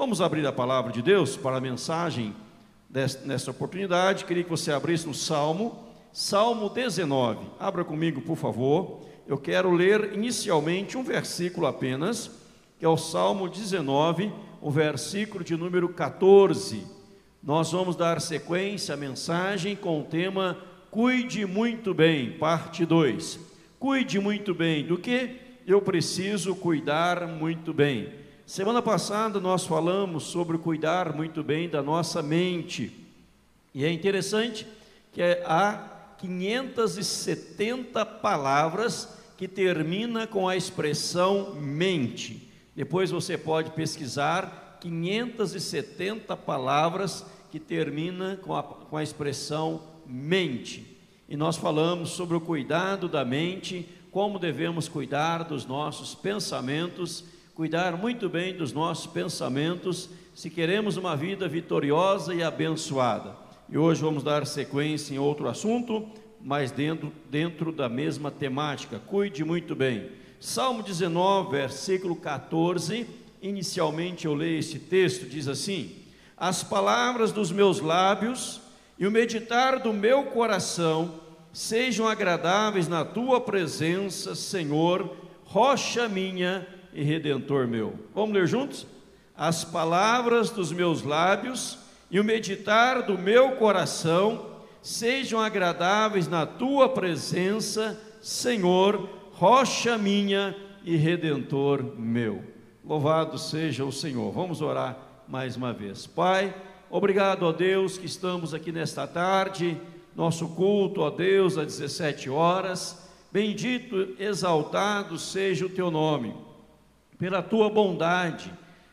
Vamos abrir a palavra de Deus para a mensagem nesta oportunidade. Queria que você abrisse no Salmo, Salmo 19. Abra comigo, por favor. Eu quero ler inicialmente um versículo apenas, que é o Salmo 19, o versículo de número 14. Nós vamos dar sequência à mensagem com o tema Cuide muito bem, parte 2. Cuide muito bem do que eu preciso cuidar muito bem. Semana passada nós falamos sobre cuidar muito bem da nossa mente. E é interessante que há 570 palavras que termina com a expressão mente. Depois você pode pesquisar 570 palavras que termina com a, com a expressão mente. E nós falamos sobre o cuidado da mente, como devemos cuidar dos nossos pensamentos, cuidar muito bem dos nossos pensamentos, se queremos uma vida vitoriosa e abençoada. E hoje vamos dar sequência em outro assunto, mas dentro, dentro da mesma temática. Cuide muito bem. Salmo 19, versículo 14. Inicialmente eu leio esse texto, diz assim: As palavras dos meus lábios e o meditar do meu coração sejam agradáveis na tua presença, Senhor, rocha minha e redentor meu. Vamos ler juntos? As palavras dos meus lábios e o meditar do meu coração sejam agradáveis na tua presença, Senhor, rocha minha e redentor meu. Louvado seja o Senhor. Vamos orar mais uma vez. Pai, Obrigado a Deus que estamos aqui nesta tarde, nosso culto a Deus às 17 horas. Bendito, exaltado seja o teu nome, pela tua bondade,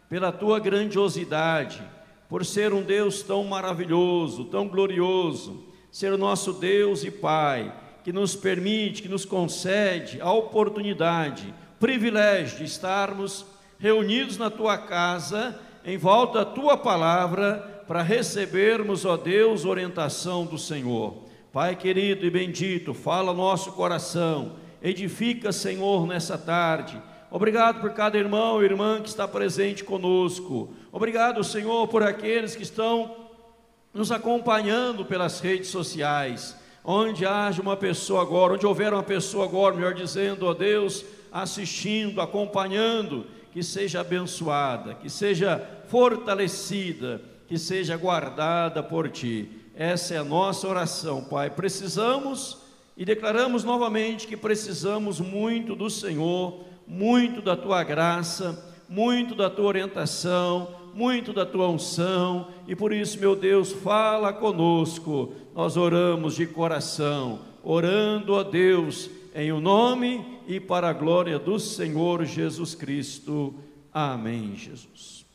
pela tua grandiosidade, por ser um Deus tão maravilhoso, tão glorioso, ser o nosso Deus e Pai, que nos permite, que nos concede a oportunidade, privilégio de estarmos reunidos na tua casa, em volta da tua palavra para recebermos, ó Deus, orientação do Senhor. Pai querido e bendito, fala nosso coração, edifica, Senhor, nessa tarde. Obrigado por cada irmão e irmã que está presente conosco. Obrigado, Senhor, por aqueles que estão nos acompanhando pelas redes sociais. Onde haja uma pessoa agora, onde houver uma pessoa agora, melhor dizendo, ó Deus, assistindo, acompanhando, que seja abençoada, que seja fortalecida que seja guardada por ti. Essa é a nossa oração, Pai. Precisamos e declaramos novamente que precisamos muito do Senhor, muito da tua graça, muito da tua orientação, muito da tua unção, e por isso, meu Deus, fala conosco. Nós oramos de coração, orando a Deus em o nome e para a glória do Senhor Jesus Cristo. Amém, Jesus.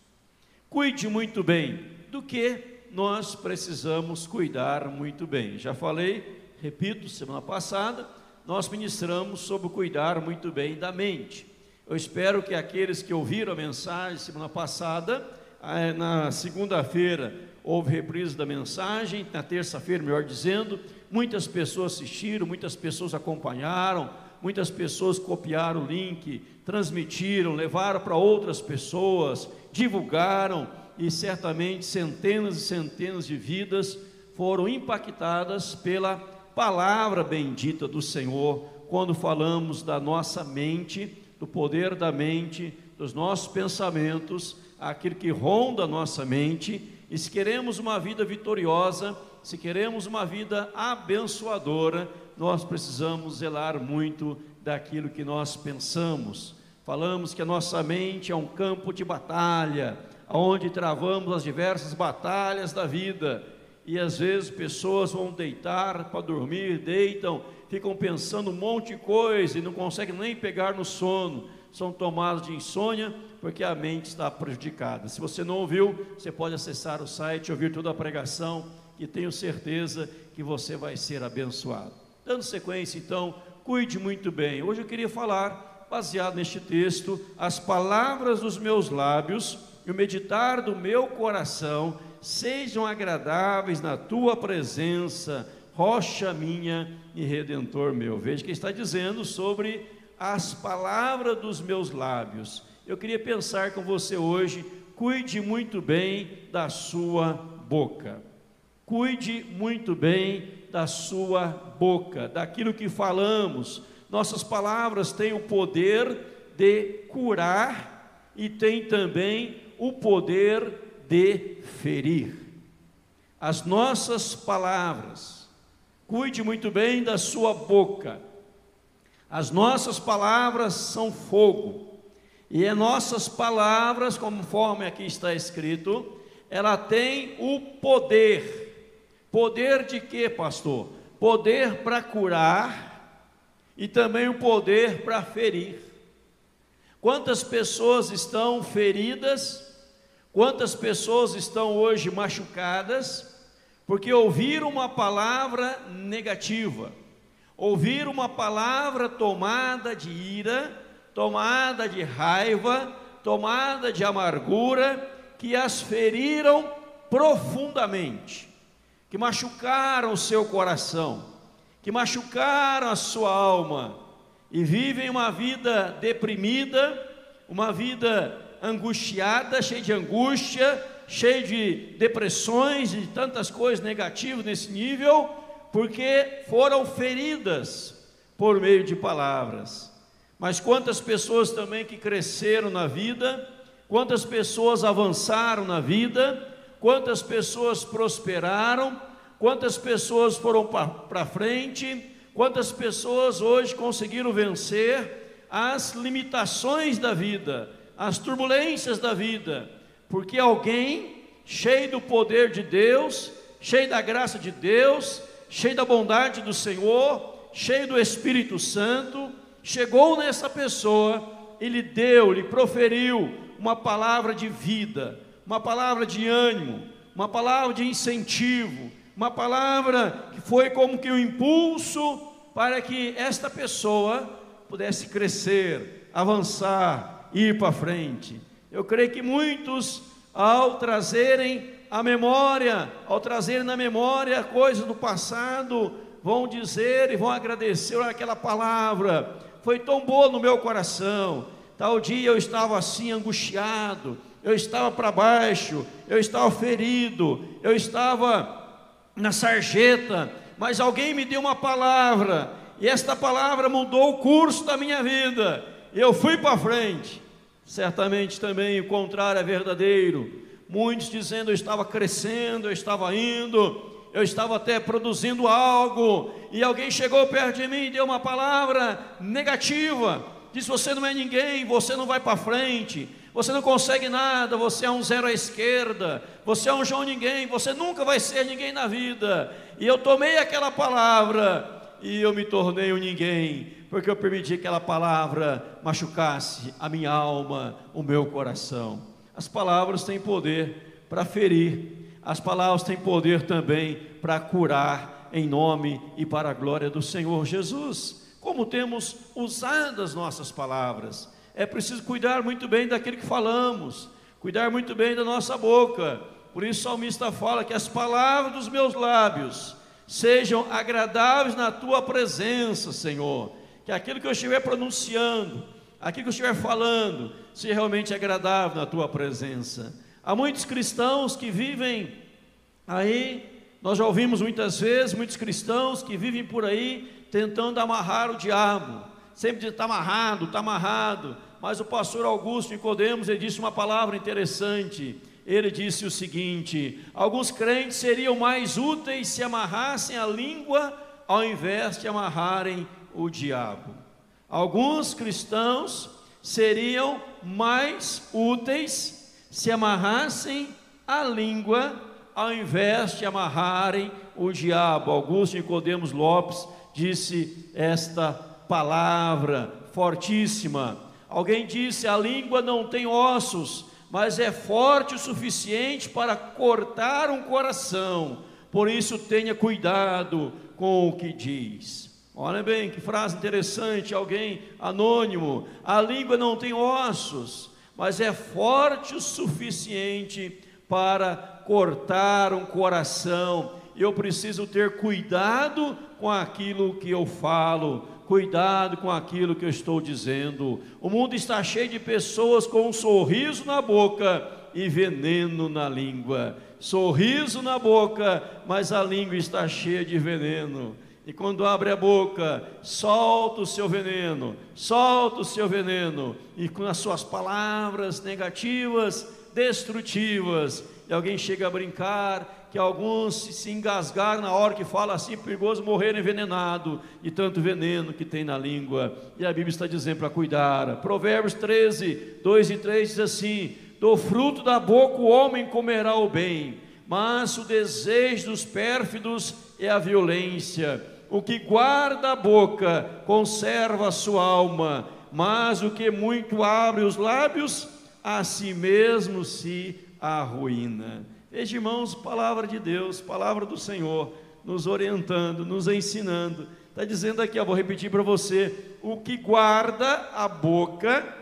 Cuide muito bem do que nós precisamos cuidar muito bem. Já falei, repito, semana passada, nós ministramos sobre cuidar muito bem da mente. Eu espero que aqueles que ouviram a mensagem semana passada, eh, na segunda-feira houve reprise da mensagem, na terça-feira, melhor dizendo, muitas pessoas assistiram, muitas pessoas acompanharam, muitas pessoas copiaram o link, transmitiram, levaram para outras pessoas, divulgaram e certamente centenas e centenas de vidas foram impactadas pela palavra bendita do Senhor, quando falamos da nossa mente, do poder da mente, dos nossos pensamentos, aquilo que ronda a nossa mente, e se queremos uma vida vitoriosa, se queremos uma vida abençoadora, nós precisamos zelar muito daquilo que nós pensamos. Falamos que a nossa mente é um campo de batalha, onde travamos as diversas batalhas da vida. E às vezes pessoas vão deitar para dormir, deitam, ficam pensando um monte de coisa e não conseguem nem pegar no sono. São tomados de insônia porque a mente está prejudicada. Se você não ouviu, você pode acessar o site, ouvir toda a pregação, e tenho certeza que você vai ser abençoado. Dando sequência, então, cuide muito bem. Hoje eu queria falar, baseado neste texto, as palavras dos meus lábios e o meditar do meu coração sejam agradáveis na tua presença, rocha minha e redentor meu. Veja que está dizendo sobre as palavras dos meus lábios. Eu queria pensar com você hoje, cuide muito bem da sua boca. Cuide muito bem da sua boca, daquilo que falamos. Nossas palavras têm o poder de curar e tem também o poder de ferir. As nossas palavras, cuide muito bem da sua boca. As nossas palavras são fogo e as nossas palavras, conforme aqui está escrito, ela tem o poder. Poder de quê, pastor? Poder para curar e também o poder para ferir. Quantas pessoas estão feridas? Quantas pessoas estão hoje machucadas? Porque ouviram uma palavra negativa, ouviram uma palavra tomada de ira, tomada de raiva, tomada de amargura, que as feriram profundamente, que machucaram o seu coração, que machucaram a sua alma e vivem uma vida deprimida, uma vida angustiada, cheia de angústia, cheia de depressões e tantas coisas negativas nesse nível, porque foram feridas por meio de palavras. Mas quantas pessoas também que cresceram na vida, quantas pessoas avançaram na vida, quantas pessoas prosperaram, quantas pessoas foram para frente, quantas pessoas hoje conseguiram vencer as limitações da vida, as turbulências da vida, porque alguém cheio do poder de Deus, cheio da graça de Deus, cheio da bondade do Senhor, cheio do Espírito Santo, chegou nessa pessoa e lhe deu, lhe proferiu uma palavra de vida, uma palavra de ânimo, uma palavra de incentivo, uma palavra que foi como que um impulso para que esta pessoa pudesse crescer, avançar, ir para frente. Eu creio que muitos, ao trazerem a memória, ao trazerem na memória coisas do passado, vão dizer e vão agradecer aquela palavra, foi tão boa no meu coração. Tal dia eu estava assim angustiado, eu estava para baixo, eu estava ferido, eu estava na sarjeta, mas alguém me deu uma palavra, e esta palavra mudou o curso da minha vida, eu fui para frente. Certamente também o contrário é verdadeiro. Muitos dizendo eu estava crescendo, eu estava indo, eu estava até produzindo algo, e alguém chegou perto de mim e deu uma palavra negativa, disse: Você não é ninguém, você não vai para frente, você não consegue nada, você é um zero à esquerda, você é um João ninguém, você nunca vai ser ninguém na vida. E eu tomei aquela palavra e eu me tornei um ninguém, porque eu permiti que aquela palavra machucasse a minha alma, o meu coração. As palavras têm poder para ferir, as palavras têm poder também para curar em nome e para a glória do Senhor Jesus. Como temos usado as nossas palavras, é preciso cuidar muito bem daquilo que falamos, cuidar muito bem da nossa boca. Por isso o salmista fala que as palavras dos meus lábios sejam agradáveis na tua presença, Senhor. Que aquilo que eu estiver pronunciando, aquilo que eu estiver falando, seja realmente agradável na tua presença. Há muitos cristãos que vivem aí, nós já ouvimos muitas vezes, muitos cristãos que vivem por aí tentando amarrar o diabo, sempre diz está amarrado, está amarrado, mas o pastor Augusto Nicodemos, ele disse uma palavra interessante, ele disse o seguinte, alguns crentes seriam mais úteis se amarrassem a língua ao invés de amarrarem o diabo. Alguns cristãos seriam mais úteis se amarrassem a língua ao invés de amarrarem o diabo. Augusto Nicodemos Lopes disse esta palavra fortíssima. Alguém disse: a língua não tem ossos, mas é forte o suficiente para cortar um coração. Por isso tenha cuidado com o que diz. Olha bem, que frase interessante, alguém anônimo. A língua não tem ossos, mas é forte o suficiente para cortar um coração. Eu preciso ter cuidado com aquilo que eu falo, cuidado com aquilo que eu estou dizendo. O mundo está cheio de pessoas com um sorriso na boca, e veneno na língua. Sorriso na boca, mas a língua está cheia de veneno. E quando abre a boca, solta o seu veneno, solta o seu veneno, e com as suas palavras negativas, destrutivas, e alguém chega a brincar que alguns se engasgaram na hora que fala assim, perigoso morrer envenenado, e tanto veneno que tem na língua, e a Bíblia está dizendo para cuidar. Provérbios 13, 2 e 3 diz assim: Do fruto da boca o homem comerá o bem, mas o desejo dos pérfidos é a violência. O que guarda a boca conserva a sua alma, mas o que muito abre os lábios, a si mesmo se arruína. Veja, irmãos, palavra de Deus, palavra do Senhor, nos orientando, nos ensinando. Está dizendo aqui, vou repetir para você: o que guarda a boca,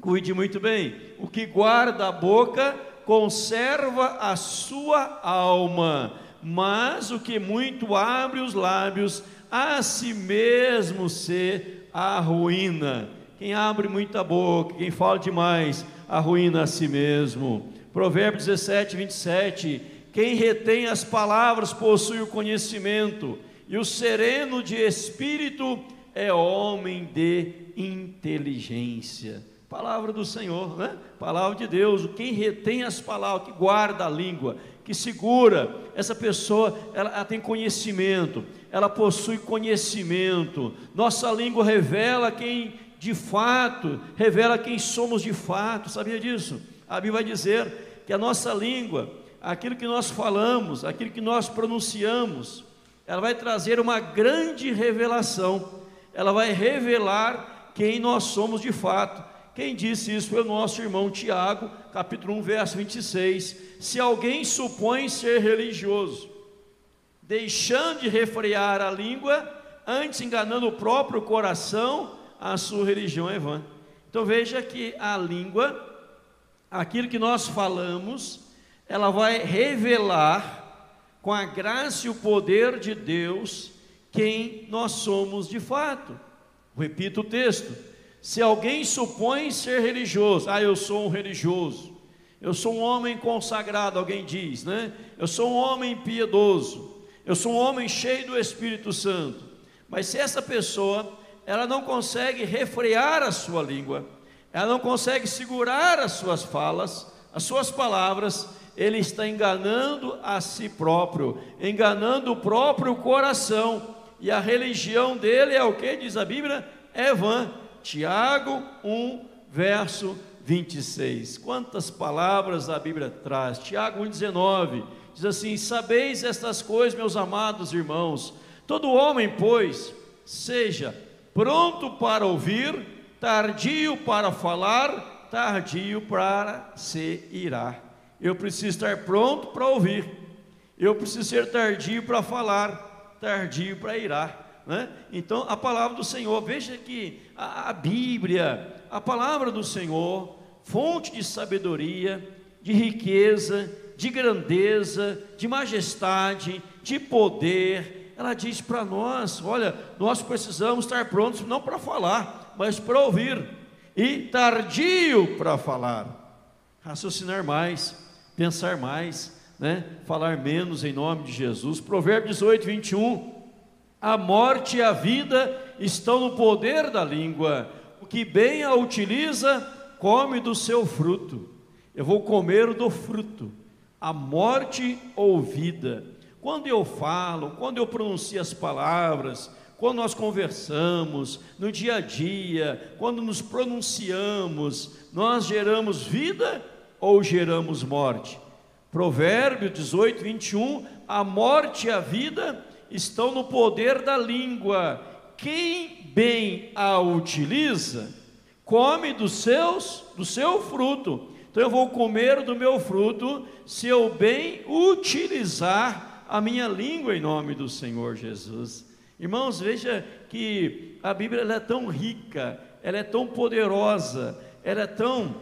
cuide muito bem, o que guarda a boca conserva a sua alma mas o que muito abre os lábios, a si mesmo se arruína. Quem abre muita boca, quem fala demais, arruína a si mesmo. Provérbios 17, 27. Quem retém as palavras possui o conhecimento, e o sereno de espírito é homem de inteligência. Palavra do Senhor, né? Palavra de Deus. Quem retém as palavras, que guarda a língua, que segura, essa pessoa, ela, ela, tem conhecimento, ela possui conhecimento. Nossa língua revela quem de fato, revela quem somos de fato. Sabia disso? A Bíblia vai dizer que a nossa língua, aquilo que nós falamos, aquilo que nós pronunciamos, ela vai trazer uma grande revelação. Ela vai revelar quem nós somos de fato. Quem disse isso foi o nosso irmão Tiago, capítulo 1, verso 26. Se alguém supõe ser religioso, deixando de refrear a língua, antes enganando o próprio coração, a sua religião é vã. Então veja que a língua, aquilo que nós falamos, ela vai revelar com a graça e o poder de Deus quem nós somos de fato. Repito o texto se alguém supõe ser religioso, ah, eu sou um religioso, eu sou um homem consagrado, alguém diz, né? Eu sou um homem piedoso, eu sou um homem cheio do Espírito Santo. Mas se essa pessoa, ela não consegue refrear a sua língua, ela não consegue segurar as suas falas, as suas palavras, ele está enganando a si próprio, enganando o próprio coração. E a religião dele é o que diz a Bíblia? É vã Tiago 1, verso 26. Quantas palavras a Bíblia traz? Tiago 1,19 diz assim: Sabeis estas coisas, meus amados irmãos, todo homem, pois, seja pronto para ouvir, tardio para falar, tardio para se irar. Eu preciso estar pronto para ouvir, eu preciso ser tardio para falar, tardio para irar. Né? Então, a palavra do Senhor, veja que a, Bíblia, a palavra do Senhor, fonte de sabedoria, de riqueza, de grandeza, de majestade, de poder, ela diz para nós: olha, nós precisamos estar prontos não para falar, mas para ouvir, e tardio para falar, raciocinar mais, pensar mais, né? falar menos em nome de Jesus. Provérbio 18, 21. A morte e a vida estão no poder da língua. O que bem a utiliza, come do seu fruto. Eu vou comer do fruto. A morte ou vida. Quando eu falo, quando eu pronuncio as palavras, quando nós conversamos, no dia a dia, quando nos pronunciamos, nós geramos vida ou geramos morte? Provérbio 18, 21, a morte e a vida estão no poder da língua. Quem bem a utiliza, come dos seus, do seu fruto. Então eu vou comer do meu fruto se eu bem utilizar a minha língua em nome do Senhor Jesus. Irmãos, veja que a Bíblia é tão rica, ela é tão poderosa, ela é tão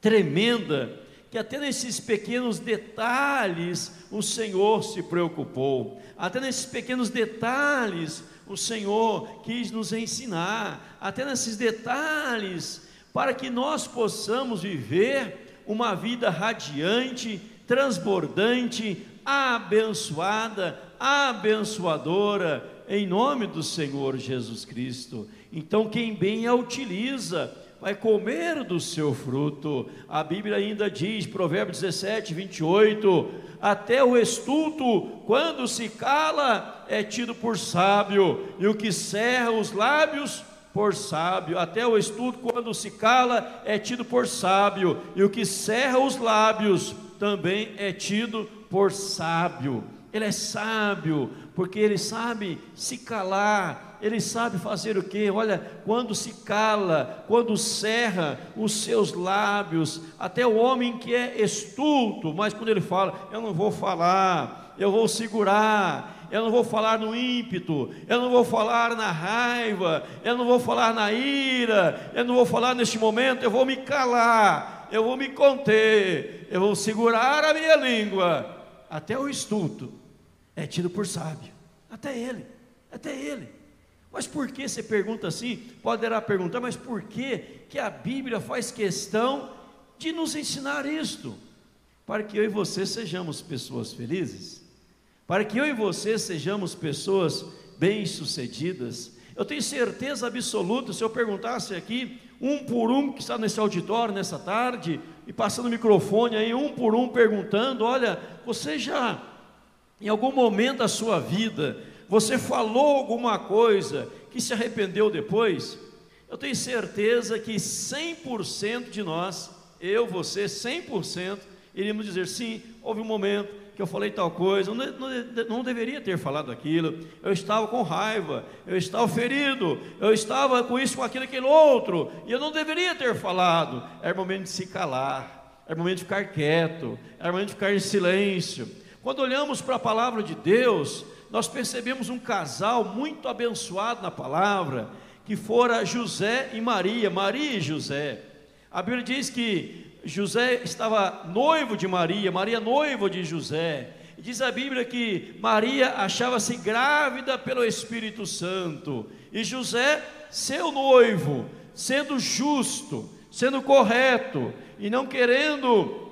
tremenda, que até nesses pequenos detalhes o Senhor se preocupou, até nesses pequenos detalhes o Senhor quis nos ensinar, até nesses detalhes, para que nós possamos viver uma vida radiante, transbordante, abençoada, abençoadora, em nome do Senhor Jesus Cristo. Então, quem bem a utiliza, vai comer do seu fruto. A Bíblia ainda diz, Provérbios 17, 28, até o estulto, quando se cala, é tido por sábio, e o que cerra os lábios, por sábio. Até o estulto, quando se cala, é tido por sábio, e o que cerra os lábios, também é tido por sábio. Ele é sábio, porque ele sabe se calar, ele sabe fazer o que? Olha, quando se cala, quando cerra os seus lábios, até o homem que é estulto, mas quando ele fala, eu não vou falar, eu vou segurar, eu não vou falar no ímpeto, eu não vou falar na raiva, eu não vou falar na ira, eu não vou falar neste momento, eu vou me calar, eu vou me conter, eu vou segurar a minha língua, até o estulto é tido por sábio. Até ele, até ele. Mas por que você pergunta assim? Poderá perguntar, mas por que que a Bíblia faz questão de nos ensinar isto? Para que eu e você sejamos pessoas felizes, para que eu e você sejamos pessoas bem-sucedidas. Eu tenho certeza absoluta, se eu perguntasse aqui, um por um que está nesse auditório nessa tarde, e passando o microfone aí, um por um perguntando: olha, você já em algum momento da sua vida, você falou alguma coisa que se arrependeu depois, eu tenho certeza que 100% de nós, eu, você, 100%, iríamos dizer sim, houve um momento que eu falei tal coisa, não, não, não, deveria ter falado aquilo, eu estava com raiva, eu estava ferido, eu estava com isso, com aquilo, aquele outro, e eu não deveria ter falado. É momento de se calar, é momento de ficar quieto, é momento de ficar em silêncio. Quando olhamos para a palavra de Deus, nós percebemos um casal muito abençoado na palavra, que fora José e Maria, Maria e José. A Bíblia diz que José estava noivo de Maria, Maria noiva de José. Diz a Bíblia que Maria achava-se grávida pelo Espírito Santo, e José, seu noivo, sendo justo, sendo correto, e não querendo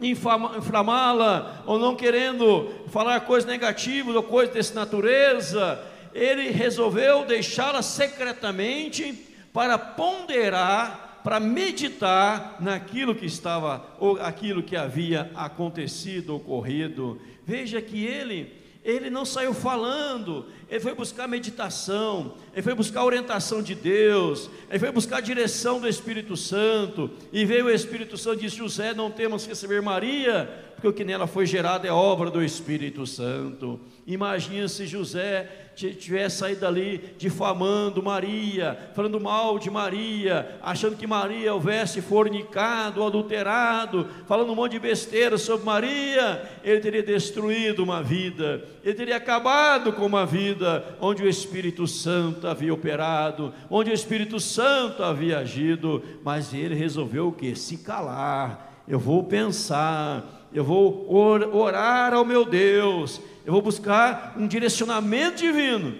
inflamá-la, ou não querendo falar coisas negativas ou coisas dessa natureza, ele resolveu deixá-la secretamente para ponderar, para meditar naquilo que estava, ou aquilo que havia acontecido, ocorrido. Veja que ele, ele não saiu falando, ele foi buscar meditação, ele foi buscar orientação de Deus, ele foi buscar a direção do Espírito Santo, e veio o Espírito Santo e disse: José, não temos que receber Maria, porque o que nela foi gerado é obra do Espírito Santo. Imagina se José tivesse saído dali difamando Maria, falando mal de Maria, achando que Maria houvesse fornicado, adulterado, falando um monte de besteira sobre Maria, ele teria destruído uma vida, ele teria acabado com uma vida onde o Espírito Santo havia operado, onde o Espírito Santo havia agido, mas ele resolveu o que? Se calar. Eu vou pensar, eu vou orar ao meu Deus, eu vou buscar um direcionamento divino,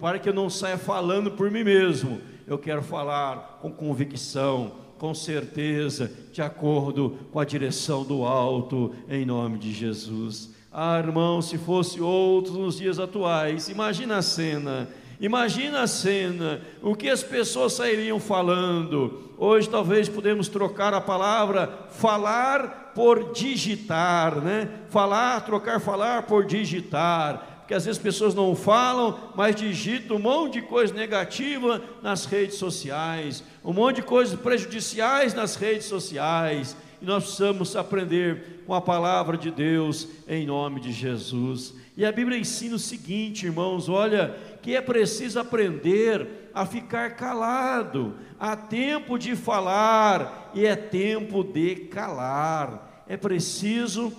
para, que eu não saia falando por mim mesmo. Eu quero falar com convicção, com certeza, de acordo com a direção do alto, em nome de Jesus. Ah, irmão, se fosse outros nos dias atuais, imagina a cena. Imagina a cena, o que as pessoas sairiam falando. Hoje talvez podemos trocar a palavra falar por digitar, né? Falar, trocar falar por digitar. Porque às vezes as pessoas não falam, mas digitam um monte de coisa negativa nas redes sociais, um monte de coisas prejudiciais nas redes sociais. E nós precisamos aprender com a palavra de Deus em nome de Jesus. E a Bíblia ensina o seguinte, irmãos: olha, que é preciso aprender a ficar calado. Há tempo de falar e é tempo de calar. É preciso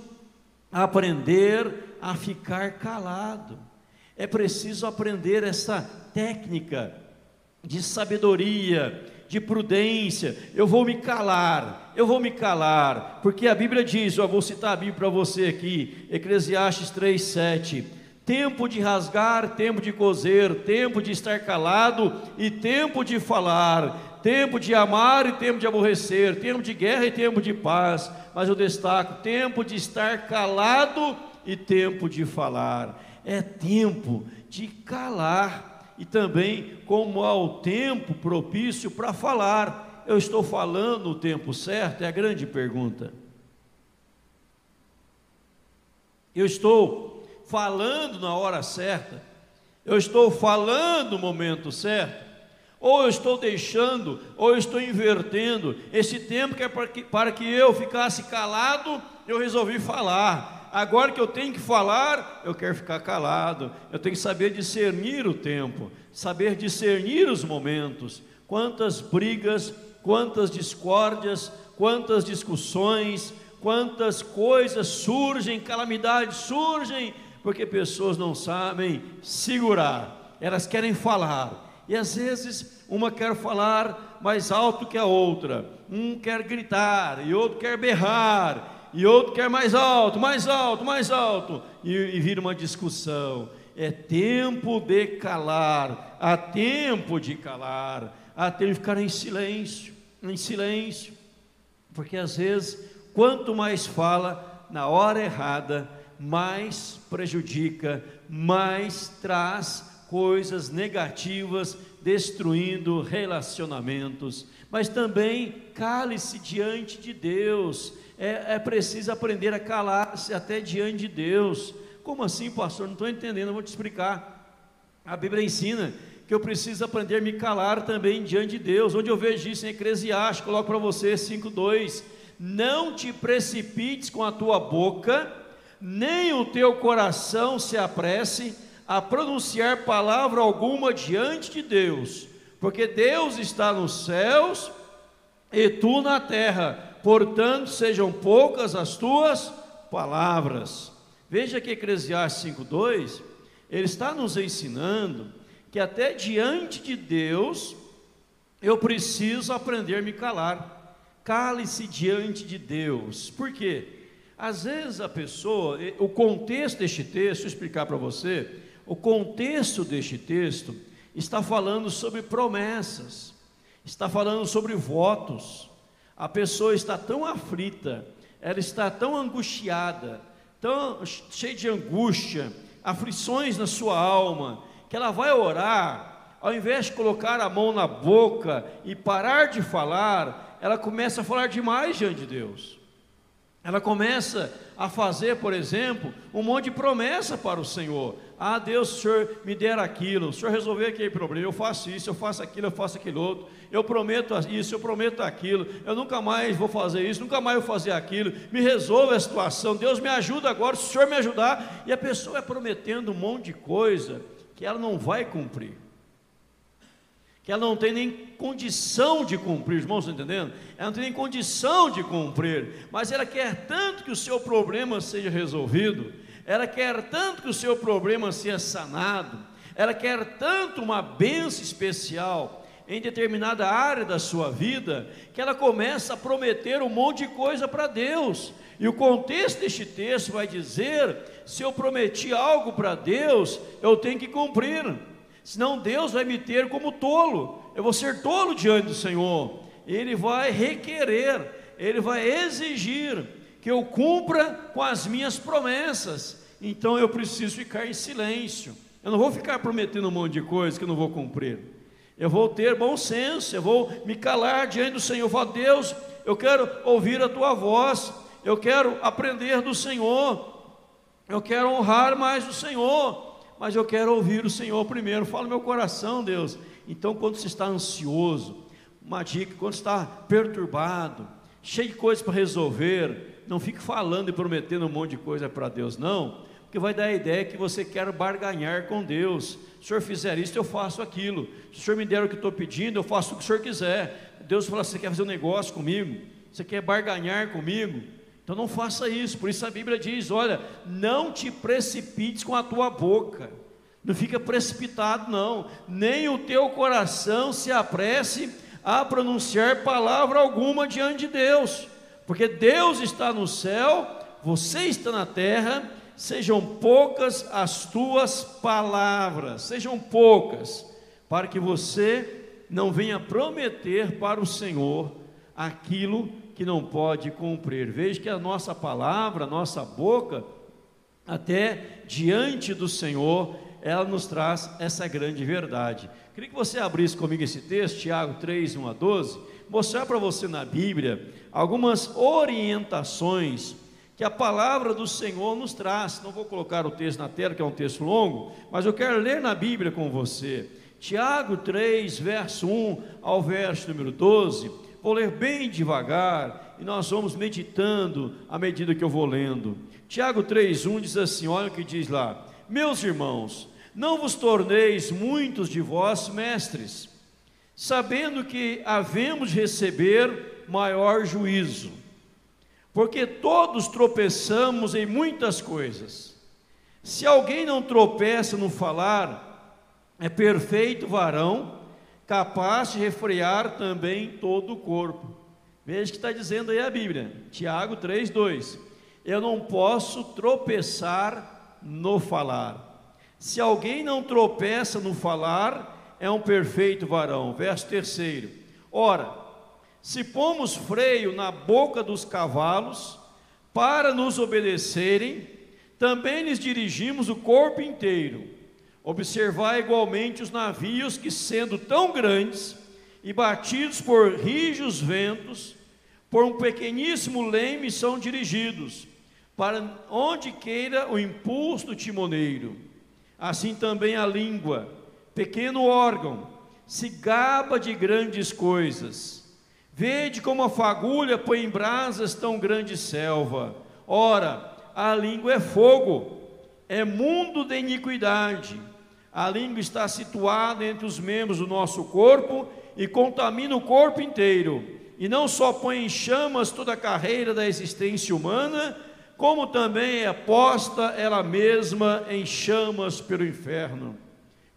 aprender a ficar calado. É preciso aprender essa técnica de sabedoria, de prudência. Eu vou me calar, eu vou me calar, porque a Bíblia diz, eu vou citar a Bíblia para você aqui, Eclesiastes 3:7 tempo de rasgar, tempo de coser, tempo de estar calado e tempo de falar, tempo de amar e tempo de aborrecer, tempo de guerra e tempo de paz, mas eu destaco tempo de estar calado e tempo de falar. É tempo de calar e também como há o tempo propício para falar. Eu estou falando o tempo certo? É a grande pergunta. Eu estou falando na hora certa? Eu estou falando no momento certo? Ou eu estou deixando, ou eu estou invertendo esse tempo que é para que, para que eu ficasse calado, eu resolvi falar. Agora que eu tenho que falar, eu quero ficar calado. Eu tenho que saber discernir o tempo, saber discernir os momentos. Quantas brigas, quantas discórdias, quantas discussões, quantas coisas surgem, calamidades surgem, porque pessoas não sabem segurar, elas querem falar, e às vezes uma quer falar mais alto que a outra, um quer gritar, e outro quer berrar, e outro quer mais alto, mais alto, mais alto, e, e vira uma discussão. É tempo de calar, há tempo de calar, há tempo de ficar em silêncio, em silêncio, porque às vezes, quanto mais fala na hora errada, mais prejudica, mais traz coisas negativas, destruindo relacionamentos. Mas também cale-se diante de Deus. É, é preciso aprender a calar-se até diante de Deus. Como assim, pastor? Não estou entendendo, eu vou te explicar. A Bíblia ensina que eu preciso aprender a me calar também diante de Deus. Onde eu vejo isso em Eclesiastes, coloco para você 5,2: Não te precipites com a tua boca, nem o teu coração se apresse a pronunciar palavra alguma diante de Deus, porque Deus está nos céus e tu na terra, portanto sejam poucas as tuas palavras. Veja que Eclesiastes 5,2, ele está nos ensinando que até diante de Deus eu preciso aprender a me calar. Cale-se diante de Deus. Por quê? Às vezes a pessoa, o contexto deste texto, vou explicar para você, o contexto deste texto está falando sobre promessas, está falando sobre votos. A pessoa está tão aflita, ela está tão angustiada, tão cheia de angústia, aflições na sua alma, que ela vai orar, ao invés de colocar a mão na boca e parar de falar, ela começa a falar demais diante de Deus. Ela começa a fazer, por exemplo, um monte de promessa para o Senhor. Ah, Deus, o Senhor me der aquilo, o Senhor resolver aquele problema, eu faço isso, eu faço aquilo, eu faço aquilo outro, eu prometo isso, eu prometo aquilo, eu nunca mais vou fazer isso, nunca mais vou fazer aquilo, me resolve a situação, Deus me ajuda agora, se o Senhor me ajudar, e a pessoa é prometendo um monte de coisa que ela não vai cumprir, que ela não tem nem condição de cumprir, irmãos, estão entendendo? Ela não tem nem condição de cumprir, mas ela quer tanto que o seu problema seja resolvido, ela quer tanto que o seu problema seja sanado, ela quer tanto uma benção especial em determinada área da sua vida, que ela começa a prometer um monte de coisa para Deus. E o contexto deste texto vai dizer: se eu prometi algo para Deus, eu tenho que cumprir, senão Deus vai me ter como tolo, eu vou ser tolo diante do Senhor. Ele vai requerer, ele vai exigir que eu cumpra com as minhas promessas. Então eu preciso ficar em silêncio. Eu não vou ficar prometendo um monte de coisa que eu não vou cumprir. Eu vou ter bom senso, eu vou me calar diante do Senhor. Falo, Deus, eu quero ouvir a tua voz, eu quero aprender do Senhor, eu quero honrar mais o Senhor, mas eu quero ouvir o Senhor primeiro. Fala meu coração, Deus. Então, quando você está ansioso, uma dica, quando está perturbado, cheio de coisas para resolver, não fique falando e prometendo um monte de coisa para Deus, não, porque vai dar a ideia que você quer barganhar com Deus. Se o senhor fizer isso, eu faço aquilo. Se o senhor me der o que estou pedindo, eu faço o que o senhor quiser. Deus fala: você quer fazer um negócio comigo? Você quer barganhar comigo? Então não faça isso. Por isso a Bíblia diz: olha, não te precipites com a tua boca. Não fica precipitado, não. Nem o teu coração se apresse a pronunciar palavra alguma diante de Deus porque Deus está no céu, você está na terra, sejam poucas as tuas palavras, sejam poucas, para que você não venha prometer para o Senhor aquilo que não pode cumprir. Veja que a nossa palavra, a nossa boca, até diante do Senhor, ela nos traz essa grande verdade. Queria que você abrisse comigo esse texto, Tiago 3, 1 a 12, mostrar para você na Bíblia algumas orientações que a palavra do Senhor nos traz. Não vou colocar o texto na tela, que é um texto longo, mas eu quero ler na Bíblia com você. Tiago 3, verso 1 ao verso número 12. Vou ler bem devagar e nós vamos meditando à medida que eu vou lendo. Tiago 3:1 diz assim: olha o que diz lá: Meus irmãos, não vos torneis muitos de vós mestres, sabendo que havemos de receber maior juízo. Porque todos tropeçamos em muitas coisas. Se alguém não tropeça no falar, é perfeito varão, capaz de refrear também todo o corpo. Veja que está dizendo aí a Bíblia, Tiago 3,2: Eu não posso tropeçar no falar. Se alguém não tropeça no falar, é um perfeito varão. Verso 3: Ora, se pomos freio na boca dos cavalos para nos obedecerem, também lhes dirigimos o corpo inteiro Observar igualmente os navios que, sendo tão grandes e batidos por rijos ventos, por um pequeníssimo leme são dirigidos, para onde queira o impulso do timoneiro. Assim também a língua, pequeno órgão, se gaba de grandes coisas. Vede como a fagulha põe em brasas tão grande selva. Ora, a língua é fogo, é mundo de iniquidade. A língua está situada entre os membros do nosso corpo e contamina o corpo inteiro. E não só põe em chamas toda a carreira da existência humana, como também é posta ela mesma em chamas pelo inferno.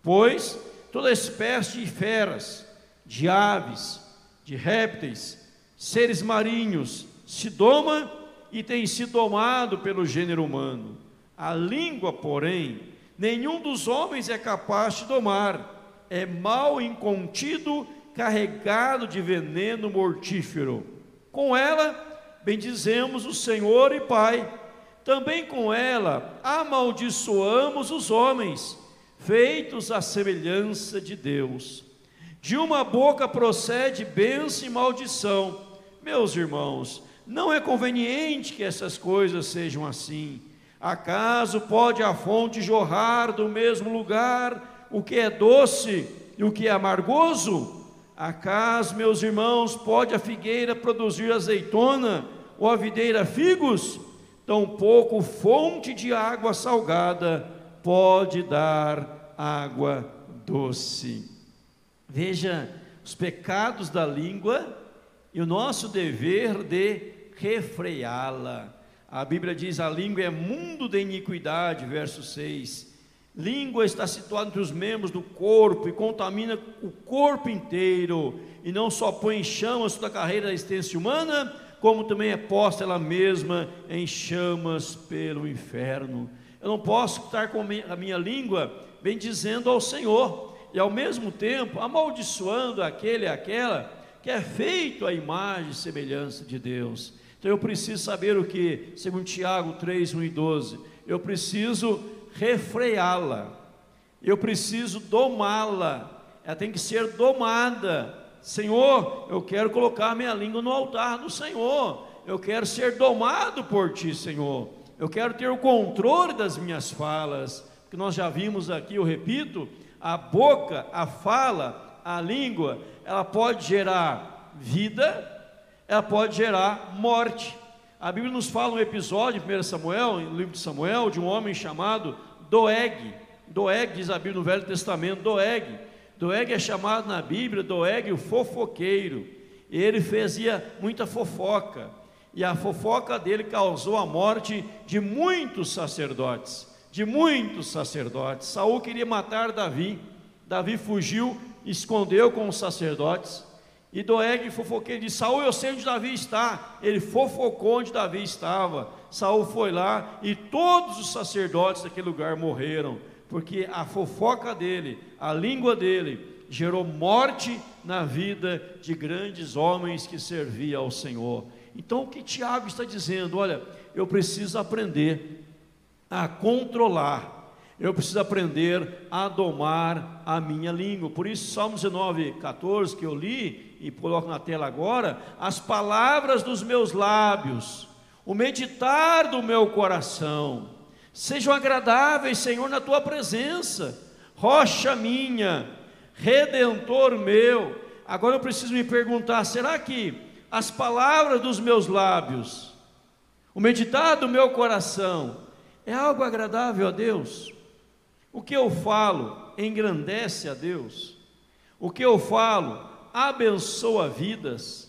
Pois toda espécie de feras, de aves, de répteis, seres marinhos, se doma e tem sido domado pelo gênero humano. A língua, porém, nenhum dos homens é capaz de domar, é mal incontido, carregado de veneno mortífero. Com ela, bendizemos o Senhor e Pai, também com ela amaldiçoamos os homens, feitos à semelhança de Deus. De uma boca procede bênção e maldição. Meus irmãos, não é conveniente que essas coisas sejam assim. Acaso pode a fonte jorrar do mesmo lugar o que é doce e o que é amargoso? Acaso, meus irmãos, pode a figueira produzir azeitona ou a videira figos? Tampouco fonte de água salgada pode dar água doce. Veja os pecados da língua e o nosso dever de refreá-la a Bíblia diz: a língua é mundo de iniquidade, verso 6. Língua está situada entre os membros do corpo e contamina o corpo inteiro, e não só põe em chamas toda a carreira da existência humana, como também é posta ela mesma em chamas pelo inferno. Eu não posso estar com a minha língua bendizendo ao Senhor, e ao mesmo tempo amaldiçoando aquele e aquela que é feito à imagem e semelhança de Deus. Então eu preciso saber o que? Segundo Tiago 3, 1 e 12. Eu preciso refreá-la. Eu preciso domá-la. Ela tem que ser domada. Senhor, eu quero colocar minha língua no altar do Senhor. Eu quero ser domado por ti, Senhor. Eu quero ter o controle das minhas falas. Que nós já vimos aqui, eu repito, a boca, a fala, a língua, ela pode gerar vida ela pode gerar morte. A Bíblia nos fala um episódio em 1 Samuel, no livro de Samuel, de um homem chamado Doeg. Doeg, diz a Bíblia no Velho Testamento, Doeg. Doeg é chamado na Bíblia, Doeg, o fofoqueiro. Ele fazia muita fofoca. E a fofoca dele causou a morte de muitos sacerdotes. De muitos sacerdotes. Saul queria matar Davi. Davi fugiu, escondeu com os sacerdotes. E Doeg fofoqueiro disse: Saul, eu sei onde Davi está. Ele fofocou onde Davi estava. Saul foi lá e todos os sacerdotes daquele lugar morreram, porque a fofoca dele, a língua dele, gerou morte na vida de grandes homens que serviam ao Senhor. Então, o que Tiago está dizendo? Olha, eu preciso aprender a controlar eu preciso aprender a domar a minha língua. Por isso, Salmo 19, 14, que eu li e coloco na tela agora, as palavras dos meus lábios, o meditar do meu coração, sejam agradáveis, Senhor, na tua presença, rocha minha, redentor meu. Agora eu preciso me perguntar: será que as palavras dos meus lábios, o meditar do meu coração, é algo agradável a Deus? O que eu falo engrandece a Deus. O que eu falo abençoa vidas.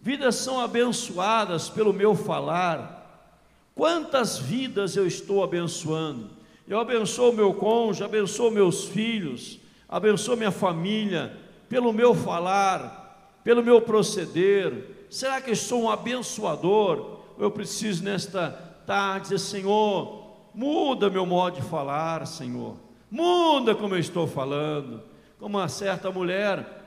Vidas são abençoadas pelo meu falar. Quantas vidas eu estou abençoando? Eu abençoo meu cônjuge, abençoo meus filhos, abençoo minha família, pelo meu falar, pelo meu proceder. Será que eu sou um abençoador? Eu preciso nesta tarde dizer, Senhor, Muda meu modo de falar, Senhor. Muda como eu estou falando. Como uma certa mulher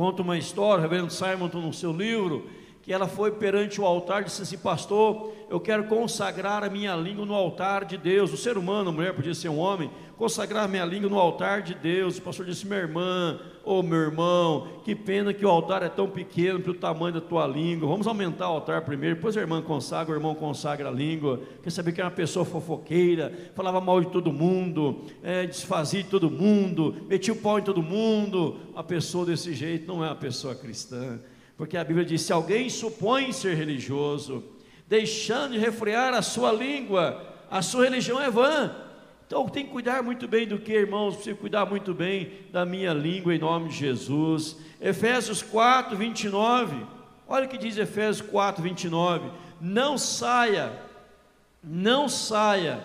conta uma história, o reverendo Simon no seu livro, que ela foi perante o altar e disse assim: Pastor, eu quero consagrar a minha língua no altar de Deus. O ser humano, a mulher podia ser um homem, consagrar minha língua no altar de Deus. O pastor disse: Minha irmã, ô oh, meu irmão, que pena que o altar é tão pequeno para o tamanho da tua língua. Vamos aumentar o altar primeiro, depois a irmã consagra, o irmão consagra a língua. Quer saber que era uma pessoa fofoqueira, falava mal de todo mundo, é, desfazia de todo mundo, metia o pau em todo mundo. A pessoa desse jeito não é uma pessoa cristã. Porque a Bíblia diz: se alguém supõe ser religioso, deixando de refrear a sua língua, a sua religião é vã. Então tem que cuidar muito bem do que, irmãos? Preciso cuidar muito bem da minha língua em nome de Jesus. Efésios 4, 29. Olha o que diz Efésios 4, 29. Não saia, não saia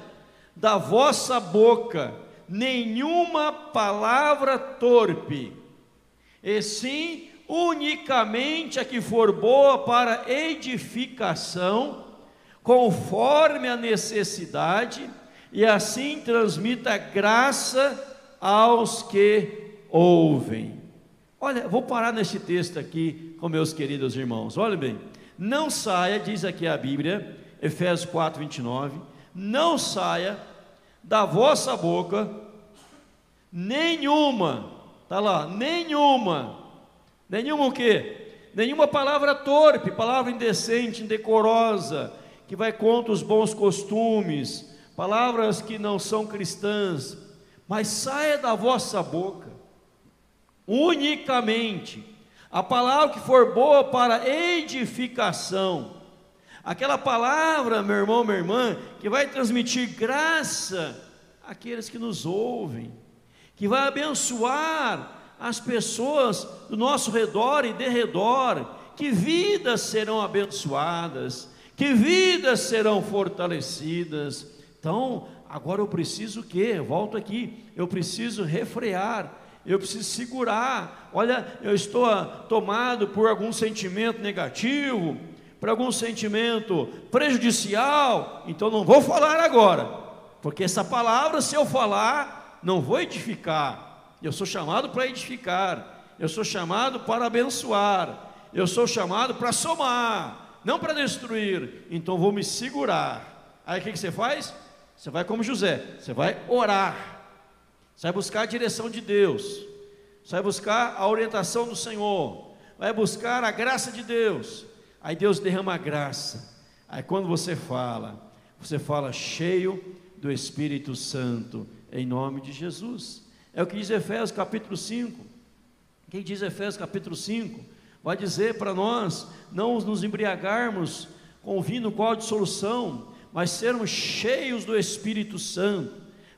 da vossa boca nenhuma palavra torpe, e sim unicamente a que for boa para edificação, conforme a necessidade, e assim transmita graça aos que ouvem. Olha, vou parar nesse texto aqui com meus queridos irmãos. Olha bem, não saia, diz aqui a Bíblia, Efésios 4, 29, não saia da vossa boca nenhuma, está lá, nenhuma Nenhuma o quê? Nenhuma palavra torpe, palavra indecente, indecorosa, que vai contra os bons costumes, palavras que não são cristãs, mas saia da vossa boca unicamente a palavra que for boa para edificação. Aquela palavra, meu irmão, minha irmã, que vai transmitir graça àqueles que nos ouvem, que vai abençoar as pessoas do nosso redor e de redor, que vidas serão abençoadas, que vidas serão fortalecidas. Então, agora eu preciso o quê? volto aqui, eu preciso refrear, eu preciso segurar. Olha, eu estou tomado por algum sentimento negativo, por algum sentimento prejudicial, então não vou falar agora, porque essa palavra, se eu falar, não vou edificar, eu sou chamado para edificar, eu sou chamado para abençoar, eu sou chamado para somar, não para destruir. Então vou me segurar. Aí o que, que você faz? Você vai como José, você vai orar, você vai buscar a direção de Deus, você vai buscar a orientação do Senhor, vai buscar a graça de Deus. Aí Deus derrama a graça. Aí quando você fala, você fala cheio do Espírito Santo, em nome de Jesus. É o que diz Efésios capítulo 5. Quem diz Efésios capítulo 5 vai dizer para nós não nos embriagarmos com vinho qual de solução, mas sermos cheios do Espírito Santo,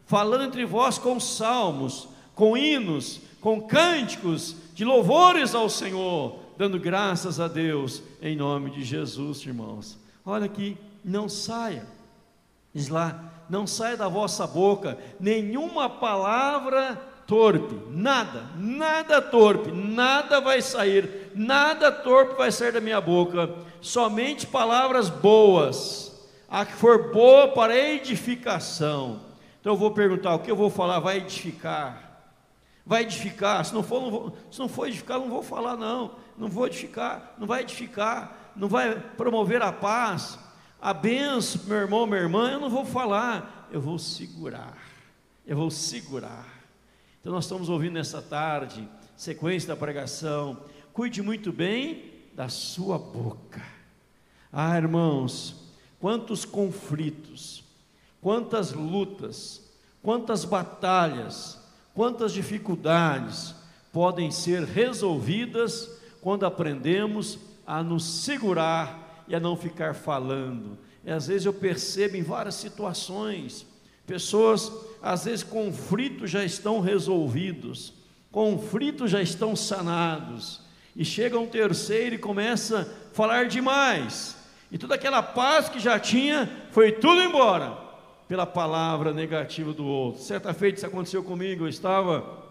falando entre vós com salmos, com hinos, com cânticos de louvores ao Senhor, dando graças a Deus em nome de Jesus, irmãos. Olha aqui, não saia, diz lá, não saia da vossa boca nenhuma palavra torpe, nada, nada torpe, nada vai sair, nada torpe vai sair da minha boca, somente palavras boas, a que for boa para edificação. Então eu vou perguntar: o que eu vou falar vai edificar, Vai edificar. Se não for, não vou, se não for edificar, não vou falar, não. Não vou edificar, não vai edificar, não vai promover a paz, a benção, meu irmão, minha irmã, eu não vou falar, eu vou segurar. Eu vou segurar. Então nós estamos ouvindo nessa tarde, sequência da pregação. Cuide muito bem da sua boca. Ah, irmãos, quantos conflitos, quantas lutas, quantas batalhas, quantas dificuldades podem ser resolvidas quando aprendemos a nos segurar e a não ficar falando. E às vezes eu percebo em várias situações, pessoas, às vezes conflitos já estão resolvidos, conflitos já estão sanados, e chega um terceiro e começa a falar demais, e toda aquela paz que já tinha foi tudo embora pela palavra negativa do outro. Certa feita isso aconteceu comigo, eu estava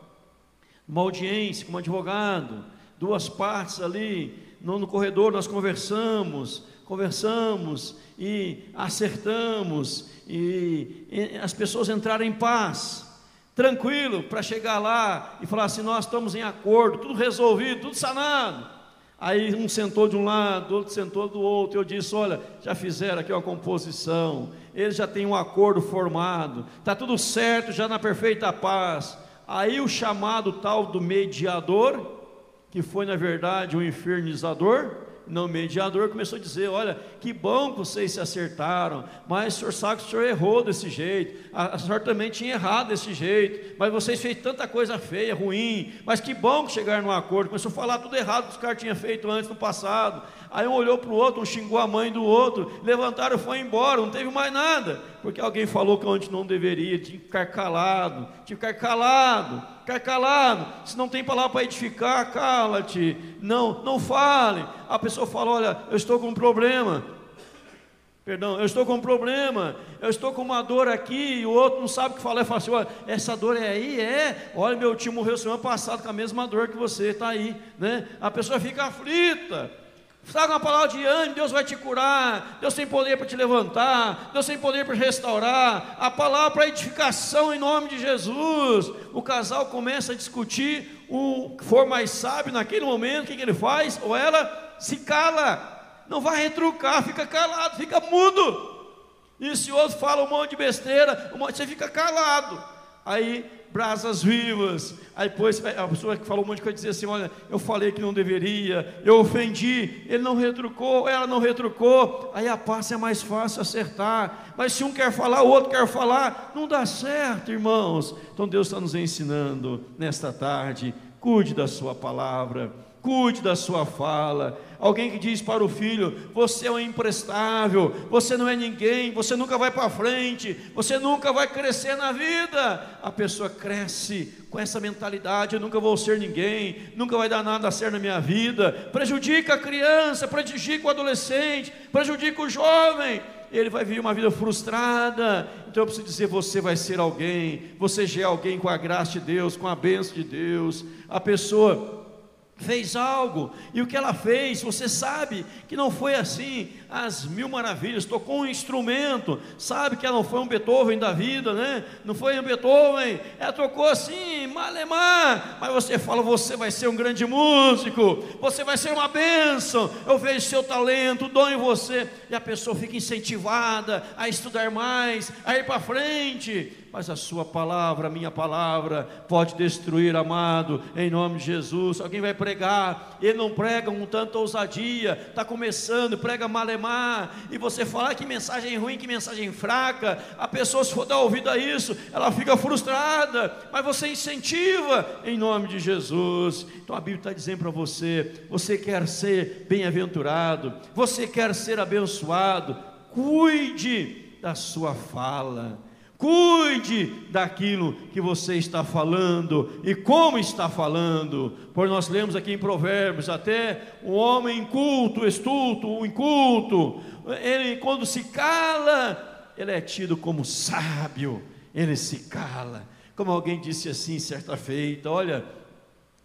numa audiência com um advogado, duas partes ali, no, no corredor nós conversamos, conversamos e acertamos, e, e as pessoas entraram em paz, tranquilo, para chegar lá e falar assim: nós estamos em acordo, tudo resolvido, tudo sanado. Aí um sentou de um lado, outro sentou do outro. Eu disse: Olha, já fizeram aqui uma composição, eles já têm um acordo formado, está tudo certo, já na perfeita paz. Aí o chamado tal do mediador, que foi na verdade um infernizador, não mediador, começou a dizer: Olha, que bom que vocês se acertaram, mas o senhor sabe que o senhor errou desse jeito, a, a senhora também tinha errado desse jeito, mas vocês fez tanta coisa feia, ruim, mas que bom que chegaram num acordo. Começou a falar tudo errado que os caras tinham feito antes no passado. Aí um olhou para o outro, um xingou a mãe do outro, levantaram e foi embora, não teve mais nada, porque alguém falou que onde não deveria, tinha que ficar calado, tinha que ficar calado, ficar calado, se não tem palavra para edificar, cala-te, não, não fale. A pessoa fala: Olha, eu estou com um problema, Perdão, eu estou com um problema, eu estou com uma dor aqui, e o outro não sabe o que falar, fala assim: olha, essa dor é aí? É, olha, meu tio morreu semana passada com a mesma dor que você, está aí, né? A pessoa fica aflita, Traga uma palavra de ânimo, Deus vai te curar, Deus tem poder para te levantar, Deus tem poder para restaurar, a palavra para edificação em nome de Jesus. O casal começa a discutir, o que for mais sábio naquele momento, o que, ele faz? Ou ela se cala, não vai retrucar, fica calado, fica mudo. E se o outro fala um monte de besteira, você fica calado. Aí brasas vivas. Aí depois a pessoa que falou um monte de coisa dizia assim: Olha, eu falei que não deveria, eu ofendi, ele não retrucou, ela não retrucou. Aí a paz é mais fácil acertar. Mas se um quer falar, o outro quer falar, não dá certo, irmãos. Então Deus está nos ensinando nesta tarde: cuide da Sua palavra, cuide da Sua fala, Alguém que diz para o filho: Você é um imprestável, você não é ninguém, você nunca vai para frente, você nunca vai crescer na vida. A pessoa cresce com essa mentalidade: Eu nunca vou ser ninguém, nunca vai dar nada a ser na minha vida. Prejudica a criança, prejudica o adolescente, prejudica o jovem ele vai viver uma vida frustrada. Então eu preciso dizer: você vai ser alguém, você já é alguém com a graça de Deus, com a bênção de Deus. A pessoa fez algo, e o que ela fez, você sabe que não foi assim, as mil maravilhas, tocou um instrumento, sabe que ela não foi um Beethoven da vida, né? Não foi um Beethoven, ela tocou assim, malemar, mas você fala, você vai ser um grande músico, você vai ser uma bênção, eu vejo seu talento, dom em você, e a pessoa fica incentivada a estudar mais, a ir para frente, mas a sua palavra, a minha palavra, pode destruir, amado, em nome de Jesus. Alguém vai pregar, ele não prega com tanta ousadia, está começando, prega malemar, e você fala que mensagem ruim, que mensagem fraca, a pessoa, se for dar ouvido a isso, ela fica frustrada, mas você incentiva, em nome de Jesus. Então a Bíblia está dizendo para você: você quer ser bem-aventurado, você quer ser abençoado, cuide da sua fala Cuide daquilo que você está falando e como está falando, pois nós lemos aqui em Provérbios: até o homem inculto, estulto, inculto, ele quando se cala, ele é tido como sábio, ele se cala. Como alguém disse assim certa feita: Olha,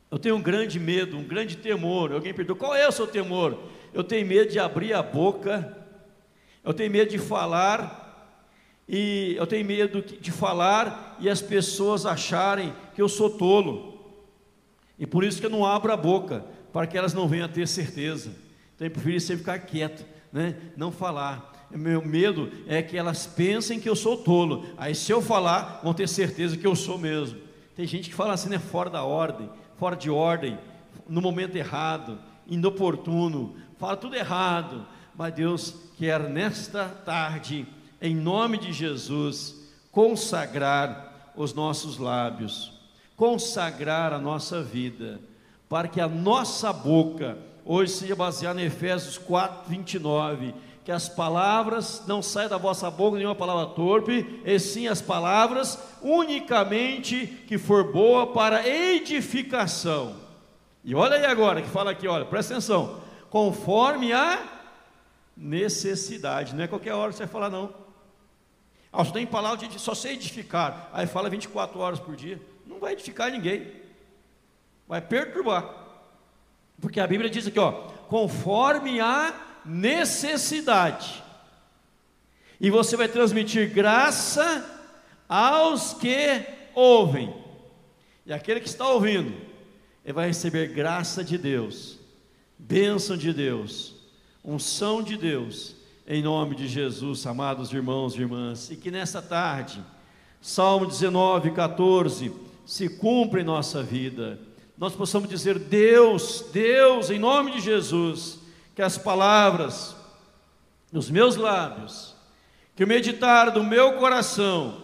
eu tenho um grande medo, um grande temor. Alguém perguntou: Qual é o seu temor? Eu tenho medo de abrir a boca, eu tenho medo de falar e eu tenho medo de falar e as pessoas acharem que eu sou tolo. E por isso que eu não abro a boca, para que elas não venham a ter certeza. Então eu prefiro sempre ficar quieto, né? não falar. Meu medo é que elas pensem que eu sou tolo. Aí se eu falar, vão ter certeza que eu sou mesmo. Tem gente que fala assim, né? Fora da ordem, fora de ordem, no momento errado, inoportuno, fala tudo errado. Mas Deus quer nesta tarde, em nome de Jesus, consagrar os nossos lábios, consagrar a nossa vida, para que a nossa boca hoje seja baseada em Efésios 4, 29 que as palavras não saiam da vossa boca nenhuma palavra torpe, e sim as palavras unicamente que for boa para edificação. E olha aí agora que fala aqui, olha, presta atenção, conforme a necessidade, não é qualquer hora que você vai falar não. Ah, só tem palavra de só sei edificar, aí fala 24 horas por dia, não vai edificar ninguém, vai perturbar, porque a Bíblia diz aqui, ó, conforme a necessidade. E você vai transmitir graça aos que ouvem. E aquele que está ouvindo, ele vai receber graça de Deus, bênção de Deus, unção de Deus, em nome de Jesus, amados irmãos e irmãs. E que nessa tarde, Salmo 19, 14, se cumpra em nossa vida. Nós possamos dizer: Deus, Deus, em nome de Jesus que as palavras nos meus lábios, que o meditar do meu coração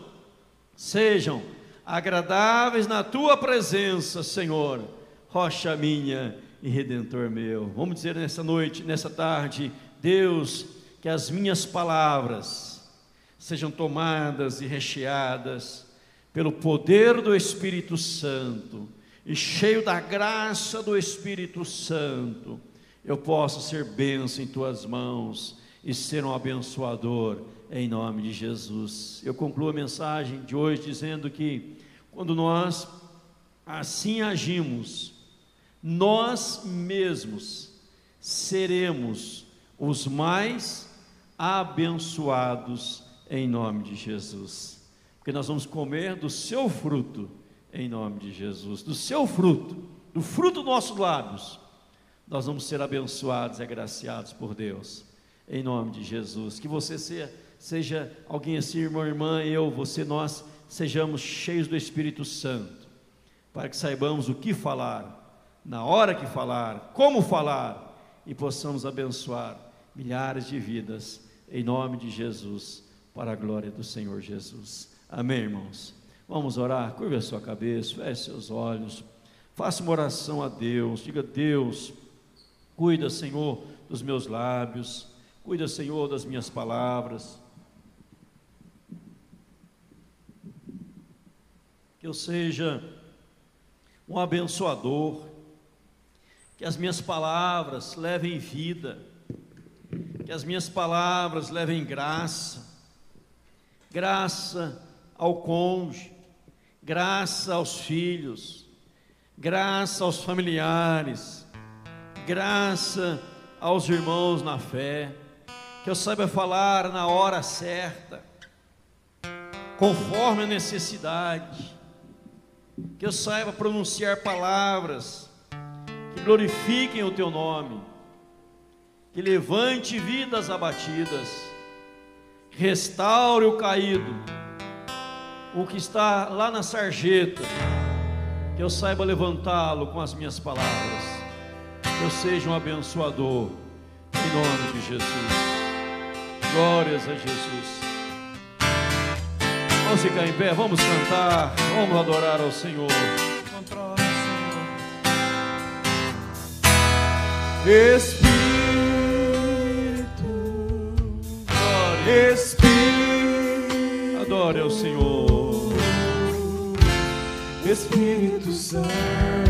sejam agradáveis na tua presença, Senhor, rocha minha e redentor meu. Vamos dizer nessa noite, nessa tarde, Deus, que as minhas palavras sejam tomadas e recheadas pelo poder do Espírito Santo e cheio da graça do Espírito Santo eu posso ser benção em tuas mãos e ser um abençoador em nome de Jesus. Eu concluo a mensagem de hoje dizendo que quando nós assim agimos, nós mesmos seremos os mais abençoados em nome de Jesus. Porque nós vamos comer do seu fruto em nome de Jesus, do seu fruto, do fruto dos nossos lábios nós vamos ser abençoados e agraciados por Deus, em nome de Jesus. Que você seja, seja alguém assim, irmão, irmã, eu, você, nós, sejamos cheios do Espírito Santo, para que saibamos o que falar, na hora que falar, como falar, e possamos abençoar milhares de vidas, em nome de Jesus, para a glória do Senhor Jesus. Amém, irmãos? Vamos orar, curva a sua cabeça, feche seus olhos, faça uma oração a Deus, diga, Deus, Cuida, Senhor, dos meus lábios, cuida, Senhor, das minhas palavras. Que eu seja um abençoador, que as minhas palavras levem vida, que as minhas palavras levem graça, graça ao cônjuge, graça aos filhos, graça aos familiares, graça aos irmãos na fé, que eu saiba falar na hora certa, conforme a necessidade, que eu saiba pronunciar palavras que glorifiquem o teu nome, que levante vidas abatidas, restaure o caído, o que está lá na sarjeta, que eu saiba levantá-lo com as minhas palavras eu seja um abençoador, em nome de Jesus. Glórias a Jesus. Vamos ficar em pé, vamos cantar, vamos adorar ao Senhor. Espírito, glória. Espírito, adore ao Senhor. Espírito Santo.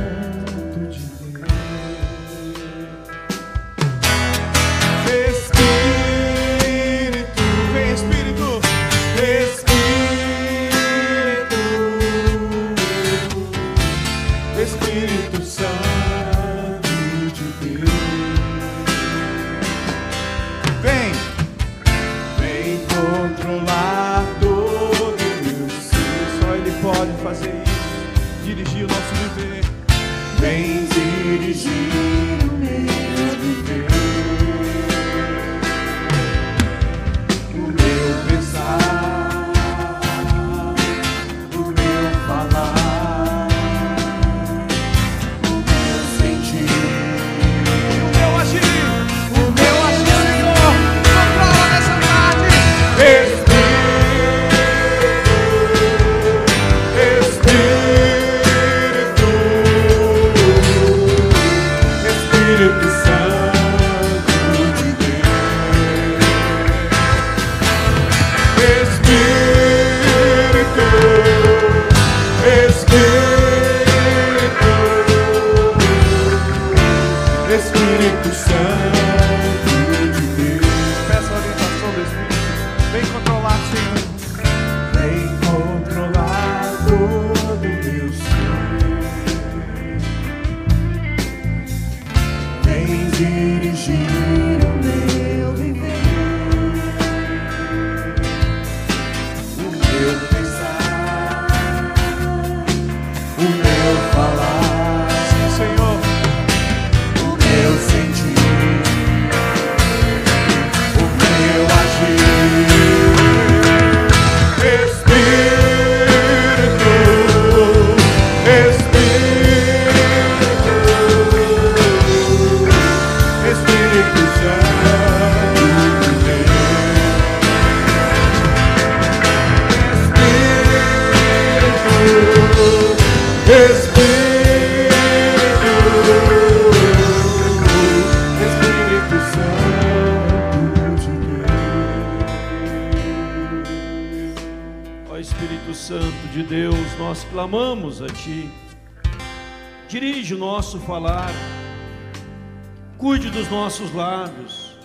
Nossos lábios,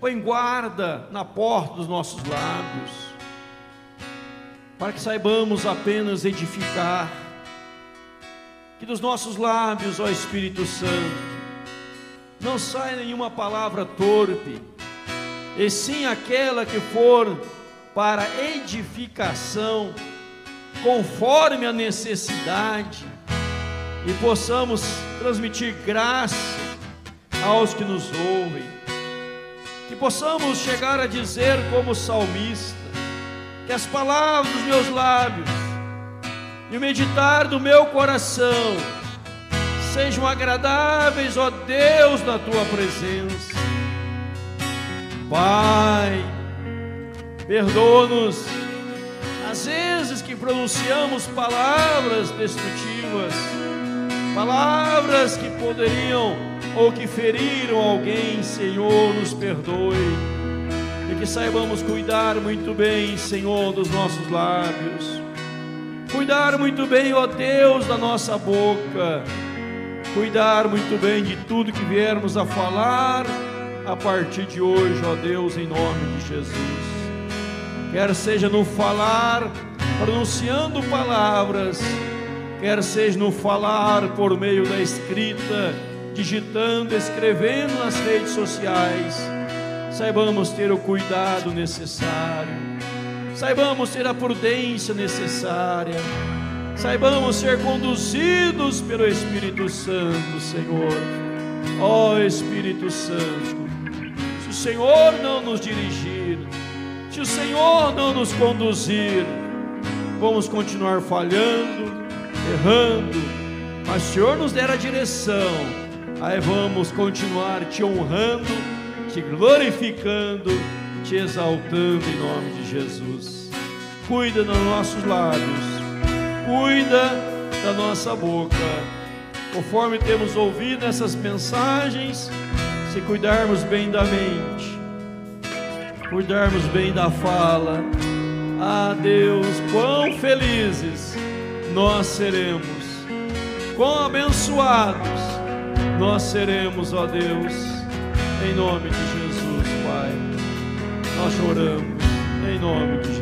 põe guarda na porta dos nossos lábios, para que saibamos apenas edificar, que dos nossos lábios, ó Espírito Santo, não saia nenhuma palavra torpe, e sim aquela que for para edificação, conforme a necessidade, e possamos transmitir graça aos que nos ouvem, que possamos chegar a dizer, como salmista, que as palavras dos meus lábios e o meditar do meu coração sejam agradáveis, ó Deus, na tua presença. Pai, perdoa-nos às vezes que pronunciamos palavras destrutivas, palavras que poderiam ou que feriram alguém, Senhor, nos perdoe. E que saibamos cuidar muito bem, Senhor, dos nossos lábios. Cuidar muito bem, ó Deus, da nossa boca. Cuidar muito bem de tudo que viermos a falar a partir de hoje, ó Deus, em nome de Jesus. Quer seja no falar, pronunciando palavras, quer seja no falar por meio da escrita, digitando, escrevendo nas redes sociais, saibamos ter o cuidado necessário, saibamos ter a prudência necessária, saibamos ser conduzidos pelo Espírito Santo, Senhor. Ó Espírito Santo, se o Senhor não nos dirigir, se o Senhor não nos conduzir, vamos continuar falhando, errando, mas o Senhor nos der a direção, aí vamos continuar te honrando, te glorificando, te exaltando em nome de Jesus. Cuida dos nossos lábios, cuida da nossa boca, conforme temos ouvido essas mensagens, se cuidarmos bem da mente, cuidarmos bem da fala, ah Deus, quão felizes nós seremos, quão abençoados nós seremos, ó Deus, em nome de Jesus, Pai. Nós choramos em nome de Jesus.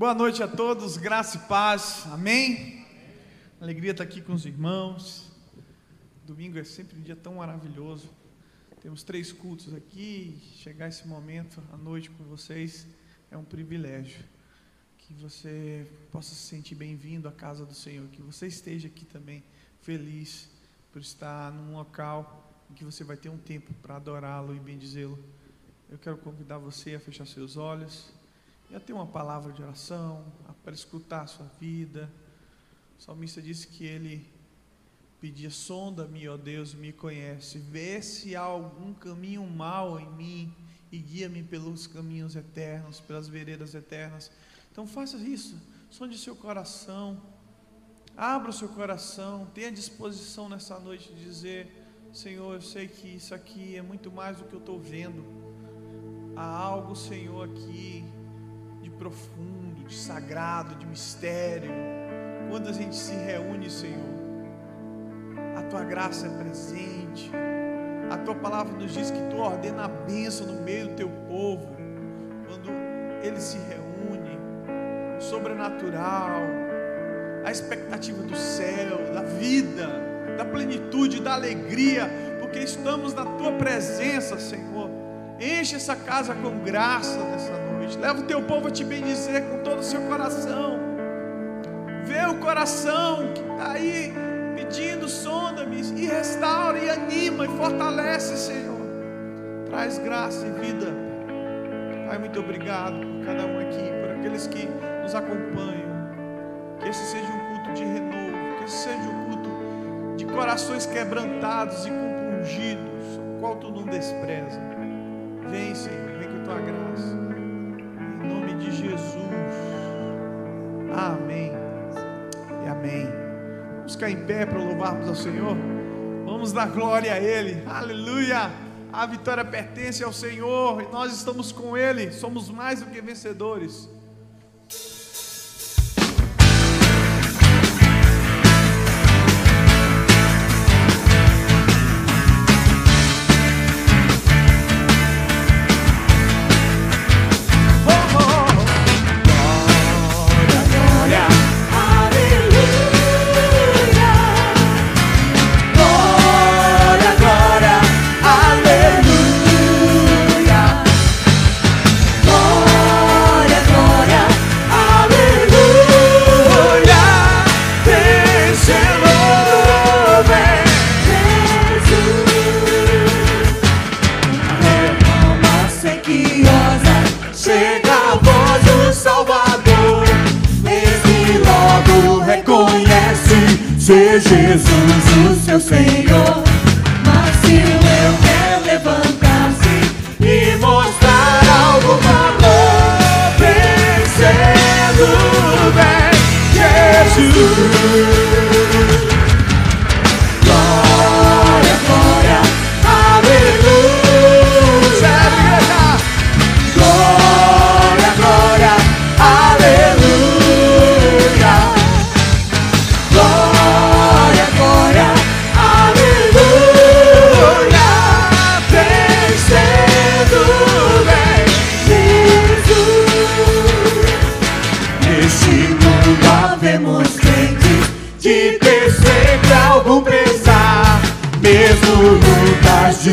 Boa noite a todos, graça e paz, amém? Alegria estar aqui com os irmãos. Domingo é sempre um dia tão maravilhoso. Temos três cultos aqui. Chegar esse momento à noite com vocês é um privilégio. Que você possa se sentir bem-vindo à casa do Senhor. Que você esteja aqui também feliz por estar num local em que você vai ter um tempo para adorá-lo e bendizê-lo. Eu quero convidar você a fechar seus olhos e a ter uma palavra de oração, para escutar a sua vida. O salmista disse que ele pedia: sonda-me, ó Deus, me conhece, vê se há algum caminho mal em mim e guia-me pelos caminhos eternos, pelas veredas eternas. Então faça isso, sonde seu coração, abra o seu coração, tenha disposição nessa noite de dizer: Senhor, eu sei que isso aqui é muito mais do que eu estou vendo. Há algo, Senhor, aqui profundo, de sagrado, de mistério. Quando a gente se reúne, Senhor, a tua graça é presente. A tua palavra nos diz que tu ordena a bênção no meio do teu povo. Quando ele se reúne, sobrenatural, a expectativa do céu, da vida, da plenitude, da alegria, porque estamos na tua presença, Senhor. Enche essa casa com graça nessa Leva o teu povo a te bendizer com todo o seu coração. Vê o coração que está aí pedindo, sonda-me e restaura e anima e fortalece, Senhor. Traz graça e vida. Pai, muito obrigado por cada um aqui, por aqueles que nos acompanham. Que esse seja um culto de renovo, que esse seja um culto de corações quebrantados e compungidos, o qual tu não despreza. Vem, Senhor, vem com tua graça. Nome de Jesus. Amém. E amém. Vamos ficar em pé para louvarmos ao Senhor. Vamos dar glória a Ele. Aleluia. A vitória pertence ao Senhor e nós estamos com Ele. Somos mais do que vencedores.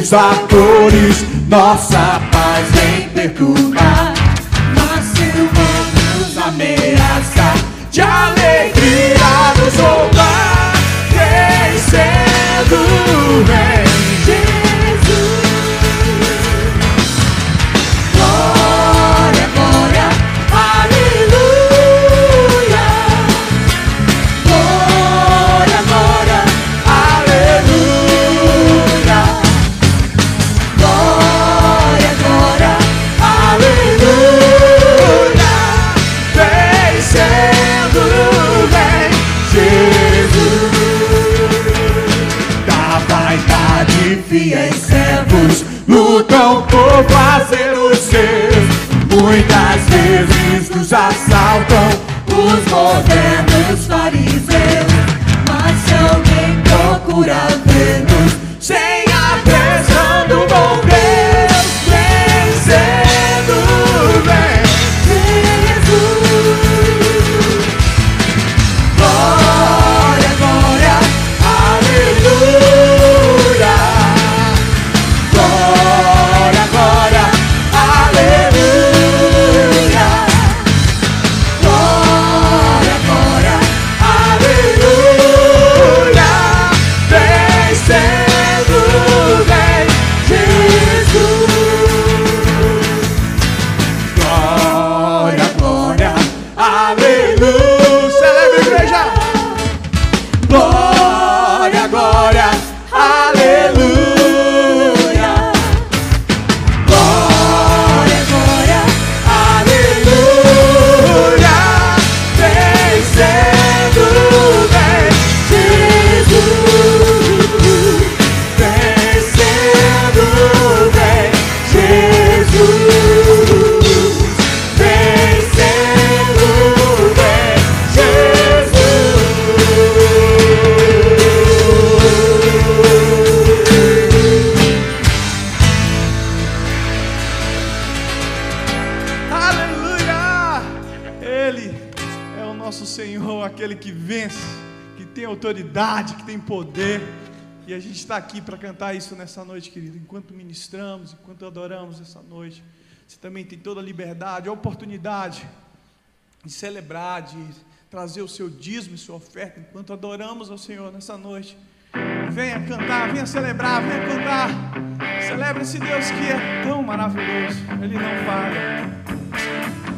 Desacordes, aqui para cantar isso nessa noite, querido. Enquanto ministramos, enquanto adoramos essa noite, você também tem toda a liberdade, a oportunidade de celebrar, de trazer o seu dízimo e sua oferta enquanto adoramos ao Senhor nessa noite. Venha cantar, venha celebrar, venha cantar. Celebre esse Deus que é tão maravilhoso. Ele não falha.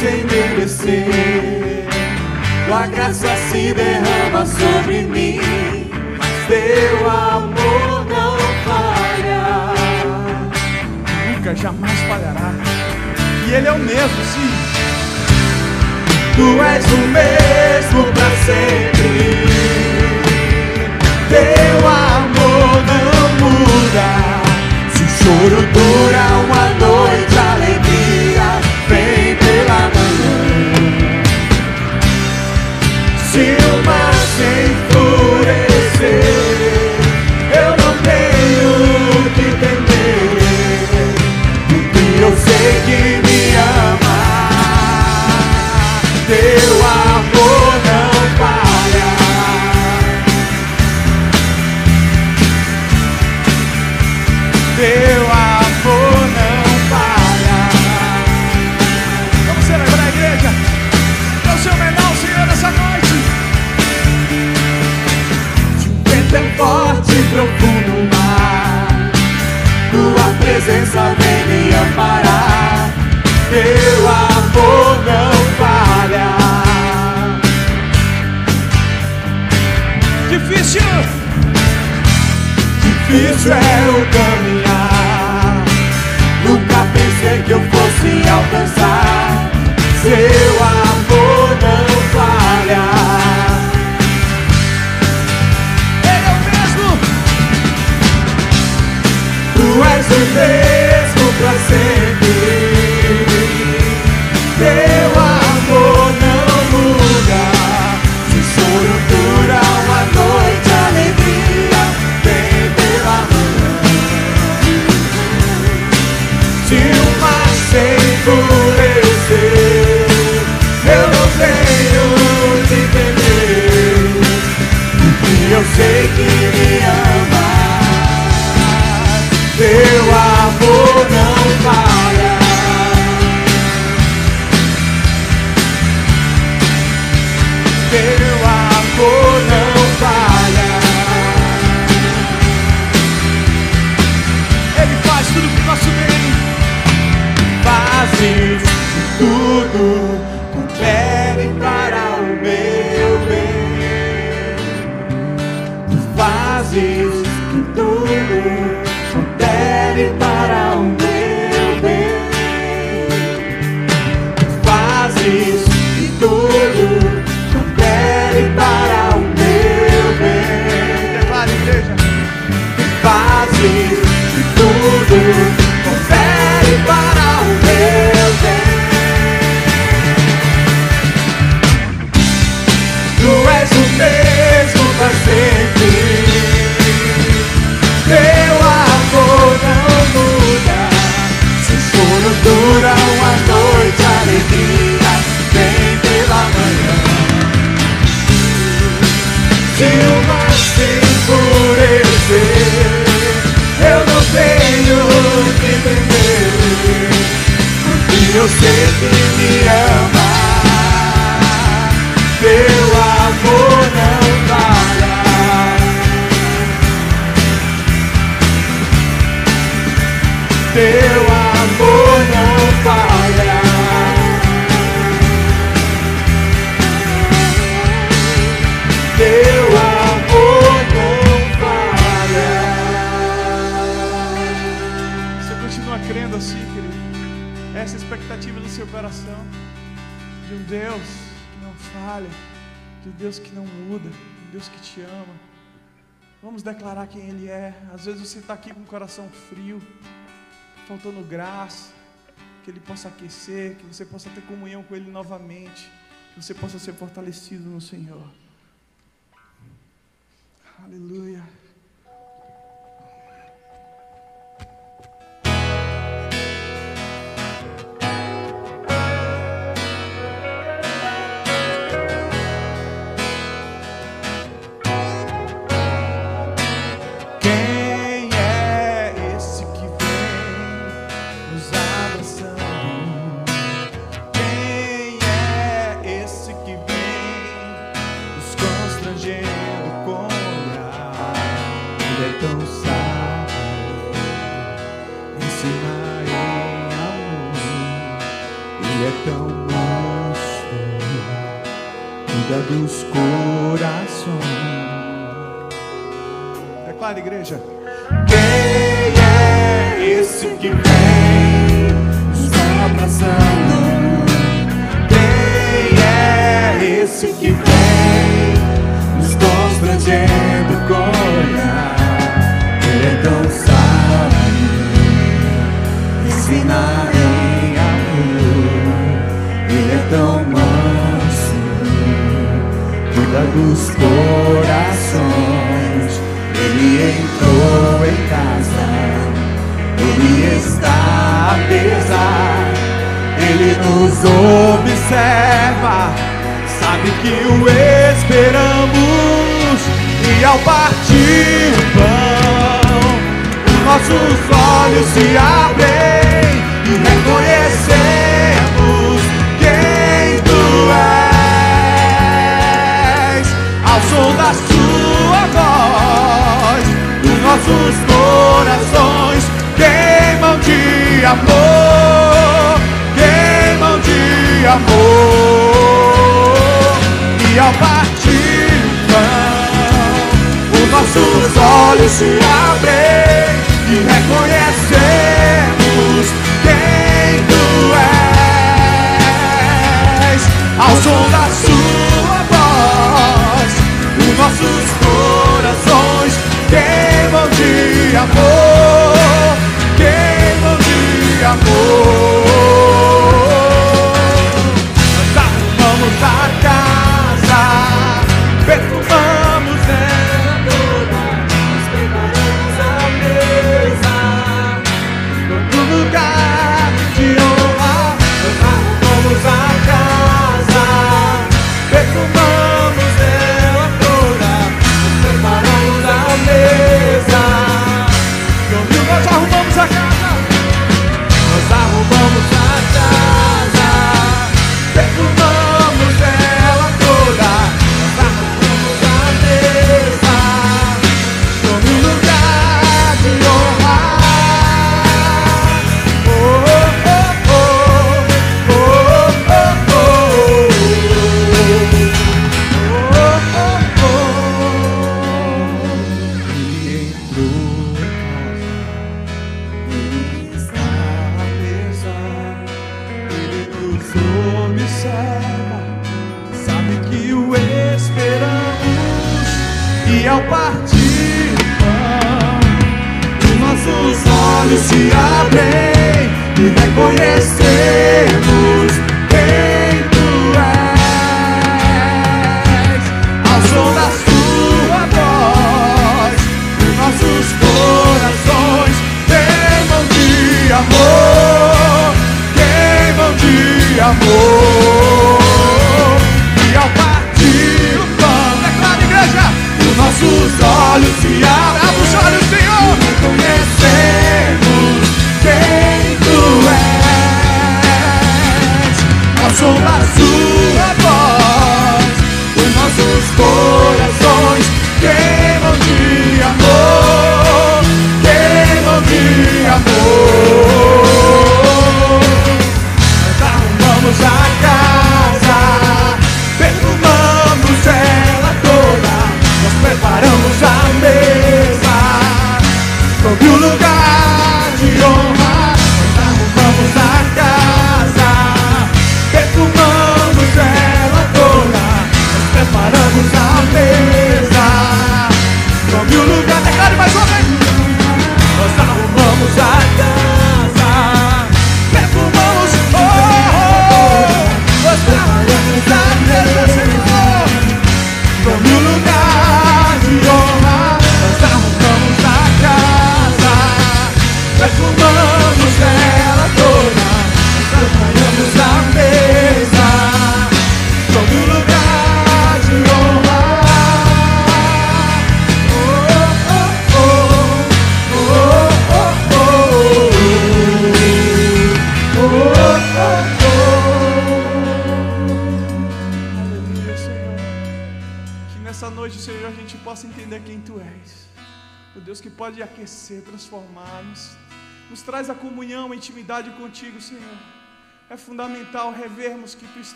Sem merecer. Tua graça se derrama sobre mim, teu amor não falha. Nunca, jamais falhará. E Ele é o mesmo, sim. Tu és o mesmo para sempre. Teu amor não muda. Se o choro dura uma noite, Se o mar se enfurecer, Teu amor não falha. Difícil. Difícil é o caminhar. Nunca pensei que eu fosse alcançar. Seu amor não falha. Ele é o mesmo. Tu és o mesmo pra sempre. Fazes tudo coopere para o meu bem. Tu fazes que tudo coopere para o meu bem. Tu fazes que tudo coopere para o meu bem. Igreja fazes que me ama. De Deus que não muda, um Deus que te ama. Vamos declarar quem Ele é. Às vezes você está aqui com o coração frio, faltando graça, que Ele possa aquecer, que você possa ter comunhão com Ele novamente, que você possa ser fortalecido no Senhor. Aleluia. Cuida dos corações. Declara, igreja. Quem é esse que vem nos abraçando? Quem é esse que vem nos constrangendo com olhar? Ele é tão sábio, ensina dos corações. Ele entrou em casa, ele está apesar, ele nos observa, sabe que o esperamos. E ao partir o pão, os nossos olhos se abrem e reconhecemos nossos corações queimam de amor, queimam de amor, e ao partir pão, os nossos olhos se abrem e reconhecemos quem tu és, ao som da sua voz, os nossos corações queimam de amor, queimam de amor.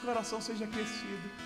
Nosso coração seja aquecido.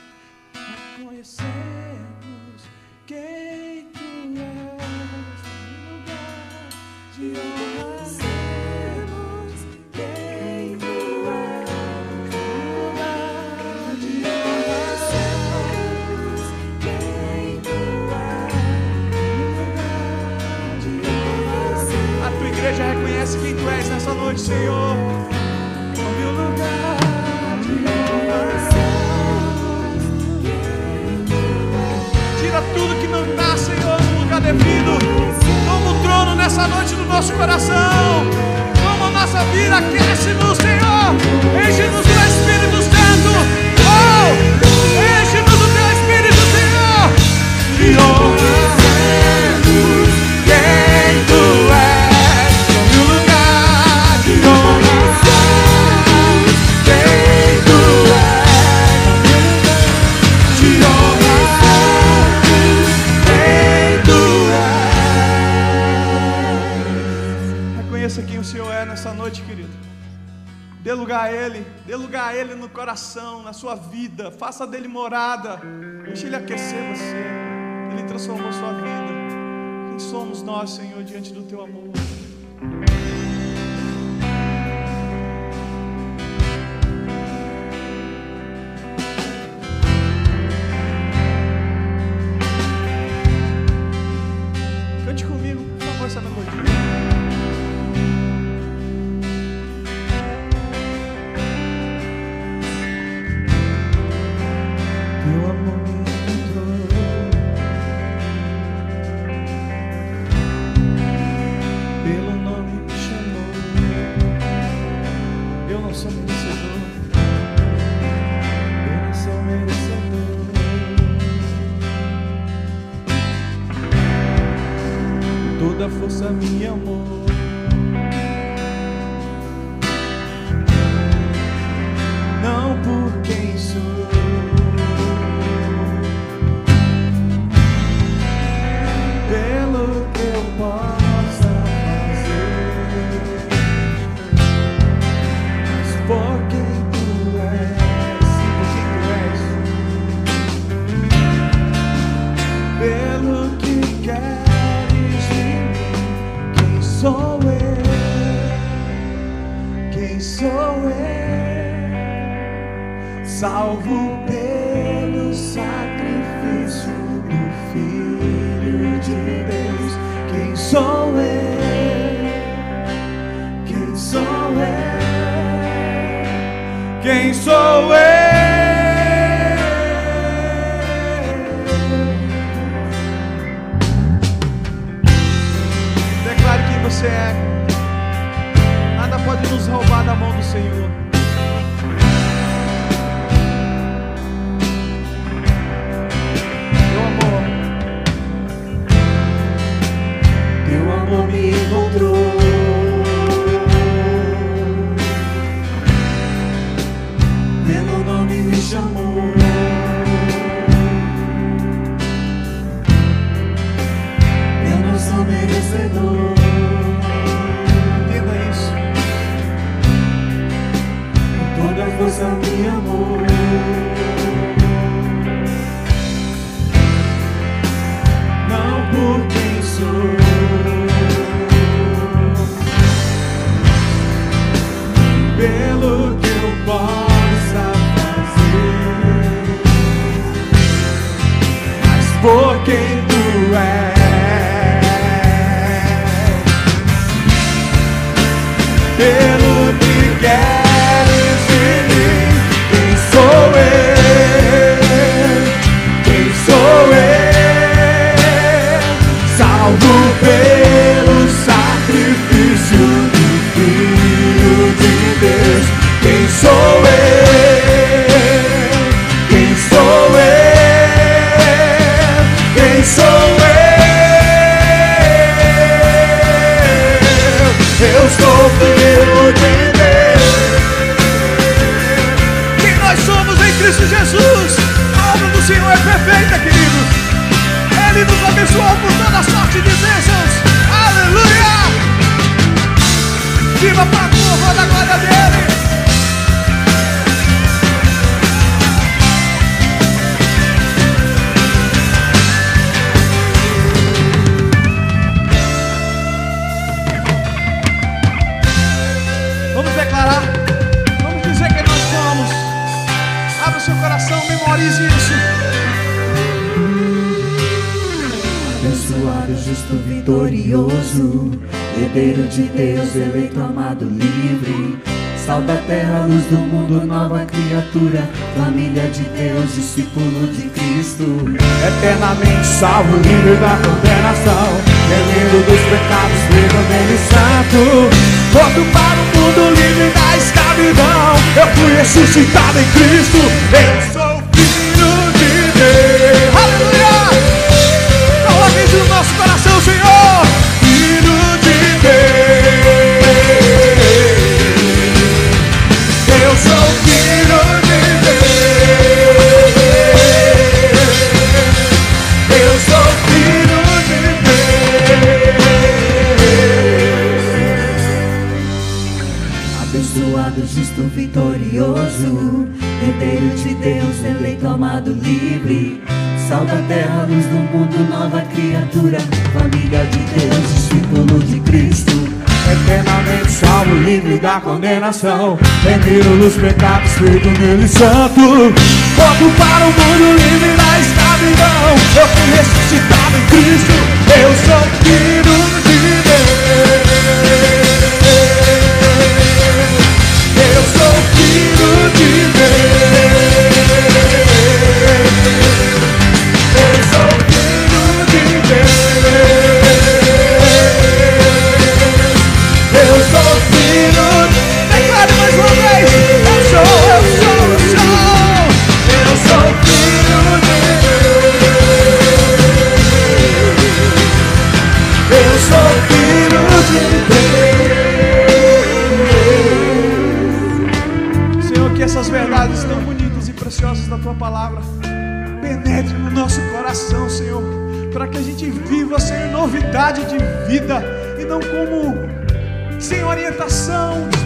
myself.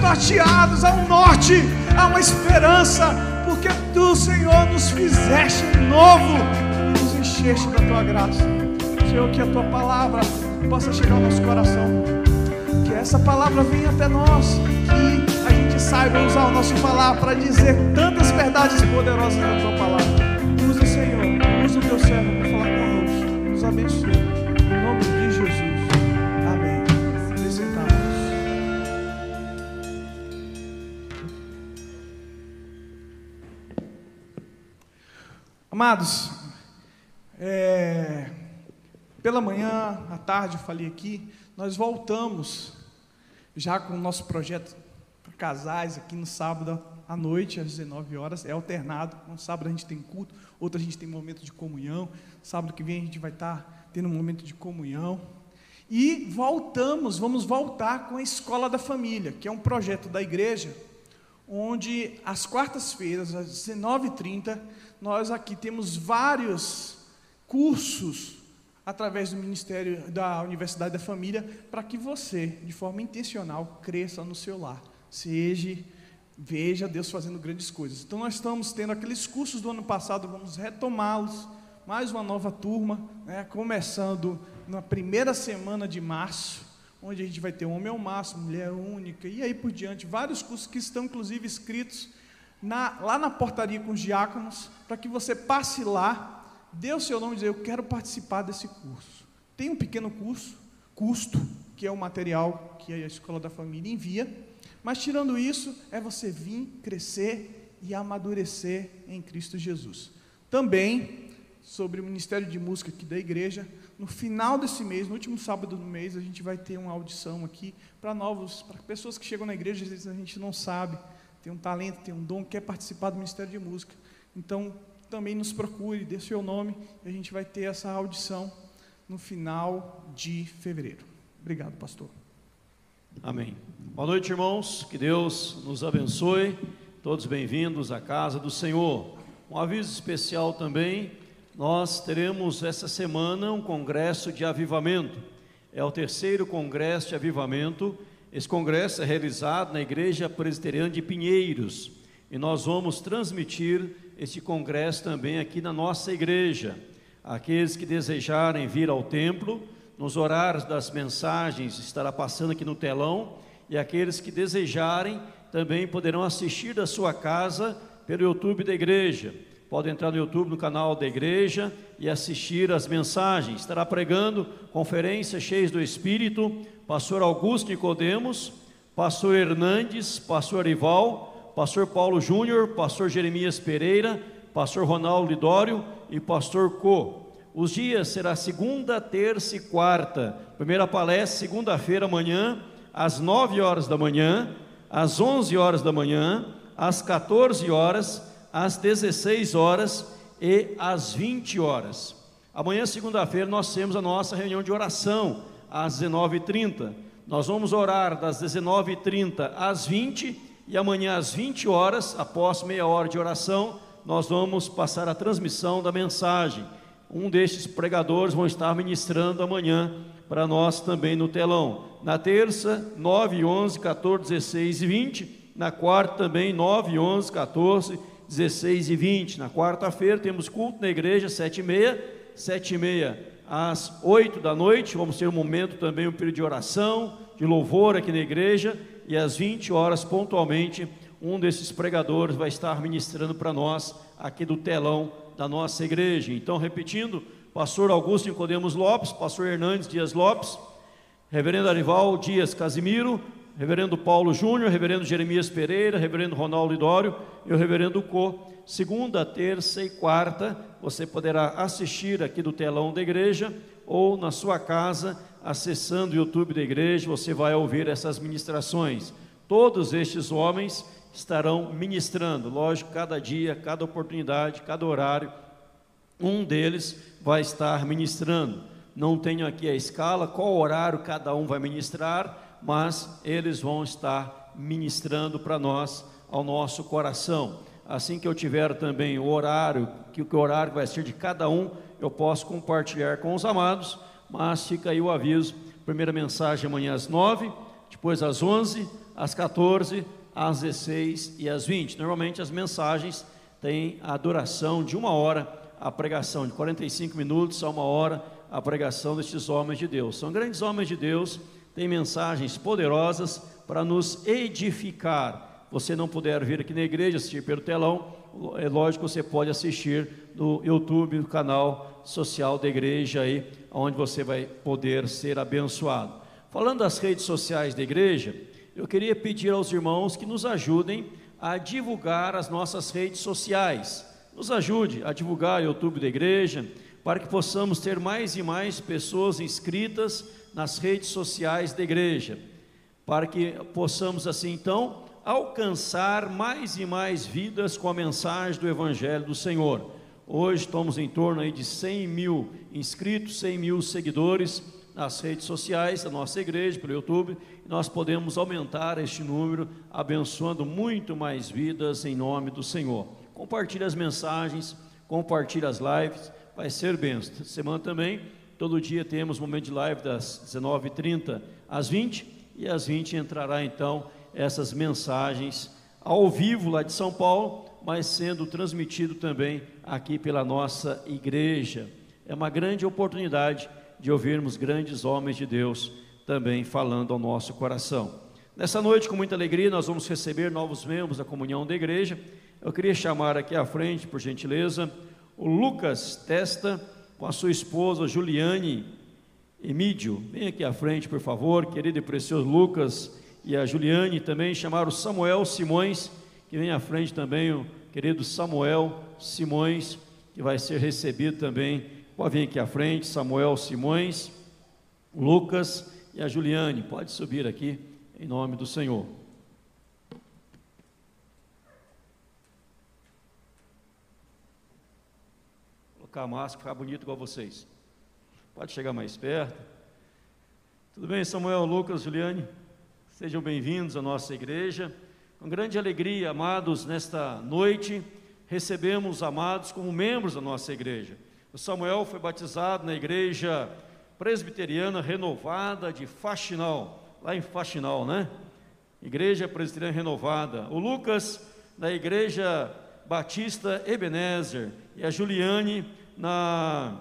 Orientação, desnorteados ao norte, há uma esperança, porque tu, Senhor, nos fizeste novo e nos encheste da tua graça. Senhor, que a tua palavra possa chegar ao nosso coração que essa palavra venha até nós, que a gente saiba usar o nosso palavra para dizer tantas verdades poderosas da tua palavra. Usa, Senhor, usa o teu servo para falar conosco, nos abençoe. Amados, é, pela manhã, à tarde, eu falei aqui, nós voltamos já com o nosso projeto para casais aqui no sábado à noite, às 19 horas, é alternado. No sábado a gente tem culto, outro a gente tem momento de comunhão. Sábado que vem a gente vai estar tendo um momento de comunhão. E voltamos, vamos voltar com a Escola da Família, que é um projeto da igreja, onde às quartas-feiras, às 19h30, nós aqui temos vários cursos através do Ministério da Universidade da Família para que você, de forma intencional, cresça no seu lar. Seja, veja Deus fazendo grandes coisas. Então nós estamos tendo aqueles cursos do ano passado, vamos retomá-los. Mais uma nova turma, né, começando na primeira semana de março, onde a gente vai ter homem ao máximo, mulher única, e aí por diante, vários cursos que estão inclusive escritos na- lá na portaria com os diáconos, para que você passe lá, dê o seu nome e dizer, eu quero participar desse curso. Tem um pequeno curso, custo, que é o material que a Escola da Família envia, mas tirando isso, é você vir, crescer e amadurecer em Cristo Jesus. Também, sobre o Ministério de Música aqui da igreja, no final desse mês, no último sábado do mês, a gente vai ter uma audição aqui para novos, para pessoas que chegam na igreja, às vezes a gente não sabe, tem um talento, tem um dom, quer participar do Ministério de Música. Então, também nos procure, dê seu nome, e a gente vai ter essa audição no final de fevereiro. Obrigado, pastor. Amém. Boa noite, irmãos. Que Deus nos abençoe. Todos bem-vindos à casa do Senhor. Um aviso especial também: nós teremos essa semana um congresso de avivamento. É o terceiro congresso de avivamento. Esse congresso é realizado na Igreja Presbiteriana de Pinheiros e nós vamos transmitir este congresso também aqui na nossa igreja. Aqueles que desejarem vir ao templo, nos horários das mensagens estará passando aqui no telão, e aqueles que desejarem também poderão assistir da sua casa pelo YouTube da igreja. Pode entrar no YouTube, no canal da igreja e assistir as mensagens. Estará pregando conferências cheias do Espírito, pastor Augusto Nicodemos, pastor Hernandes, pastor Arival, pastor Paulo Júnior, pastor Jeremias Pereira, pastor Ronaldo Lidório e pastor Co. Os dias será segunda, terça e quarta. Primeira palestra, segunda-feira amanhã, às 9 horas da manhã, às 11 horas da manhã, às 14 horas, às 16 horas e às 20 horas. Amanhã, segunda-feira, nós temos a nossa reunião de oração às 19h30. Nós vamos orar das 19h30 às 20 e amanhã às 20 horas, após meia hora de oração, nós vamos passar a transmissão da mensagem. Um destes pregadores vão estar ministrando amanhã para nós também no telão. Na terça, 9, 11, 14, 16 e 20. Na quarta também, 9, 11, 14, 16 e 20. Na quarta-feira temos culto na igreja, 7 e meia. 7 e meia às 8 da noite. Vamos ter um momento também, um período de oração, de louvor aqui na igreja. E às 20 horas, pontualmente, um desses pregadores vai estar ministrando para nós aqui do telão da nossa igreja. Então, repetindo, pastor Augusto Nicodemos Lopes, pastor Hernandes Dias Lopes, reverendo Arival Dias Casimiro, reverendo Paulo Júnior, reverendo Jeremias Pereira, reverendo Ronaldo Idório e o reverendo Co. Segunda, terça e quarta, você poderá assistir aqui do telão da igreja ou na sua casa, acessando o YouTube da igreja, você vai ouvir essas ministrações. Todos estes homens estarão ministrando, lógico, cada dia, cada oportunidade, cada horário, um deles vai estar ministrando. Não tenho aqui a escala, qual horário cada um vai ministrar, mas eles vão estar ministrando para nós, ao nosso coração. Assim que eu tiver também o horário, que o horário vai ser de cada um, eu posso compartilhar com os amados, mas fica aí o aviso. Primeira mensagem amanhã às nove, depois às onze, às 14, às 16 e às 20. Normalmente as mensagens têm a duração de uma hora a pregação de 45 minutos a uma hora a pregação destes homens de Deus. São grandes homens de Deus, têm mensagens poderosas para nos edificar. Você não puder vir aqui na igreja assistir pelo telão, é lógico você pode assistir no YouTube, no canal social da igreja aí, onde você vai poder ser abençoado. Falando das redes sociais da igreja, eu queria pedir aos irmãos que nos ajudem a divulgar as nossas redes sociais. Nos ajude a divulgar o YouTube da igreja, para que possamos ter mais e mais pessoas inscritas nas redes sociais da igreja, para que possamos assim então alcançar mais e mais vidas com a mensagem do Evangelho do Senhor. Hoje estamos em torno aí de 100 mil inscritos, 100 mil seguidores nas redes sociais da nossa igreja, pelo YouTube, e nós podemos aumentar este número, abençoando muito mais vidas em nome do Senhor. Compartilhe as mensagens, compartilhe as lives, vai ser benção. Semana também, todo dia temos momento de live das 19h30 às 20 e às 20 entrará então essas mensagens ao vivo lá de São Paulo, mas sendo transmitido também aqui pela nossa igreja. É uma grande oportunidade de ouvirmos grandes homens de Deus também falando ao nosso coração. Nessa noite, com muita alegria, nós vamos receber novos membros da comunhão da igreja. Eu queria chamar aqui à frente, por gentileza, o Lucas Testa, com a sua esposa Juliane Emídio. Vem aqui à frente, por favor, querido e precioso Lucas e a Juliane. Também chamar o Samuel Simões, que vem à frente também, o querido Samuel Simões, que vai ser recebido também. Pode vir aqui à frente, Samuel Simões, Lucas e a Juliane. Pode subir aqui, em nome do Senhor. A máscara, ficar bonito igual vocês. Pode chegar mais perto. Tudo bem, Samuel, Lucas, Juliane? Sejam bem-vindos à nossa igreja. Com grande alegria, amados, nesta noite, recebemos amados como membros da nossa igreja. O Samuel foi batizado na igreja presbiteriana renovada de Faxinal, lá em Faxinal, né? Igreja Presbiteriana Renovada. O Lucas, na Igreja Batista Ebenezer. E a Juliane, na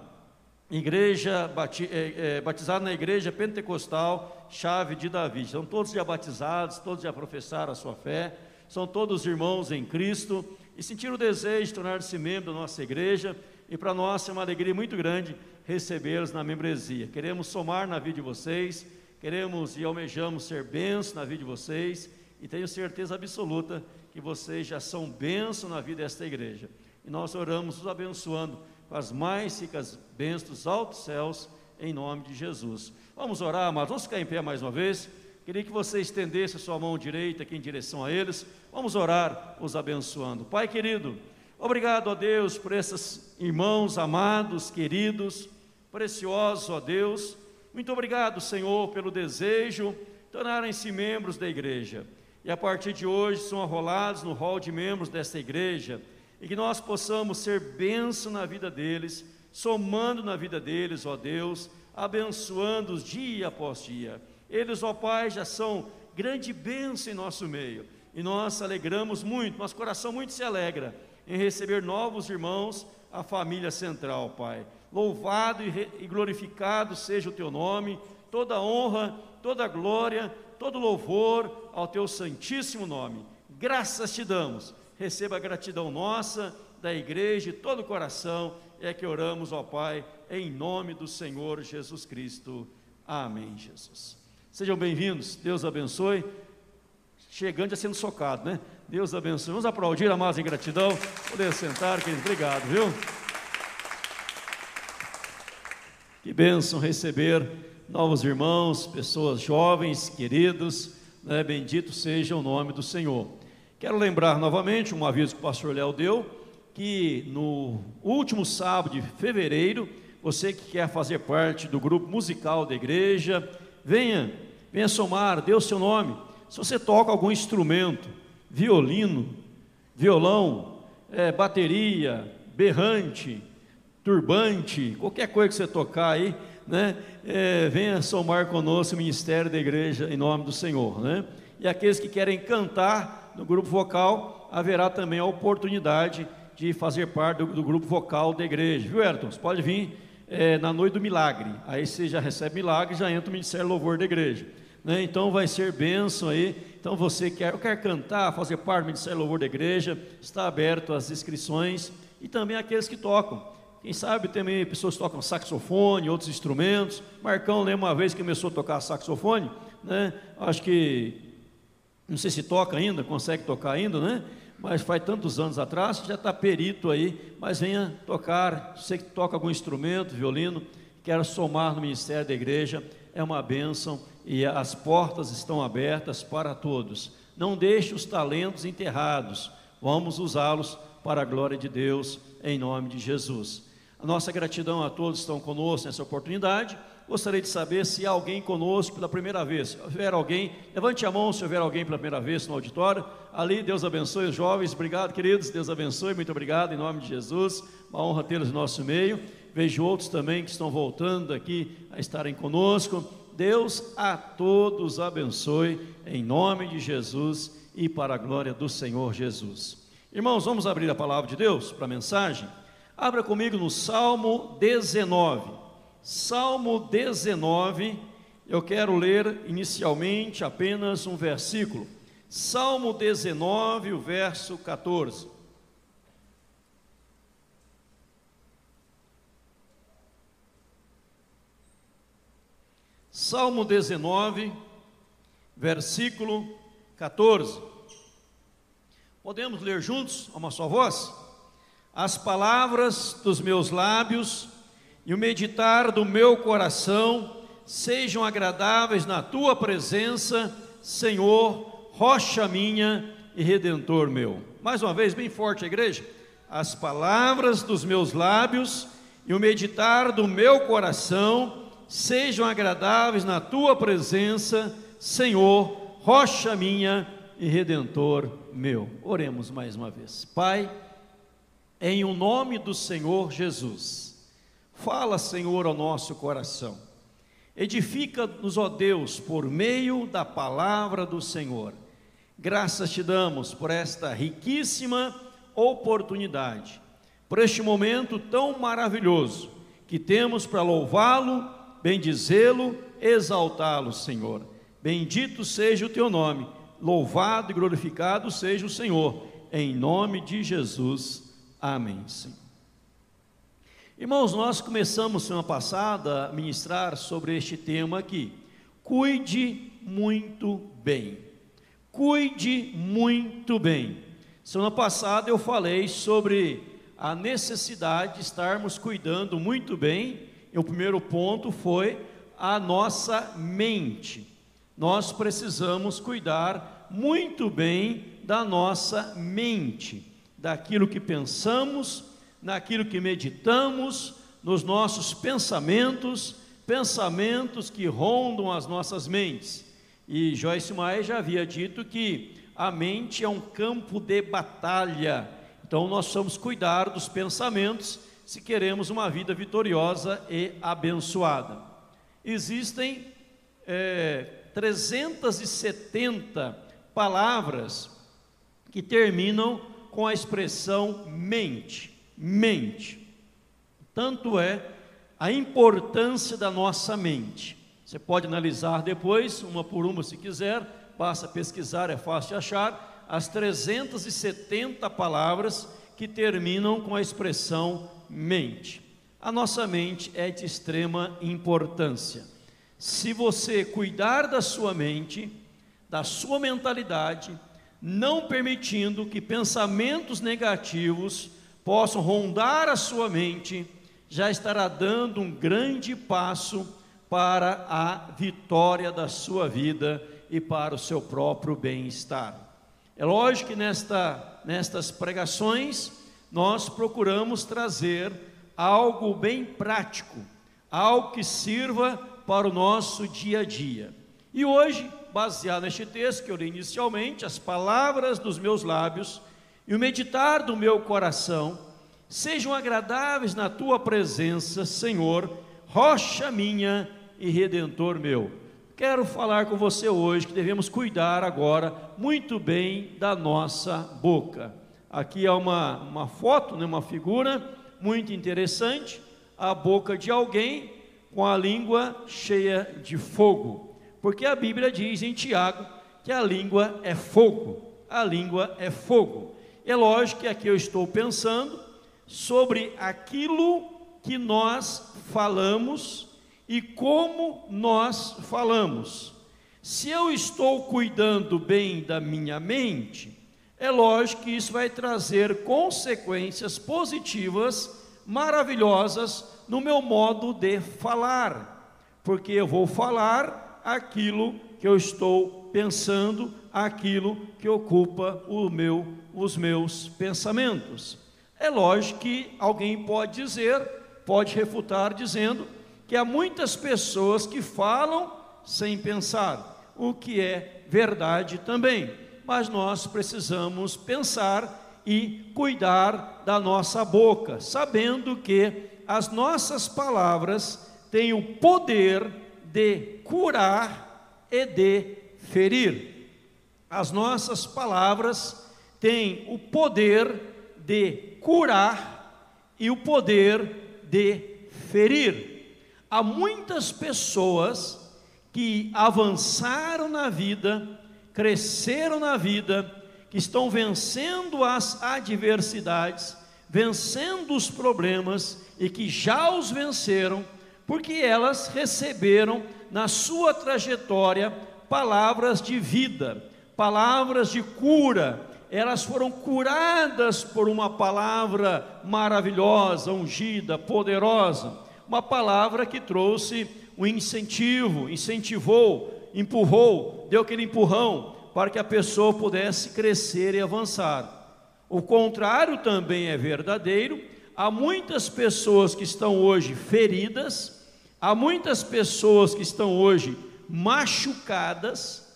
Igreja, é, é, batizada na Igreja Pentecostal Chave de Davi. São todos já batizados, todos já professaram a sua fé, são todos irmãos em Cristo e sentiram o desejo de tornar-se membro da nossa igreja. E para nós é uma alegria muito grande recebê-los na membresia. Queremos somar na vida de vocês Queremos e almejamos ser bênçãos na vida de vocês e tenho certeza absoluta que vocês já são bênçãos na vida desta igreja. E nós oramos os abençoando com as mais ricas bênçãos dos altos céus, em nome de Jesus. Vamos orar, mas vamos ficar em pé mais uma vez. Queria que você estendesse a sua mão direita aqui em direção a eles. Vamos orar, os abençoando. Pai querido, obrigado a Deus por esses irmãos amados, queridos, preciosos, ó Deus muito obrigado, Senhor, pelo desejo de tornarem-se membros da igreja. E a partir de hoje são arrolados no hall de membros desta igreja e que nós possamos ser bênção na vida deles, somando na vida deles, ó Deus, abençoando-os dia após dia. Eles, ó Pai, já são grande bênção em nosso meio e nós alegramos muito, nosso coração muito se alegra em receber novos irmãos, a família central, Pai. Louvado e glorificado seja o teu nome, toda honra, toda glória, todo louvor ao teu santíssimo nome. Graças te damos. Receba a gratidão nossa, da igreja, de todo o coração, é que oramos, ó Pai, em nome do Senhor Jesus Cristo. Amém, Jesus. Sejam bem-vindos, Deus abençoe. Chegando já sendo socado, né? Deus abençoe. Vamos aplaudir, amados, em gratidão. Poder sentar, querido. Obrigado, viu? Que bênção receber novos irmãos, pessoas jovens, queridos, né? bendito seja o nome do Senhor. Quero lembrar novamente um aviso que o pastor Léo deu, que no último sábado de fevereiro, você que quer fazer parte do grupo musical da igreja, venha, venha somar, dê o seu nome. Se você toca algum instrumento, violino, violão, é, bateria, berrante, turbante, qualquer coisa que você tocar aí, né? É, venha somar conosco o ministério da igreja em nome do Senhor, né? E aqueles que querem cantar no grupo vocal, haverá também a oportunidade de fazer parte do, do grupo vocal da igreja, viu, Ayrton? Você pode vir é, na noite do milagre, aí você já recebe milagre já entra o ministério louvor da igreja. Né? Então vai ser bênção aí. Então você quer, quer cantar, fazer parte do ministério louvor da igreja, está aberto as inscrições e também aqueles que tocam. Quem sabe também pessoas que tocam saxofone, outros instrumentos. Marcão lembra uma vez que começou a tocar saxofone, né? Acho que não sei se toca ainda, consegue tocar ainda, né? Mas faz tantos anos atrás, já está perito aí, mas venha tocar, você que toca algum instrumento, violino, quer somar no ministério da igreja, é uma bênção e as portas estão abertas para todos. Não deixe os talentos enterrados, vamos usá-los para a glória de Deus, em nome de Jesus. A nossa gratidão a todos que estão conosco nessa oportunidade. Gostaria de saber se há alguém conosco pela primeira vez. Se houver alguém, levante a mão se houver alguém pela primeira vez no auditório. Ali, Deus abençoe os jovens. Obrigado, queridos. Deus abençoe. Muito obrigado em nome de Jesus. Uma honra tê-los no nosso meio. Vejo outros também que estão voltando aqui a estarem conosco. Deus a todos abençoe em nome de Jesus e para a glória do Senhor Jesus. Irmãos, vamos abrir a palavra de Deus para a mensagem. Abra comigo no Salmo 19. Salmo 19, eu quero ler inicialmente apenas um versículo. Salmo 19, o verso 14. Salmo 19, versículo 14. Podemos ler juntos, a uma só voz? as palavras dos meus lábios e o meditar do meu coração sejam agradáveis na tua presença, Senhor, rocha minha e redentor meu. Mais uma vez, bem forte igreja. As palavras dos meus lábios e o meditar do meu coração sejam agradáveis na tua presença, Senhor, rocha minha e redentor meu. Oremos mais uma vez. Pai, em o nome do Senhor Jesus. Fala, Senhor, ao nosso coração. Edifica-nos, ó Deus, por meio da palavra do Senhor. Graças te damos por esta riquíssima oportunidade, por este momento tão maravilhoso que temos para louvá-lo, bendizê-lo, exaltá-lo, Senhor. Bendito seja o teu nome, louvado e glorificado seja o Senhor, em nome de Jesus. Amém. Senhor. Irmãos, nós começamos semana passada a ministrar sobre este tema aqui. Cuide muito bem. Cuide muito bem. Semana passada eu falei sobre a necessidade de estarmos cuidando muito bem. E o primeiro ponto foi a nossa mente. Nós precisamos cuidar muito bem da nossa mente, daquilo que pensamos, naquilo que meditamos, nos nossos pensamentos, pensamentos que rondam as nossas mentes. E Joyce Meyer já havia dito que a mente é um campo de batalha. Então nós somos cuidar dos pensamentos se queremos uma vida vitoriosa e abençoada. Existem é, 370 palavras que terminam com a expressão mente mente. Tanto é a importância da nossa mente. Você pode analisar depois, uma por uma se quiser, basta pesquisar, é fácil de achar, as 370 palavras que terminam com a expressão mente. A nossa mente é de extrema importância. Se você cuidar da sua mente, da sua mentalidade, não permitindo que pensamentos negativos possam rondar a sua mente, já estará dando um grande passo para a vitória da sua vida e para o seu próprio bem-estar. É lógico que nesta, nestas pregações nós procuramos trazer algo bem prático, algo que sirva para o nosso dia a dia. E hoje, baseado neste texto que eu li inicialmente, as palavras dos meus lábios e o meditar do meu coração sejam agradáveis na tua presença, Senhor, rocha minha e redentor meu. Quero falar com você hoje que devemos cuidar agora muito bem da nossa boca. Aqui há uma, uma foto, né, uma figura muito interessante, a boca de alguém com a língua cheia de fogo, porque a Bíblia diz em Tiago que a língua é fogo, a língua é fogo. É lógico que aqui eu estou pensando sobre aquilo que nós falamos e como nós falamos. Se eu estou cuidando bem da minha mente, é lógico que isso vai trazer consequências positivas, maravilhosas no meu modo de falar, porque eu vou falar aquilo que eu estou pensando, aquilo que ocupa meu, os meus pensamentos. É lógico que alguém pode dizer, pode refutar dizendo que há muitas pessoas que falam sem pensar, o que é verdade também. Mas nós precisamos pensar e cuidar da nossa boca, sabendo que as nossas palavras têm o poder de curar e de ferir. As nossas palavras têm o poder de curar e o poder de ferir. Há muitas pessoas que avançaram na vida, cresceram na vida, que estão vencendo as adversidades, vencendo os problemas e que já os venceram, porque elas receberam na sua trajetória palavras de vida, palavras de cura, elas foram curadas por uma palavra maravilhosa, ungida, poderosa, uma palavra que trouxe um incentivo, incentivou, empurrou, deu aquele empurrão para que a pessoa pudesse crescer e avançar. O contrário também é verdadeiro. Há muitas pessoas que estão hoje feridas, há muitas pessoas que estão hoje machucadas,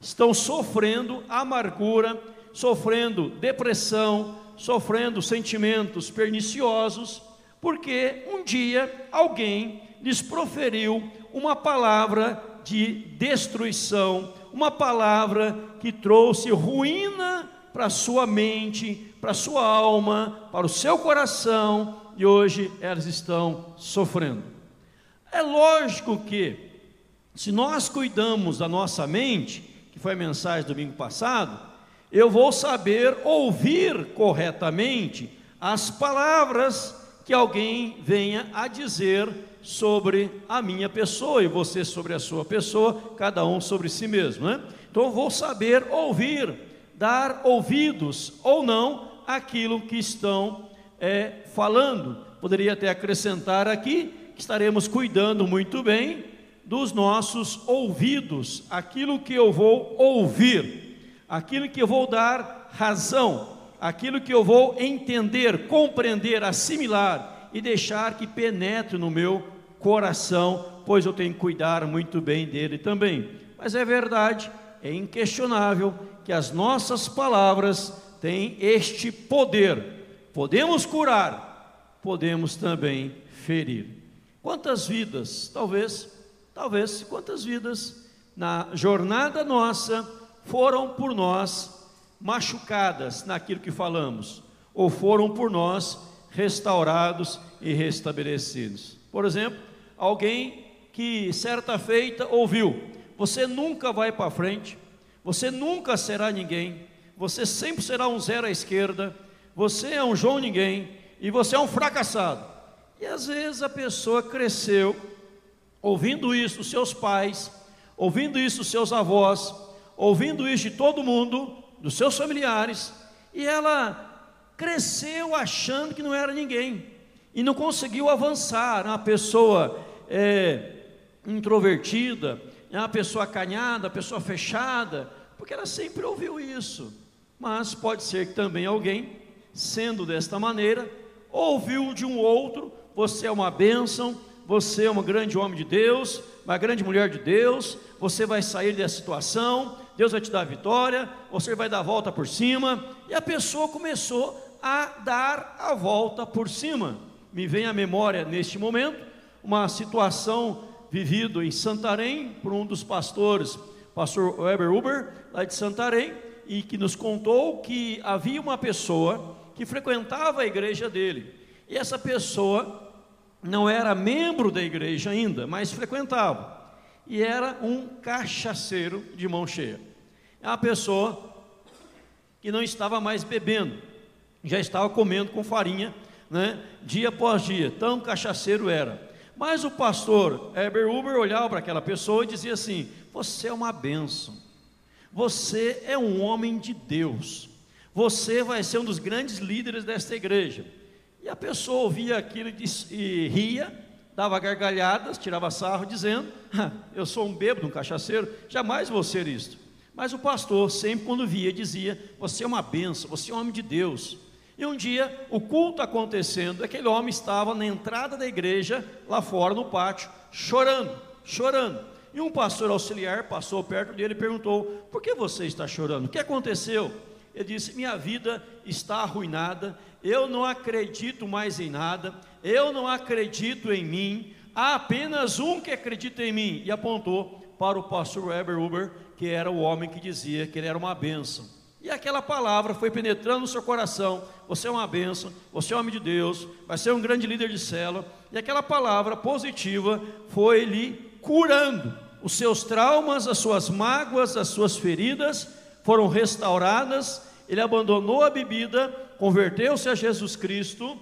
estão sofrendo amargura, sofrendo depressão, sofrendo sentimentos perniciosos, Porque um dia alguém lhes proferiu uma palavra de destruição, uma palavra que trouxe ruína para sua mente, para sua alma, para o seu coração, e hoje elas estão sofrendo. É lógico que, se nós cuidamos da nossa mente, que foi a mensagem do domingo passado, eu vou saber ouvir corretamente as palavras que alguém venha a dizer sobre a minha pessoa e você sobre a sua pessoa, cada um sobre si mesmo, né? Então eu vou saber ouvir, dar ouvidos ou não aquilo que estão é, falando. Poderia até acrescentar aqui que estaremos cuidando muito bem dos nossos ouvidos, aquilo que eu vou ouvir, aquilo que eu vou dar razão, aquilo que eu vou entender, compreender, assimilar e deixar que penetre no meu coração, pois eu tenho que cuidar muito bem dele também. Mas é verdade, é inquestionável que as nossas palavras têm este poder. Podemos curar, podemos também ferir. Quantas vidas, talvez, talvez, quantas vidas na jornada nossa foram por nós machucadas naquilo que falamos, ou foram por nós restaurados e restabelecidos. Por exemplo, alguém que certa feita ouviu: Você nunca vai para frente, você nunca será ninguém, você sempre será um zero à esquerda, você é um João ninguém e você é um fracassado. E às vezes a pessoa cresceu ouvindo isso seus pais, ouvindo isso seus avós, ouvindo isso de todo mundo, dos seus familiares, e ela cresceu achando que não era ninguém e não conseguiu avançar. Uma pessoa é, introvertida, uma pessoa acanhada, uma pessoa fechada, porque ela sempre ouviu isso. Mas pode ser que também alguém, sendo desta maneira, ouviu de um outro: você é uma bênção, você é um grande homem de Deus, uma grande mulher de Deus, você vai sair dessa situação, Deus vai te dar a vitória, você vai dar a volta por cima, e a pessoa começou a dar a volta por cima. Me vem à memória neste momento uma situação vivida em Santarém por um dos pastores, pastor Weber Uber, lá de Santarém, e que nos contou que havia uma pessoa que frequentava a igreja dele. E essa pessoa não era membro da igreja ainda, mas frequentava. E era um cachaceiro de mão cheia. É uma pessoa que não estava mais bebendo, já estava comendo com farinha, né, dia após dia, tão cachaceiro era. Mas o pastor Heber Uber olhava para aquela pessoa e dizia assim: Você é uma bênção, você é um homem de Deus, você vai ser um dos grandes líderes desta igreja. E a pessoa ouvia aquilo e ria, dava gargalhadas, tirava sarro, dizendo: Eu sou um bêbado, um cachaceiro, jamais vou ser isto. Mas o pastor, sempre quando via, dizia: Você é uma benção, você é um homem de Deus. E um dia, o culto acontecendo, aquele homem estava na entrada da igreja, lá fora no pátio, chorando, chorando. E um pastor auxiliar passou perto dele e perguntou: Por que você está chorando? O que aconteceu? Ele disse: Minha vida está arruinada, eu não acredito mais em nada, eu não acredito em mim, há apenas um que acredita em mim. E apontou para o pastor Weber Uber, que era o homem que dizia que ele era uma bênção. E aquela palavra foi penetrando no seu coração. Você é uma bênção, você é homem de Deus, vai ser um grande líder de célula. E aquela palavra positiva foi lhe curando. Os seus traumas, as suas mágoas, as suas feridas foram restauradas. Ele abandonou a bebida, converteu-se a Jesus Cristo,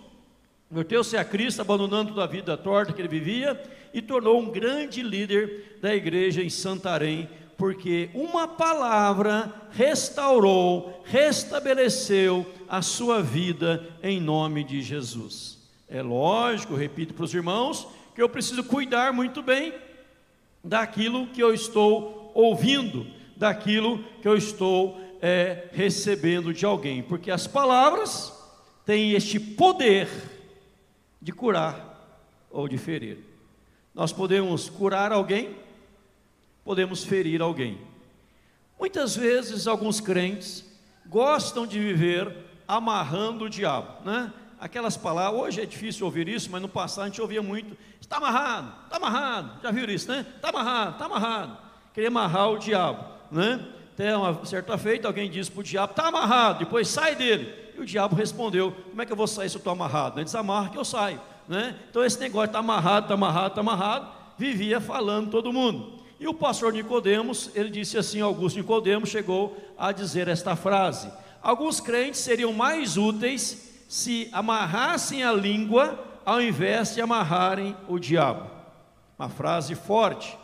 converteu-se a Cristo, abandonando toda a vida torta que ele vivia e tornou um grande líder da igreja em Santarém, porque uma palavra restaurou, restabeleceu a sua vida em nome de Jesus. É lógico, repito para os irmãos, que eu preciso cuidar muito bem daquilo que eu estou ouvindo, daquilo que eu estou é, recebendo de alguém, porque as palavras têm este poder de curar ou de ferir. Nós podemos curar alguém podemos ferir alguém. Muitas vezes, alguns crentes gostam de viver amarrando o diabo, né? Aquelas palavras, hoje é difícil ouvir isso, mas no passado a gente ouvia muito: está amarrado, está amarrado. Já viram isso, né? Está amarrado, está amarrado. Queria amarrar o diabo, né? Até uma certa feita, alguém disse para o diabo: está amarrado, depois sai dele. E o diabo respondeu: Como é que eu vou sair se eu estou amarrado? Ele desamarra que eu saio, né? Então esse negócio está amarrado, está amarrado, está amarrado, vivia falando todo mundo. E o pastor Nicodemos, ele disse assim, Augusto Nicodemos chegou a dizer esta frase: Alguns crentes seriam mais úteis se amarrassem a língua ao invés de amarrarem o diabo. Uma frase forte,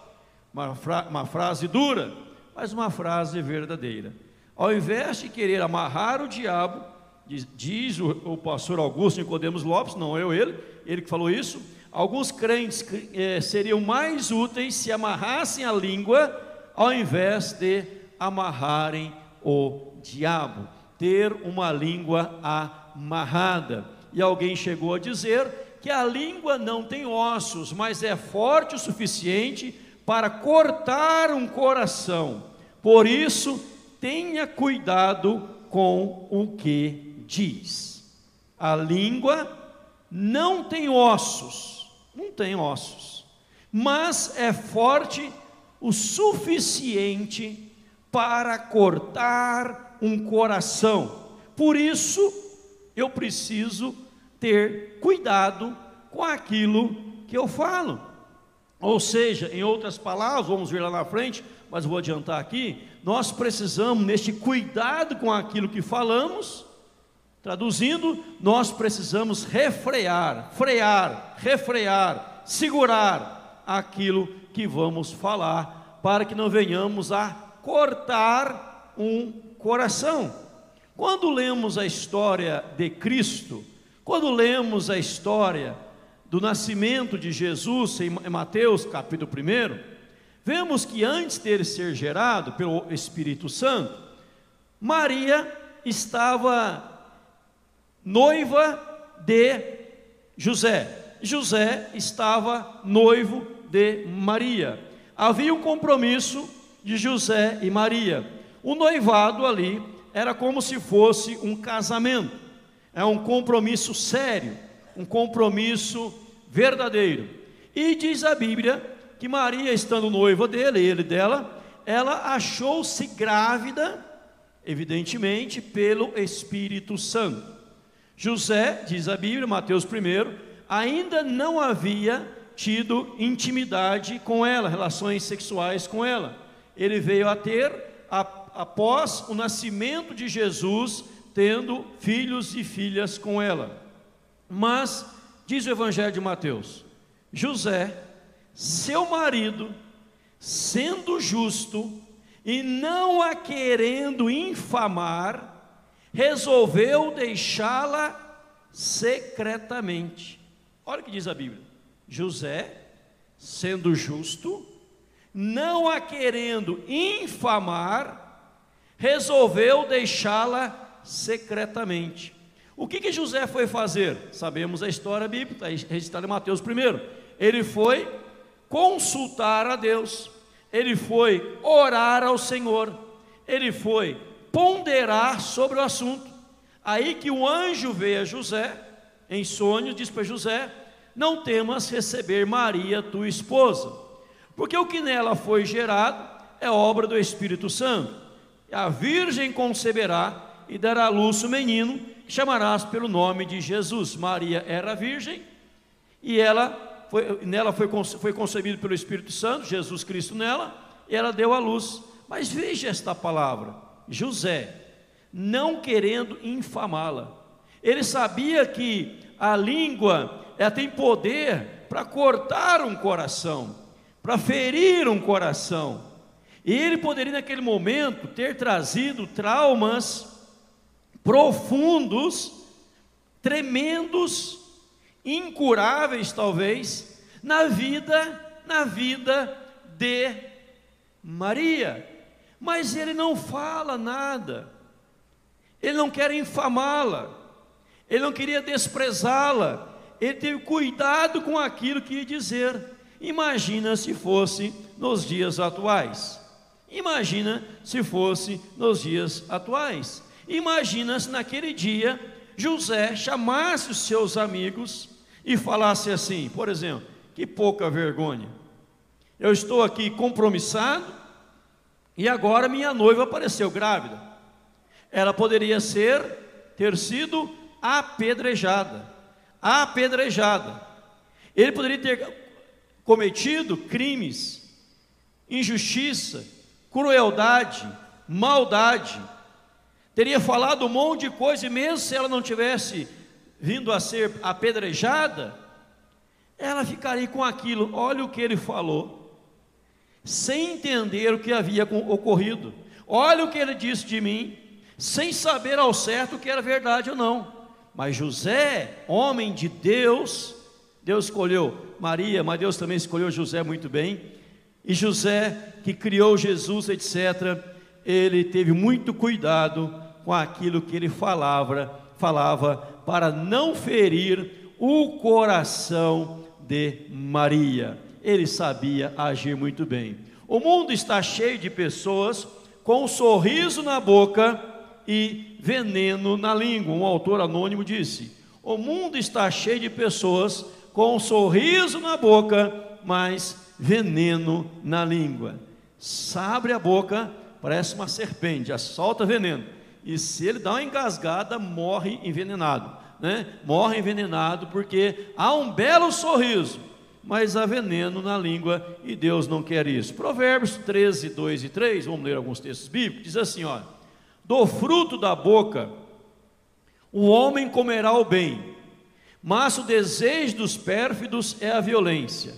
uma, fra uma frase dura, mas uma frase verdadeira. Ao invés de querer amarrar o diabo, diz, diz o, o, pastor Augusto Nicodemos Lopes, não eu ele, ele que falou isso, alguns crentes eh, seriam mais úteis se amarrassem a língua ao invés de amarrarem o diabo, ter uma língua amarrada amarrada. E alguém chegou a dizer que a língua não tem ossos, mas é forte o suficiente para cortar um coração. Por isso, tenha cuidado com o que diz. A língua não tem ossos, não tem ossos, mas é forte o suficiente para cortar um coração. Por isso, eu preciso ter cuidado com aquilo que eu falo. Ou seja, em outras palavras, vamos ver lá na frente, mas vou adiantar aqui, nós precisamos, neste cuidado com aquilo que falamos, traduzindo, nós precisamos refrear, frear, refrear, segurar aquilo que vamos falar, para que não venhamos a cortar um coração. Quando lemos a história de Cristo, quando lemos a história do nascimento de Jesus em Mateus capítulo 1, vemos que antes dele ser gerado pelo Espírito Santo, Maria estava noiva de José. José estava noivo de Maria. Havia um compromisso de José e Maria. O noivado ali era como se fosse um casamento, é um compromisso sério, um compromisso verdadeiro. E diz a Bíblia que Maria, estando noiva dele, ele dela, ela achou-se grávida, evidentemente, pelo Espírito Santo. José, diz a Bíblia, Mateus 1, ainda não havia tido intimidade com ela, relações sexuais com ela. Ele veio a ter a após o nascimento de Jesus, tendo filhos e filhas com ela. Mas, diz o Evangelho de Mateus, José, seu marido, sendo justo e não a querendo infamar, resolveu deixá-la secretamente. Olha o que diz a Bíblia: José, sendo justo, não a querendo infamar, resolveu deixá-la secretamente. O que, que José foi fazer? Sabemos a história bíblica, registrada em Mateus 1. Ele foi consultar a Deus, ele foi orar ao Senhor, ele foi ponderar sobre o assunto. Aí que o anjo veio a José, em sonho, diz para José: Não temas receber Maria, tua esposa, porque o que nela foi gerado é obra do Espírito Santo a virgem conceberá e dará à luz o menino, chamarás pelo nome de Jesus. Maria era virgem e ela foi, nela foi, foi concebido pelo Espírito Santo, Jesus Cristo nela, e ela deu à luz. Mas veja esta palavra: José, não querendo infamá-la, ele sabia que a língua ela tem poder para cortar um coração, para ferir um coração. E ele poderia, naquele momento, ter trazido traumas profundos, tremendos, incuráveis talvez, na vida, na vida de Maria. Mas ele não fala nada. Ele não quer infamá-la. Ele não queria desprezá-la. Ele teve cuidado com aquilo que ia dizer. Imagina se fosse nos dias atuais. Imagina se fosse nos dias atuais. Imagina se naquele dia José chamasse os seus amigos e falasse assim, por exemplo, que pouca vergonha. Eu estou aqui compromissado e agora minha noiva apareceu grávida. Ela poderia ser ter sido apedrejada. Apedrejada. Ele poderia ter cometido crimes, injustiça, crueldade, maldade. Teria falado um monte de coisa e mesmo se ela não tivesse vindo a ser apedrejada, ela ficaria com aquilo. Olha o que ele falou, sem entender o que havia ocorrido. Olha o que ele disse de mim, sem saber ao certo o que era verdade ou não. Mas José, homem de Deus, Deus escolheu Maria, mas Deus também escolheu José muito bem. E José, que criou Jesus, etc., ele teve muito cuidado com aquilo que ele falava, falava para não ferir o coração de Maria. Ele sabia agir muito bem. O mundo está cheio de pessoas com um sorriso na boca e veneno na língua. Um autor anônimo disse: O mundo está cheio de pessoas com um sorriso na boca, mas veneno na língua. Abre a boca, parece uma serpente, solta veneno e se ele dá uma engasgada, morre envenenado, né? Morre envenenado porque há um belo sorriso, mas há veneno na língua e Deus não quer isso. Provérbios 13, 2 e 3, vamos ler alguns textos bíblicos, diz assim: ó, do fruto da boca o homem comerá o bem, mas o desejo dos pérfidos é a violência.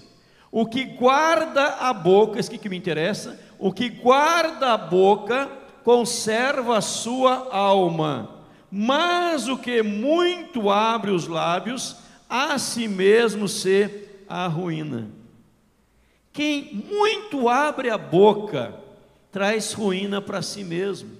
O que guarda a boca, isso que me interessa, o que guarda a boca conserva a sua alma, mas o que muito abre os lábios, a si mesmo se arruína. Quem muito abre a boca, traz ruína para si mesmo.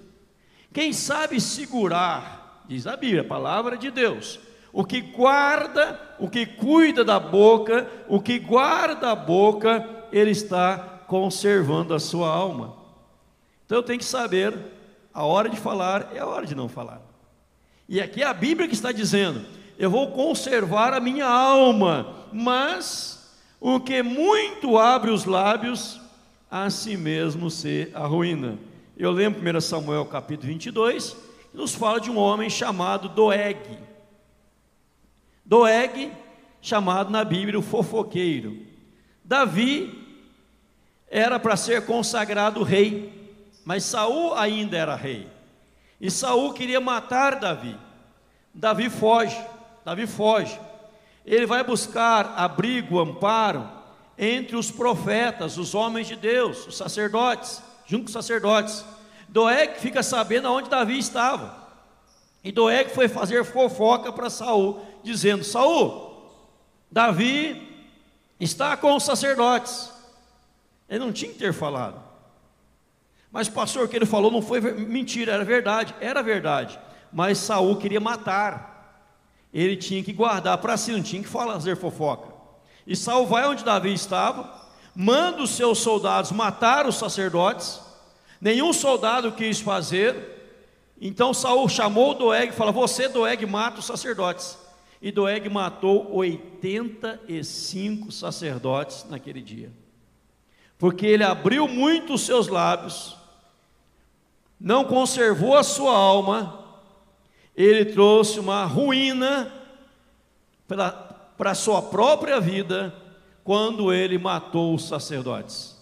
Quem sabe segurar, diz a Bíblia, a palavra de Deus, o que guarda, o que cuida da boca, o que guarda a boca, ele está conservando a sua alma. Então eu tenho que saber a hora de falar é a hora de não falar. E aqui é a Bíblia que está dizendo: eu vou conservar a minha alma, mas o que muito abre os lábios, a si mesmo se arruína. Eu lembro 1 Samuel capítulo 22, que nos fala de um homem chamado Doeg. Doeg, chamado na Bíblia o fofoqueiro. Davi era para ser consagrado rei, mas Saul ainda era rei. E Saul queria matar Davi. Davi foge, Davi foge. Ele vai buscar abrigo, amparo entre os profetas, os homens de Deus, os sacerdotes, junto com os sacerdotes. Doeg fica sabendo aonde Davi estava. E Doeg foi fazer fofoca para Saul, dizendo: Saul, Davi está com os sacerdotes. Ele não tinha que ter falado. Mas pastor, o que ele falou não foi mentira, era verdade, era verdade. Mas Saul queria matar. Ele tinha que guardar para si, não tinha que fazer fofoca. E Saul vai onde Davi estava, manda os seus soldados matar os sacerdotes. Nenhum soldado quis fazer. Então Saul chamou Doeg e falou: Você, Doeg, mata os sacerdotes. E Doeg matou 85 sacerdotes naquele dia. Porque ele abriu muito os seus lábios não conservou a sua alma, ele trouxe uma ruína para a sua própria vida quando ele matou os sacerdotes.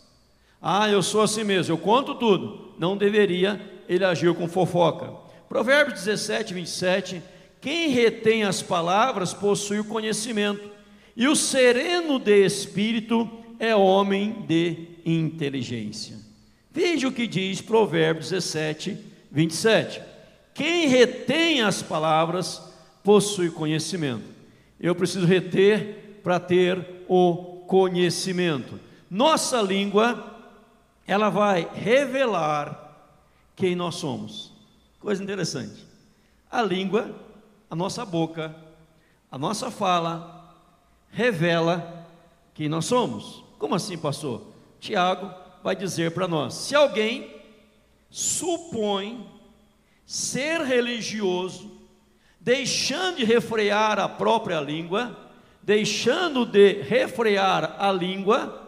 Ah, eu sou assim mesmo, eu conto tudo. Não deveria, ele agiu com fofoca. Provérbios 17, 27. Quem retém as palavras possui o conhecimento, e o sereno de espírito é homem de inteligência. Veja o que diz Provérbios 17, 27. Quem retém as palavras possui conhecimento. Eu preciso reter para ter o conhecimento. Nossa língua, ela vai revelar quem nós somos. Coisa interessante. A língua, a nossa boca, a nossa fala, revela quem nós somos. Como assim, pastor? Tiago vai dizer para nós: se alguém supõe ser religioso, deixando de refrear a própria língua, deixando de refrear a língua,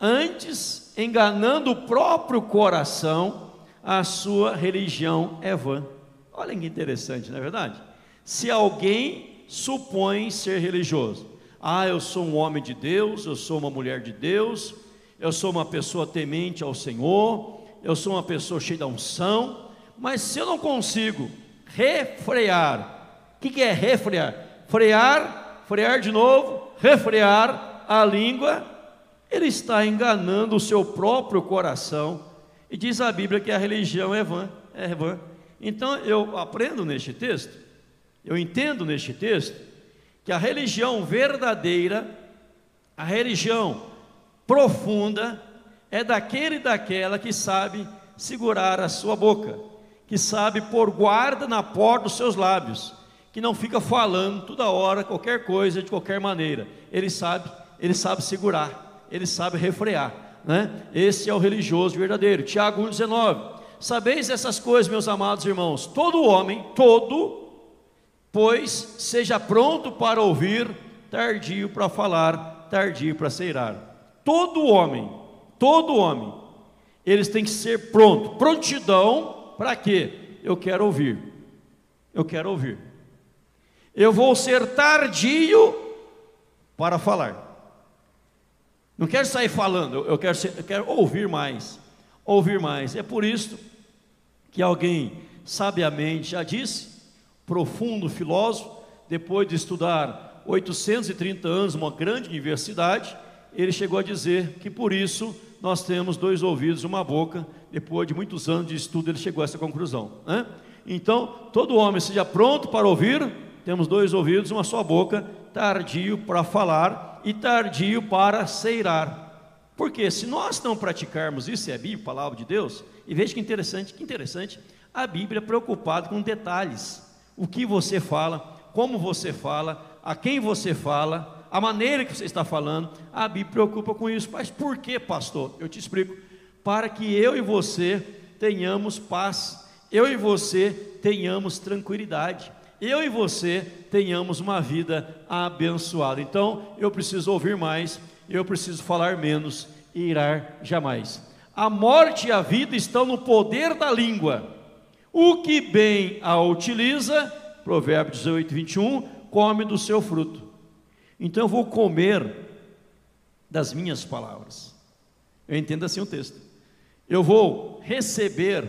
antes enganando o próprio coração, a sua religião é vã. Olha que interessante, não é verdade? Se alguém supõe ser religioso, ah, eu sou um homem de Deus, eu sou uma mulher de Deus, eu sou uma pessoa temente ao Senhor, eu sou uma pessoa cheia da unção, mas se eu não consigo refrear, o que, que é refrear? Frear, frear de novo, refrear a língua, ele está enganando o seu próprio coração, e diz a Bíblia que a religião é vã, é vã. Então eu aprendo neste texto, eu entendo neste texto, que a religião verdadeira, a religião profunda, é daquele e daquela que sabe segurar a sua boca, que sabe pôr guarda na porta dos seus lábios, que não fica falando toda hora qualquer coisa de qualquer maneira. Ele sabe, ele sabe segurar, ele sabe refrear, né? Esse é o religioso verdadeiro. Tiago 1:19. Sabeis essas coisas, meus amados irmãos, todo homem, todo Pois seja pronto para ouvir, tardio para falar, tardio para ceirar. Todo homem, todo homem, eles têm que ser pronto. Prontidão para quê? Eu quero ouvir. Eu quero ouvir. Eu vou ser tardio para falar. Não quero sair falando, eu quero, ser, eu quero ouvir mais. Ouvir mais. É por isso que alguém sabiamente já disse profundo filósofo, depois de estudar 830 anos uma grande universidade, ele chegou a dizer que por isso nós temos dois ouvidos e uma boca. Depois de muitos anos de estudo, ele chegou a essa conclusão. Né? Então, todo homem seja pronto para ouvir, temos dois ouvidos, uma só boca, tardio para falar e tardio para ceirar. Porque se nós não praticarmos isso, é a Bíblia, a palavra de Deus, e veja que interessante, que interessante, a Bíblia é preocupada com detalhes o que você fala, como você fala, a quem você fala, a maneira que você está falando, a Bíblia preocupa com isso. Mas por que, pastor? Eu te explico. Para que eu e você tenhamos paz, eu e você tenhamos tranquilidade, eu e você tenhamos uma vida abençoada. Então, eu preciso ouvir mais, eu preciso falar menos e irar jamais. A morte e a vida estão no poder da língua. O que bem a utiliza, Provérbios 18, 21, come do seu fruto. Então eu vou comer das minhas palavras. Eu entendo assim o texto. Eu vou receber,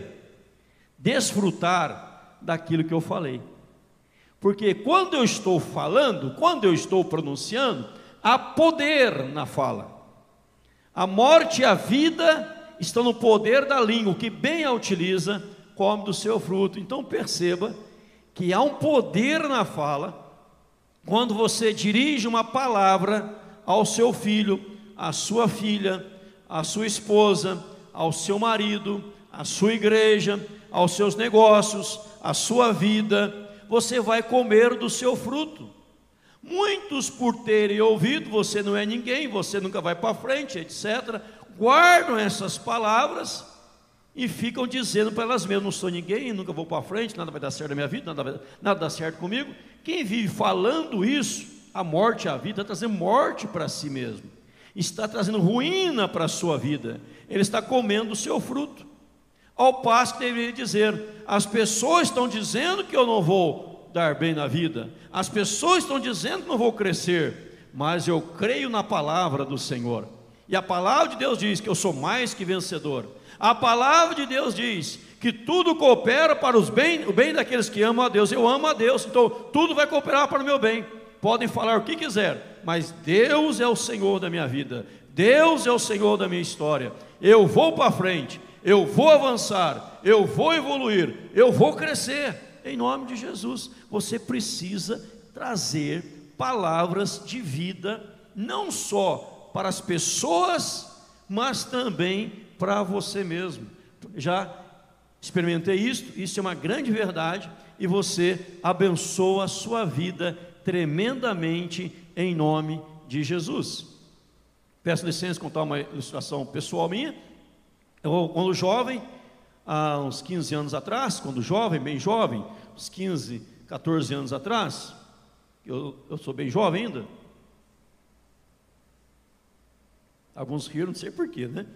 desfrutar daquilo que eu falei. Porque quando eu estou falando, quando eu estou pronunciando, há poder na fala. A morte e a vida estão no poder da língua, o que bem a utiliza, come do seu fruto. Então perceba que há um poder na fala quando você dirige uma palavra ao seu filho, à sua filha, à sua esposa, ao seu marido, à sua igreja, aos seus negócios, à sua vida, você vai comer do seu fruto. Muitos, por terem ouvido, você não é ninguém, você nunca vai para frente, etc., guardam essas palavras e ficam dizendo para elas mesmas: não sou ninguém, nunca vou para frente, nada vai dar certo na minha vida, nada, vai, nada dá certo comigo. Quem vive falando isso, a morte, a vida, está trazendo morte para si mesmo, está trazendo ruína para a sua vida, ele está comendo o seu fruto. Ao passo que deveria dizer: as pessoas estão dizendo que eu não vou dar bem na vida, as pessoas estão dizendo que não vou crescer, mas eu creio na palavra do Senhor. E a palavra de Deus diz que eu sou mais que vencedor. A palavra de Deus diz que tudo coopera para os bem, o bem daqueles que amam a Deus. Eu amo a Deus, então tudo vai cooperar para o meu bem. Podem falar o que quiser, mas Deus é o Senhor da minha vida. Deus é o Senhor da minha história. Eu vou para frente, eu vou avançar, eu vou evoluir, eu vou crescer. Em nome de Jesus, você precisa trazer palavras de vida, não só para as pessoas, mas também para você mesmo. Já experimentei isso, isso é uma grande verdade, e você abençoa a sua vida tremendamente em nome de Jesus. Peço licença contar uma ilustração pessoal minha. Eu, quando jovem, há uns 15 anos atrás, quando jovem, bem jovem, uns 15, 14 anos atrás, eu, eu sou bem jovem ainda. Alguns riram, não sei porquê, né?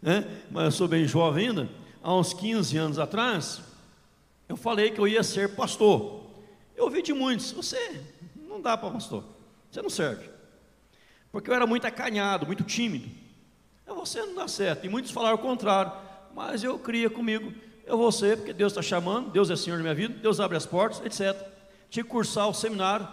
né? Mas eu sou bem jovem ainda. Há uns 15 anos atrás, eu falei que eu ia ser pastor. Eu ouvi de muitos, você não dá para pastor, você não serve. Porque eu era muito acanhado, muito tímido. Eu, você não dá certo. E muitos falaram o contrário. Mas eu cria comigo, eu vou ser, porque Deus está chamando, Deus é Senhor da minha vida, Deus abre as portas, etc. Tinha que cursar o seminário,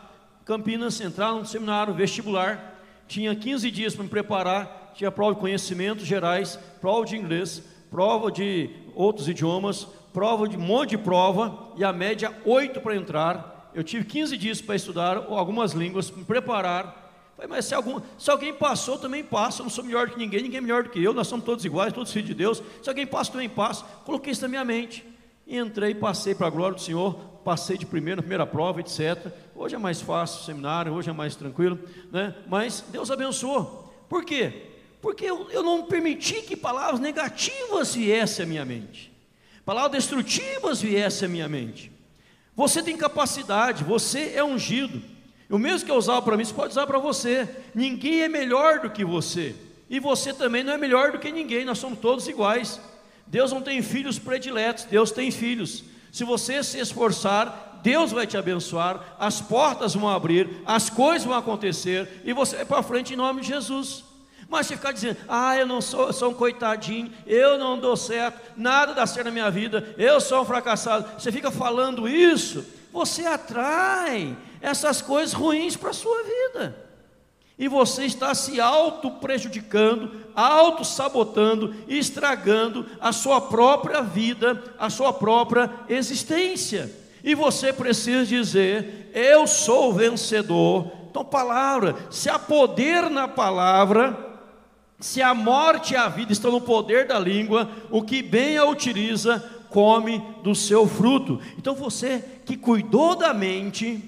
Campinas, entrar no seminário vestibular. Tinha 15 dias para me preparar, tinha prova de conhecimentos gerais, prova de inglês, prova de outros idiomas, prova de um monte de prova, e a média 8 para entrar. Eu tive 15 dias para estudar algumas línguas, me preparar, Falei, mas se, algum, se alguém passou, também passa. Eu não sou melhor que ninguém, ninguém é melhor do que eu. Nós somos todos iguais, todos filhos de Deus. Se alguém passa, também passa. Coloquei isso na minha mente. E entrei, passei para a glória do Senhor. Passei de primeira, primeira prova, etc. Hoje é mais fácil o seminário, hoje é mais tranquilo. Né? Mas Deus abençoou. Por quê? Porque eu, eu não permiti que palavras negativas viessem à minha mente. Palavras destrutivas viessem à minha mente. Você tem capacidade, você é ungido. O mesmo que eu usava para mim, você pode usar para você. Ninguém é melhor do que você. E você também não é melhor do que ninguém, nós somos todos iguais. Deus não tem filhos prediletos, Deus tem filhos. Se você se esforçar, Deus vai te abençoar, as portas vão abrir, as coisas vão acontecer e você vai para frente em nome de Jesus. Mas você ficar dizendo, ah, eu não sou, sou um coitadinho, eu não dou certo, nada dá certo na minha vida, eu sou um fracassado. Você fica falando isso, você atrai essas coisas ruins para a sua vida. E você está se auto-prejudicando, auto-sabotando estragando a sua própria vida, a sua própria existência. E você precisa dizer: Eu sou vencedor. Então, palavra, se há poder na palavra, se a morte e a vida estão no poder da língua, o que bem a utiliza, come do seu fruto. Então, você que cuidou da mente,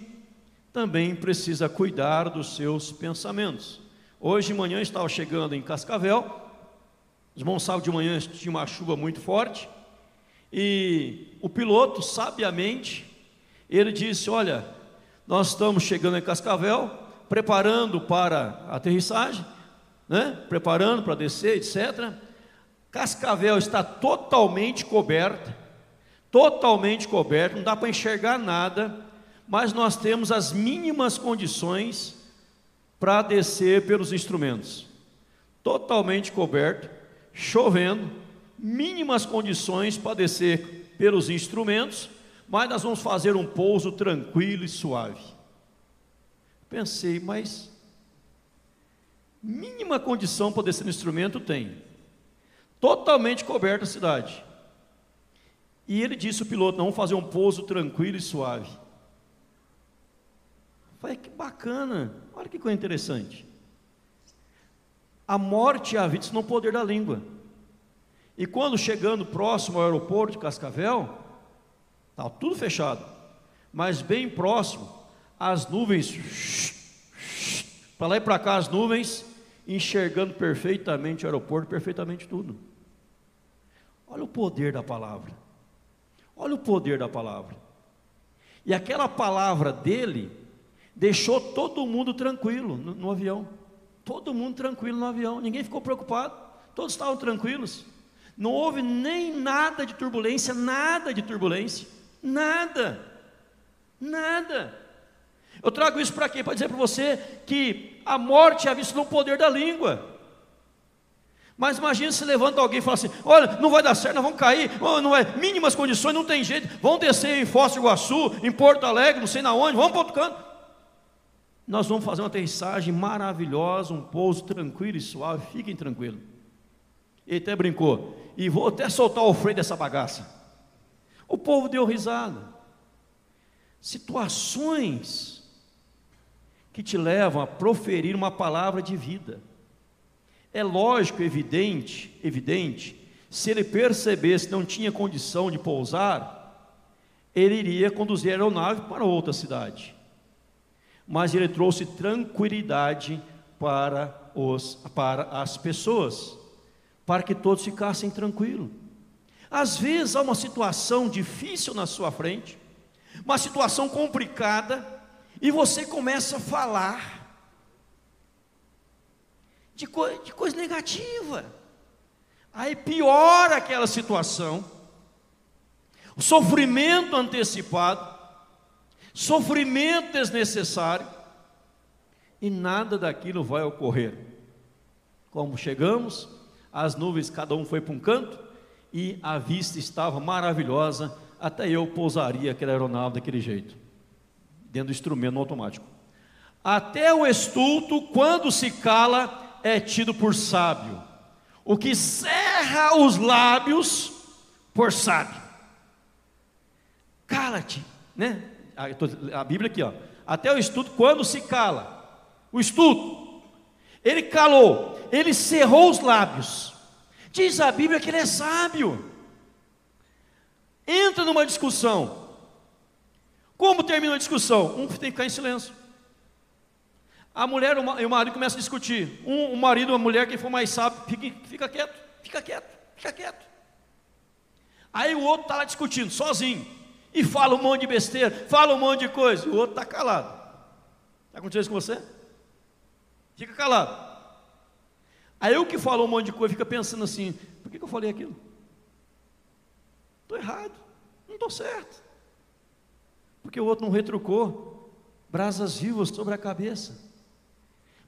também precisa cuidar dos seus pensamentos. Hoje de manhã estava chegando em Cascavel, os irmãos de manhã tinha uma chuva muito forte, e o piloto, sabiamente, ele disse: Olha, nós estamos chegando em Cascavel, preparando para a aterrissagem, né? preparando para descer, etc. Cascavel está totalmente coberta, totalmente coberta, não dá para enxergar nada mas nós temos as mínimas condições para descer pelos instrumentos. Totalmente coberto, chovendo, mínimas condições para descer pelos instrumentos, mas nós vamos fazer um pouso tranquilo e suave. Pensei, mas mínima condição para descer no instrumento tem. Totalmente coberta a cidade. E ele disse o piloto: não, vamos fazer um pouso tranquilo e suave. Falei, que bacana, olha que coisa interessante. A morte e a vida estão no poder da língua. E quando chegando próximo ao aeroporto de Cascavel, estava tudo fechado, mas bem próximo, as nuvens, para lá e para cá as nuvens, enxergando perfeitamente o aeroporto, perfeitamente tudo. Olha o poder da palavra. Olha o poder da palavra. E aquela palavra dele deixou todo mundo tranquilo no, no avião. Todo mundo tranquilo no avião, ninguém ficou preocupado, todos estavam tranquilos. Não houve nem nada de turbulência, nada de turbulência, nada, nada. Eu trago isso para quê? Para dizer para você que a morte é vista no poder da língua. Mas imagine se levanta alguém e fala assim: olha, não vai dar certo, nós vamos cair, não é, mínimas condições, não tem jeito, vão descer em Foz do Iguaçu, em Porto Alegre, não sei na onde, vamos para outro canto. Nós vamos fazer uma aterrissagem maravilhosa, um pouso tranquilo e suave, fiquem tranquilos. Ele até brincou, e vou até soltar o freio dessa bagaça. O povo deu risada. Situações que te levam a proferir uma palavra de vida. É lógico, evidente, evidente, se ele percebesse que não tinha condição de pousar, ele iria conduzir a aeronave para outra cidade mas ele trouxe tranquilidade para, os, para as pessoas, para que todos ficassem tranquilos. Às vezes há uma situação difícil na sua frente, uma situação complicada, e você começa a falar de, co de coisa negativa. Aí piora aquela situação, o sofrimento antecipado, sofrimento desnecessário, e nada daquilo vai ocorrer. Como chegamos, as nuvens, cada um foi para um canto, e a vista estava maravilhosa, até eu pousaria aquela aeronave daquele jeito, dentro do instrumento automático. Até o estulto, quando se cala, é tido por sábio. O que cerra os lábios por sábio. Cala-te, né? A Bíblia aqui, ó. Até o estudo, quando se cala. O estudo. Ele calou, ele cerrou os lábios. Diz a Bíblia que ele é sábio. Entra numa discussão. Como termina a discussão? Um tem que ficar em silêncio. A mulher e o marido começam a discutir. Um, o marido e a mulher, quem for mais sábio, fica, fica quieto, fica quieto, fica quieto. Aí o outro está lá discutindo, sozinho. E fala um monte de besteira, fala um monte de coisa. O outro está calado. Está acontecendo isso com você? Fica calado. Aí o que falou um monte de coisa fica pensando assim: por que, que eu falei aquilo? Estou errado, não estou certo. Porque o outro não retrucou brasas vivas sobre a cabeça.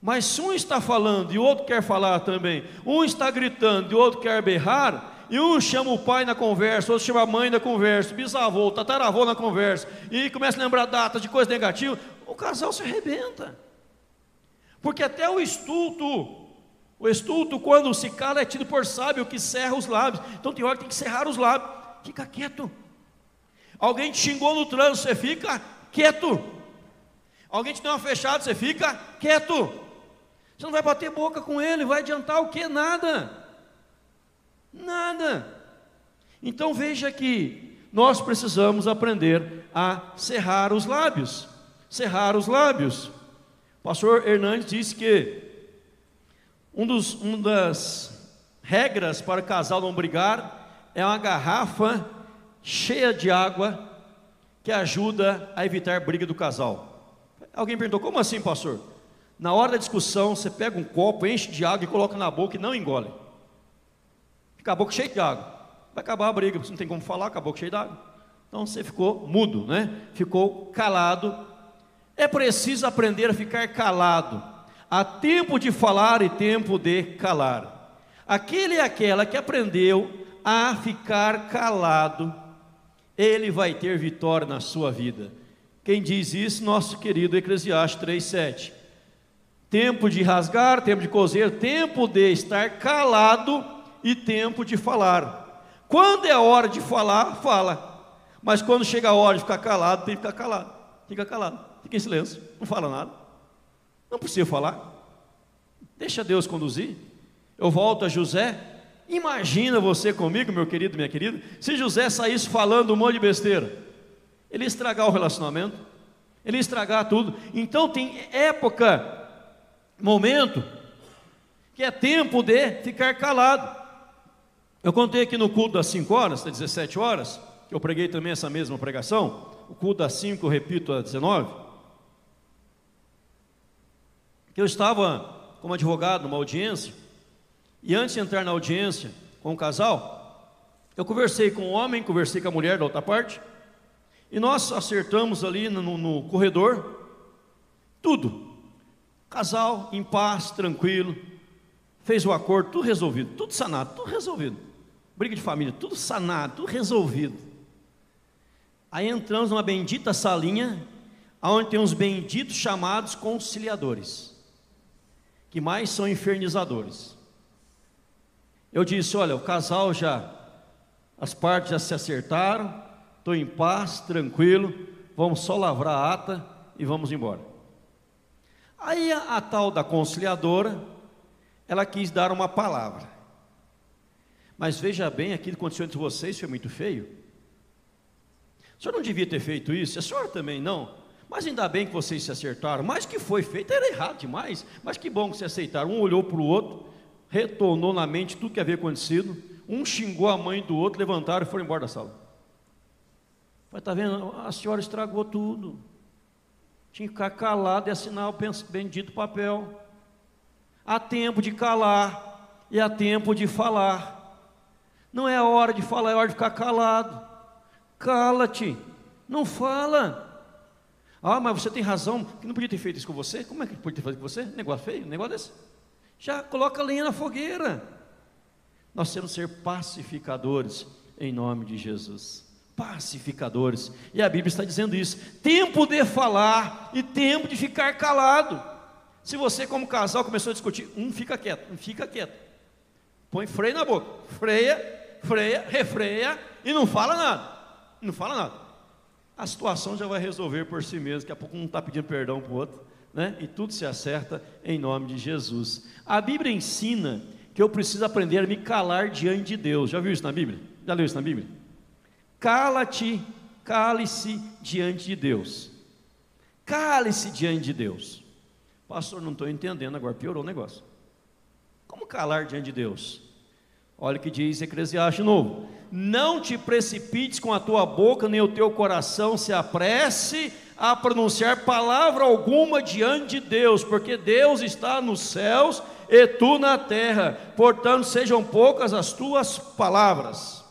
Mas se um está falando e o outro quer falar também, um está gritando e o outro quer berrar, e um chama o pai na conversa, outro chama a mãe na conversa, bisavô, tataravô na conversa, e começa a lembrar datas de coisas negativas, o casal se arrebenta. Porque até o estulto, o estulto, quando se cala, é tido por sábio que cerra os lábios. Então tem hora que tem que cerrar os lábios. Fica quieto. Alguém te xingou no trânsito, você fica quieto. Alguém te deu uma fechada, você fica quieto. Você não vai bater boca com ele, vai adiantar o que? Nada. Nada. Então veja que nós precisamos aprender a cerrar os lábios. Cerrar os lábios. O pastor Hernandes disse que um dos, uma das regras para o casal não brigar é uma garrafa cheia de água que ajuda a evitar briga do casal. Alguém perguntou: como assim, pastor? Na hora da discussão, você pega um copo, enche de água e coloca na boca e não engole. Fica a boca cheia de água. Vai acabar a briga, você não tem como falar, com a boca cheia de água. Então você ficou mudo, né? Ficou calado. É preciso aprender a ficar calado. Há tempo de falar e tempo de calar. Aquele e aquela que aprendeu a ficar calado, ele vai ter vitória na sua vida. Quem diz isso? Nosso querido Eclesiastes 3,7. Tempo de rasgar, tempo de cozer, tempo de estar calado e tempo de falar. Quando é a hora de falar, fala. Mas quando chega a hora de ficar calado, tem que ficar calado. Fica calado, fica em silêncio, não fala nada. Não precisa falar. Deixa Deus conduzir. Eu volto a José. Imagina você comigo, meu querido, minha querida, se José saísse falando um monte de besteira. Ele ia estragar o relacionamento, ele ia estragar tudo. Então tem época, momento, que é tempo de ficar calado. Eu contei aqui no culto das 5 horas, das 17 horas, que eu preguei também essa mesma pregação, o culto das 5, eu repito, às 19, que eu estava como advogado numa audiência, e antes de entrar na audiência com o casal, eu conversei com o homem, conversei com a mulher da outra parte, e nós acertamos ali no, no corredor, tudo. Casal em paz, tranquilo, fez o acordo, tudo resolvido, tudo sanado, tudo resolvido briga de família, tudo sanado, tudo resolvido. Aí entramos numa bendita salinha, onde tem uns benditos chamados conciliadores, que mais são infernizadores. Eu disse: olha, o casal já, as partes já se acertaram, estou em paz, tranquilo, vamos só lavrar a ata e vamos embora. Aí a, a tal da conciliadora, ela quis dar uma palavra. Mas veja bem, aquilo que aconteceu entre vocês foi muito feio. O senhor não devia ter feito isso, a senhora também não. Mas ainda bem que vocês se acertaram. Mas que foi feito era errado demais. Mas que bom que se aceitaram. Um olhou para o outro, retornou na mente tudo que havia acontecido. Um xingou a mãe do outro, levantaram e foram embora da sala. Falei, está vendo? A senhora estragou tudo. Tinha que ficar calado e assinar o bendito papel. Há tempo de calar e há tempo de falar. Não é a hora de falar, é hora de ficar calado. Cala-te, não fala. Ah, mas você tem razão, que não podia ter feito isso com você? Como é que podia ter feito com você? Negócio feio, negócio desse. Já coloca lenha na fogueira. Nós temos que ser pacificadores em nome de Jesus. Pacificadores. E a Bíblia está dizendo isso. Tempo de falar e tempo de ficar calado. Se você, como casal, começou a discutir, um fica quieto, um fica quieto. Põe freio na boca. Freia, freia, refreia e não fala nada. Não fala nada a situação já vai resolver por si mesmo. Daqui a pouco um está pedindo perdão para o outro, né? E tudo se acerta em nome de Jesus. A Bíblia ensina que eu preciso aprender a me calar diante de Deus. Já viu isso na Bíblia? Já leu isso na Bíblia? Cala-te, cale-se diante de Deus. Cale-se diante de Deus. Pastor, não estou entendendo, agora piorou o negócio. Como calar diante de Deus? Olha o que diz Eclesiastes novo não te precipites com a tua boca, nem o teu coração se apresse a pronunciar palavra alguma diante de Deus, porque Deus está nos céus e tu na terra, portanto, sejam poucas as tuas palavras.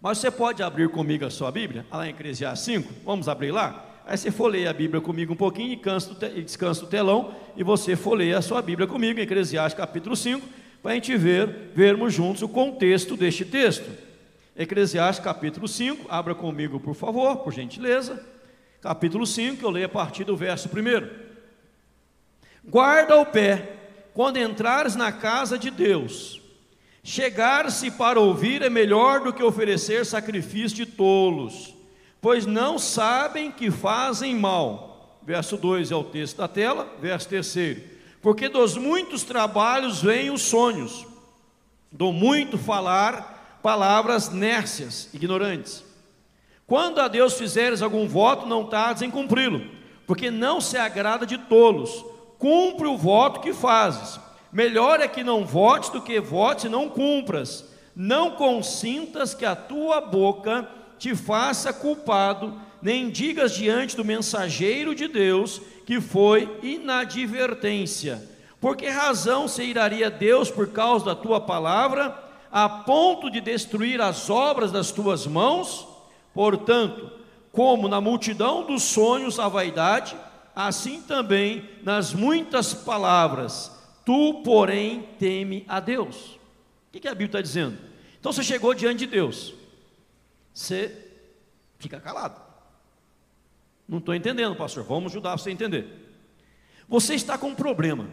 Mas você pode abrir comigo a sua Bíblia, lá em Eclesiastes 5, vamos abrir lá? Aí você folheia a Bíblia comigo um pouquinho e descansa o telão, e você folheia a sua Bíblia comigo, em Eclesiastes capítulo 5, para a gente ver, vermos juntos o contexto deste texto. Eclesiastes capítulo 5, abra comigo, por favor, por gentileza. Capítulo 5, eu leio a partir do verso 1. Guarda o pé quando entrares na casa de Deus. Chegar-se para ouvir é melhor do que oferecer sacrifício de tolos, pois não sabem que fazem mal. Verso 2 é o texto da tela, verso 3 porque dos muitos trabalhos vêm os sonhos, do muito falar palavras nércias, ignorantes. Quando a Deus fizeres algum voto, não tardes em cumpri-lo, porque não se agrada de tolos. Cumpre o voto que fazes. Melhor é que não votes do que votes e não cumpras. Não consintas que a tua boca te faça culpado, nem digas diante do mensageiro de Deus que foi inadvertência. Por que razão se iraria Deus por causa da tua palavra, a ponto de destruir as obras das tuas mãos? Portanto, como na multidão dos sonhos a vaidade, assim também nas muitas palavras, tu, porém, teme a Deus. O que a Bíblia está dizendo? Então você chegou diante de Deus, você fica calado. Não estou entendendo, pastor. Vamos ajudar você a entender. Você está com um problema.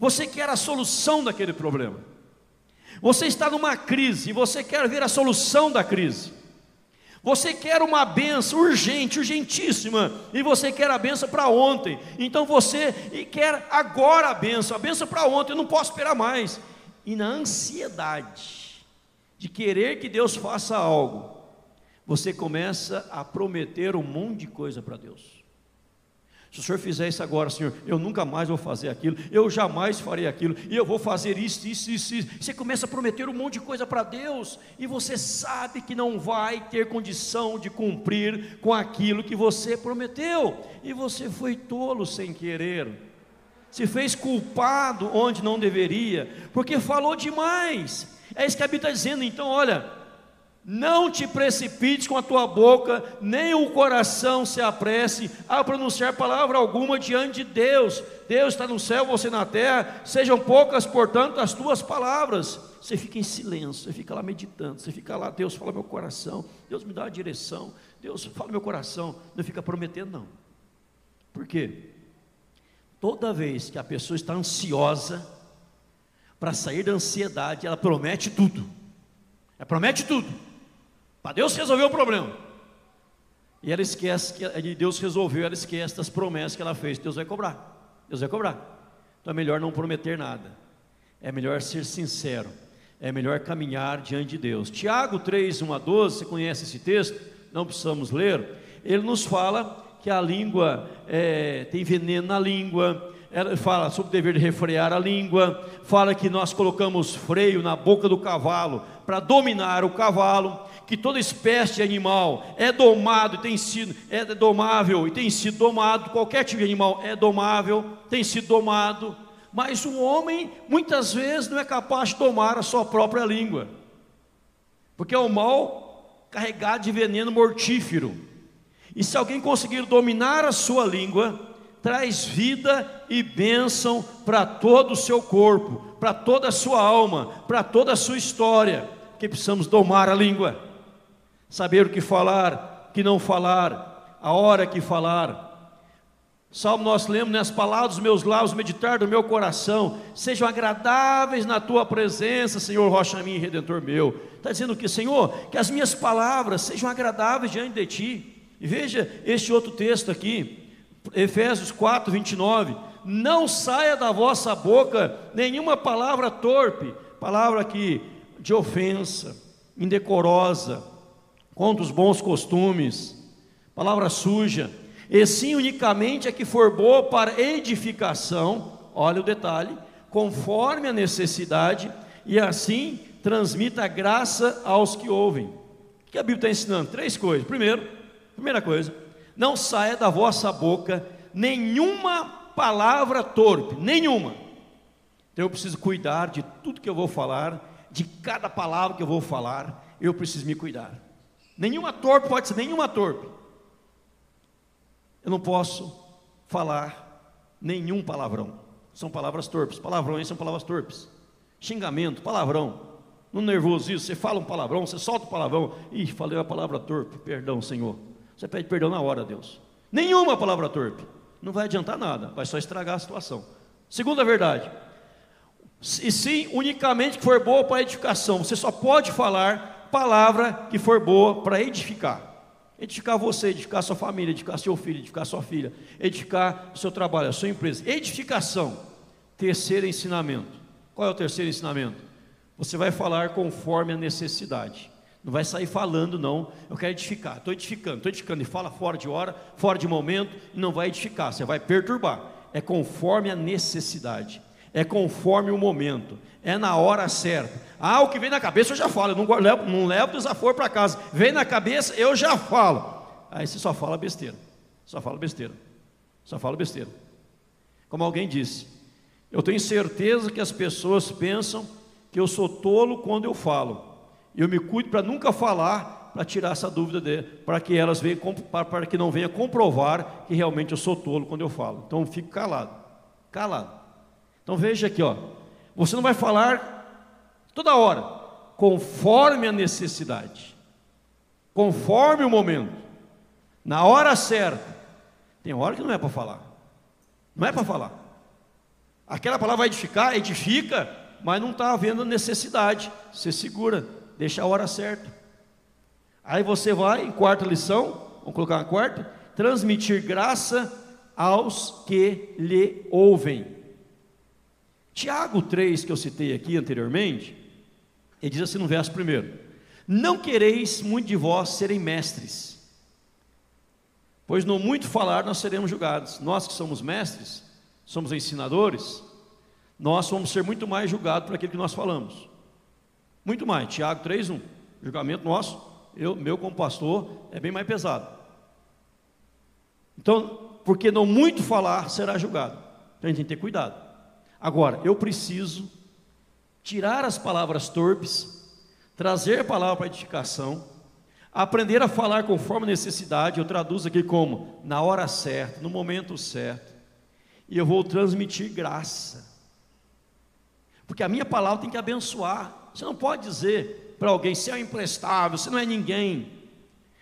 Você quer a solução daquele problema. Você está numa crise e você quer ver a solução da crise. Você quer uma benção urgente, urgentíssima, e você quer a benção para ontem. Então você quer agora a benção, a benção para ontem, eu não posso esperar mais. E na ansiedade de querer que Deus faça algo, você começa a prometer um monte de coisa para Deus. Se o senhor fizer isso agora, senhor, eu nunca mais vou fazer aquilo, eu jamais farei aquilo, e eu vou fazer isso, isso, isso, isso. Você começa a prometer um monte de coisa para Deus, e você sabe que não vai ter condição de cumprir com aquilo que você prometeu, e você foi tolo sem querer, se fez culpado onde não deveria, porque falou demais. É isso que a Bíblia está dizendo, então, olha, não te precipites com a tua boca, nem o coração se apresse a pronunciar palavra alguma diante de Deus. Deus está no céu, você na terra. Sejam poucas, portanto, as tuas palavras. Você fica em silêncio, você fica lá meditando, você fica lá, Deus fala meu coração, Deus me dá a direção, Deus fala meu coração. Não fica prometendo, não. Por quê? Toda vez que a pessoa está ansiosa, para sair da ansiedade, ela promete tudo. Ela promete tudo. Para Deus resolver o problema. E ela esquece que Deus resolveu, ela esquece das promessas que ela fez. Deus vai cobrar. Deus vai cobrar. Então é melhor não prometer nada. É melhor ser sincero. É melhor caminhar diante de Deus. Tiago 3, 1 a 12, você conhece esse texto? Não precisamos ler. Ele nos fala que a língua é, tem veneno na língua, ela fala sobre o dever de refrear a língua, fala que nós colocamos freio na boca do cavalo para dominar o cavalo, que toda espécie de animal é domado, tem sido, é domável e tem sido domado, qualquer tipo de animal é domável, tem sido domado, mas o homem muitas vezes não é capaz de domar a sua própria língua, porque é o mal carregado de veneno mortífero. E se alguém conseguir dominar a sua língua, traz vida e bênção para todo o seu corpo, para toda a sua alma, para toda a sua história. Que precisamos domar a língua, saber o que falar, que não falar, a hora que falar. Salmo nós lemos, nas palavras dos meus lábios, meditar do meu coração, sejam agradáveis na tua presença, Senhor, rocha minha e redentor meu. Está dizendo que, Senhor, que as minhas palavras sejam agradáveis diante de ti. E veja este outro texto aqui, Efésios 4, 29. Não saia da vossa boca nenhuma palavra torpe, palavra que de ofensa, indecorosa, contra os bons costumes, palavra suja, e sim unicamente a que for boa para edificação, olha o detalhe, conforme a necessidade, e assim transmita graça aos que ouvem. O que a Bíblia está ensinando? Três coisas. Primeiro, primeira coisa, não saia da vossa boca nenhuma palavra torpe, nenhuma. Então eu preciso cuidar de tudo que eu vou falar, de cada palavra que eu vou falar, eu preciso me cuidar. Nenhuma torpe pode ser nenhuma torpe. Eu não posso falar nenhum palavrão. São palavras torpes. Palavrões são palavras torpes. Xingamento, palavrão. No nervosismo, você fala um palavrão, você solta um palavrão. Ih, falei uma palavra torpe. Perdão, Senhor. Você pede perdão na hora, Deus. Nenhuma palavra torpe. Não vai adiantar nada, vai só estragar a situação. Segunda verdade. E sim, unicamente que for boa para edificação. Você só pode falar palavra que for boa para edificar. Edificar você, edificar sua família, edificar seu filho, edificar sua filha, edificar seu trabalho, a sua empresa. Edificação. Terceiro ensinamento. Qual é o terceiro ensinamento? Você vai falar conforme a necessidade. Não vai sair falando, não. Eu quero edificar. Estou edificando, estou edificando. E fala fora de hora, fora de momento, e não vai edificar. Você vai perturbar. É conforme a necessidade. É conforme o momento. É na hora certa. Ah, o que vem na cabeça eu já falo. Eu não levo, não levo desaforo para casa. Vem na cabeça, eu já falo. Aí você só fala besteira. Só fala besteira. Só fala besteira. Como alguém disse, eu tenho certeza que as pessoas pensam que eu sou tolo quando eu falo. Eu me cuido para nunca falar, para tirar essa dúvida dele, para que elas venham, para que não venha comprovar que realmente eu sou tolo quando eu falo. Então fico calado, calado. Então veja aqui, ó. Você não vai falar toda hora, conforme a necessidade, conforme o momento, na hora certa. Tem hora que não é para falar, não é para falar. Aquela palavra vai edificar, edifica, mas não está havendo necessidade. Você segura, deixa a hora certa. Aí você vai, em quarta lição, vamos colocar na quarta, transmitir graça aos que lhe ouvem. Tiago 3, que eu citei aqui anteriormente, ele diz assim no verso primeiro: Não quereis muito de vós serem mestres, pois no muito falar nós seremos julgados. Nós que somos mestres, somos ensinadores, nós vamos ser muito mais julgados por aquilo que nós falamos. Muito mais. Tiago 3:1. Julgamento nosso, eu, meu como pastor, é bem mais pesado. Então, porque não muito falar será julgado. Então a gente tem que ter cuidado. Agora, eu preciso tirar as palavras torpes, trazer a palavra para edificação, aprender a falar conforme necessidade. Eu traduzo aqui como na hora certa, no momento certo. E eu vou transmitir graça. Porque a minha palavra tem que abençoar. Você não pode dizer para alguém: você é um imprestável, você não é ninguém,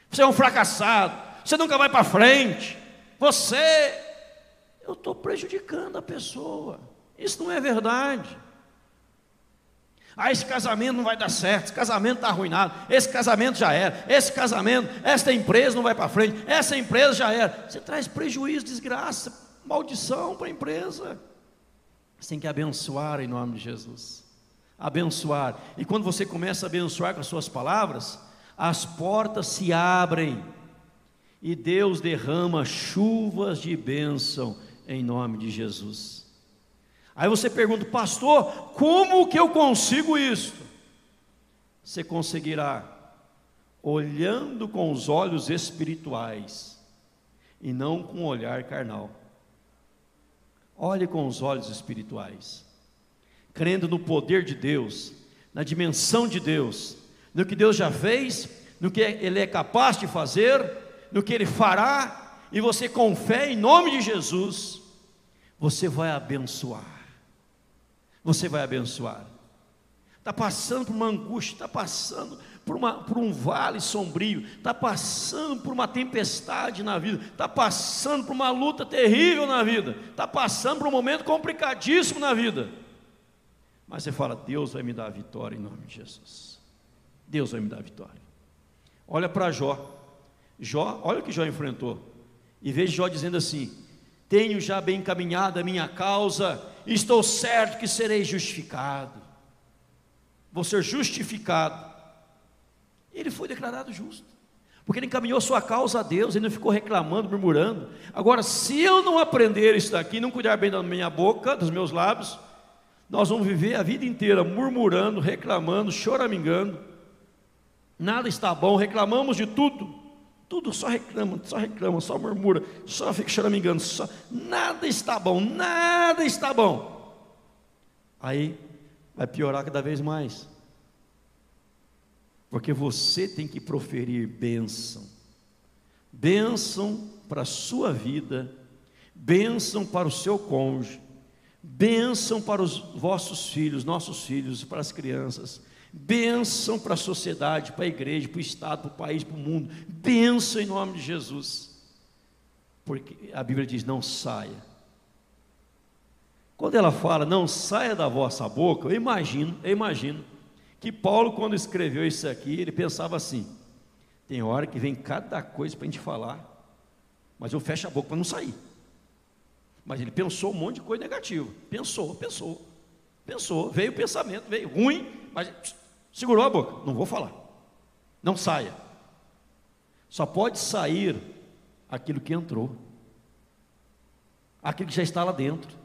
você é um fracassado, você nunca vai para frente, você. Eu estou prejudicando a pessoa. Isso não é verdade. Ah, esse casamento não vai dar certo, esse casamento está arruinado, esse casamento já era, esse casamento, esta empresa não vai para frente, essa empresa já era. Você traz prejuízo, desgraça, maldição para a empresa. Você tem que abençoar em nome de Jesus abençoar. E quando você começa a abençoar com as suas palavras, as portas se abrem e Deus derrama chuvas de bênção em nome de Jesus. Aí você pergunta, pastor, como que eu consigo isso? Você conseguirá olhando com os olhos espirituais e não com o olhar carnal. Olhe com os olhos espirituais, crendo no poder de Deus, na dimensão de Deus, no que Deus já fez, no que Ele é capaz de fazer, no que Ele fará, e você com fé em nome de Jesus, você vai abençoar. Você vai abençoar. Está passando por uma angústia, está passando por, uma, por um vale sombrio, está passando por uma tempestade na vida, está passando por uma luta terrível na vida, está passando por um momento complicadíssimo na vida. Mas você fala, Deus vai me dar a vitória em nome de Jesus. Deus vai me dar a vitória. Olha para Jó. Jó, olha o que Jó enfrentou. E veja Jó dizendo assim: Tenho já bem encaminhada a minha causa, estou certo que serei justificado. Vou ser justificado. Ele foi declarado justo. Porque ele encaminhou sua causa a Deus, ele não ficou reclamando, murmurando. Agora, se eu não aprender isso daqui, não cuidar bem da minha boca, dos meus lábios, nós vamos viver a vida inteira murmurando, reclamando, choramingando. Nada está bom, reclamamos de tudo. Tudo só reclama, só reclama, só murmura, só fica choramingando, só nada está bom, nada está bom. Aí vai piorar cada vez mais. Porque você tem que proferir bênção. Bênção para a sua vida, bênção para o seu cônjuge, bênção para os vossos filhos, nossos filhos, para as crianças, bênção para a sociedade, para a igreja, para o Estado, para o país, para o mundo, bênção em nome de Jesus. Porque a Bíblia diz: não saia. Quando ela fala, não saia da vossa boca, eu imagino, eu imagino que Paulo, quando escreveu isso aqui, ele pensava assim: tem hora que vem cada coisa para a gente falar, mas eu fecho a boca para não sair. Mas ele pensou um monte de coisa negativa. Pensou, pensou, pensou. Veio o pensamento, veio ruim, mas segurou a boca. Não vou falar. Não saia. Só pode sair aquilo que entrou, aquilo que já está lá dentro,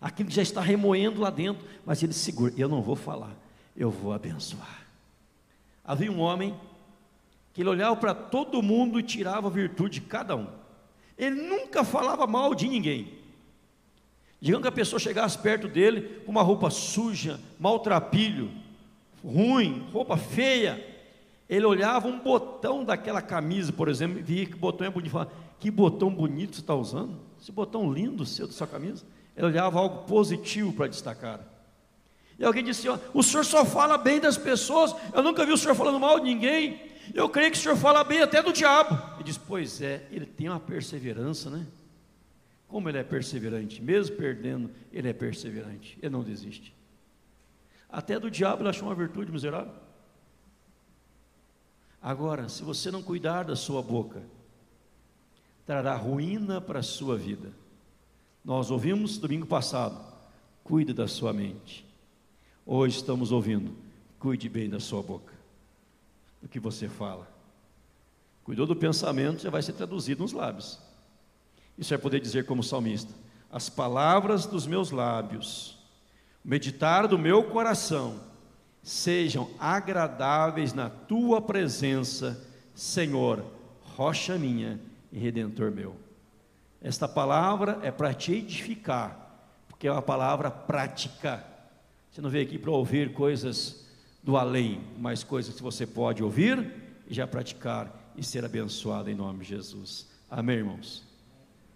aquilo que já está remoendo lá dentro. Mas ele segura. Eu não vou falar eu vou abençoar. Havia um homem que ele olhava para todo mundo e tirava a virtude de cada um. Ele nunca falava mal de ninguém. Digamos que a pessoa chegasse perto dele com uma roupa suja, maltrapilho, ruim, roupa feia. Ele olhava um botão daquela camisa, por exemplo, e via que botão é bonito. Falava, que botão bonito você está usando? Esse botão lindo seu da sua camisa. Ele olhava algo positivo para destacar. E alguém disse: ó, O senhor só fala bem das pessoas, eu nunca vi o senhor falando mal de ninguém. Eu creio que o senhor fala bem até do diabo. Ele diz: Pois é, ele tem uma perseverança, né? Como ele é perseverante, mesmo perdendo, ele é perseverante, ele não desiste. Até do diabo ele achou uma virtude miserável. Agora, se você não cuidar da sua boca, trará ruína para a sua vida. Nós ouvimos domingo passado: cuide da sua mente. Hoje estamos ouvindo, cuide bem da sua boca, do que você fala. Cuidou do pensamento, já vai ser traduzido nos lábios. Isso é poder dizer como salmista: as palavras dos meus lábios, meditar do meu coração, sejam agradáveis na tua presença, Senhor, rocha minha e redentor meu. Esta palavra é para te edificar, porque é uma palavra prática. Você não veio aqui para ouvir coisas do além, mas coisas que você pode ouvir e já praticar e ser abençoado em nome de Jesus. Amém, irmãos?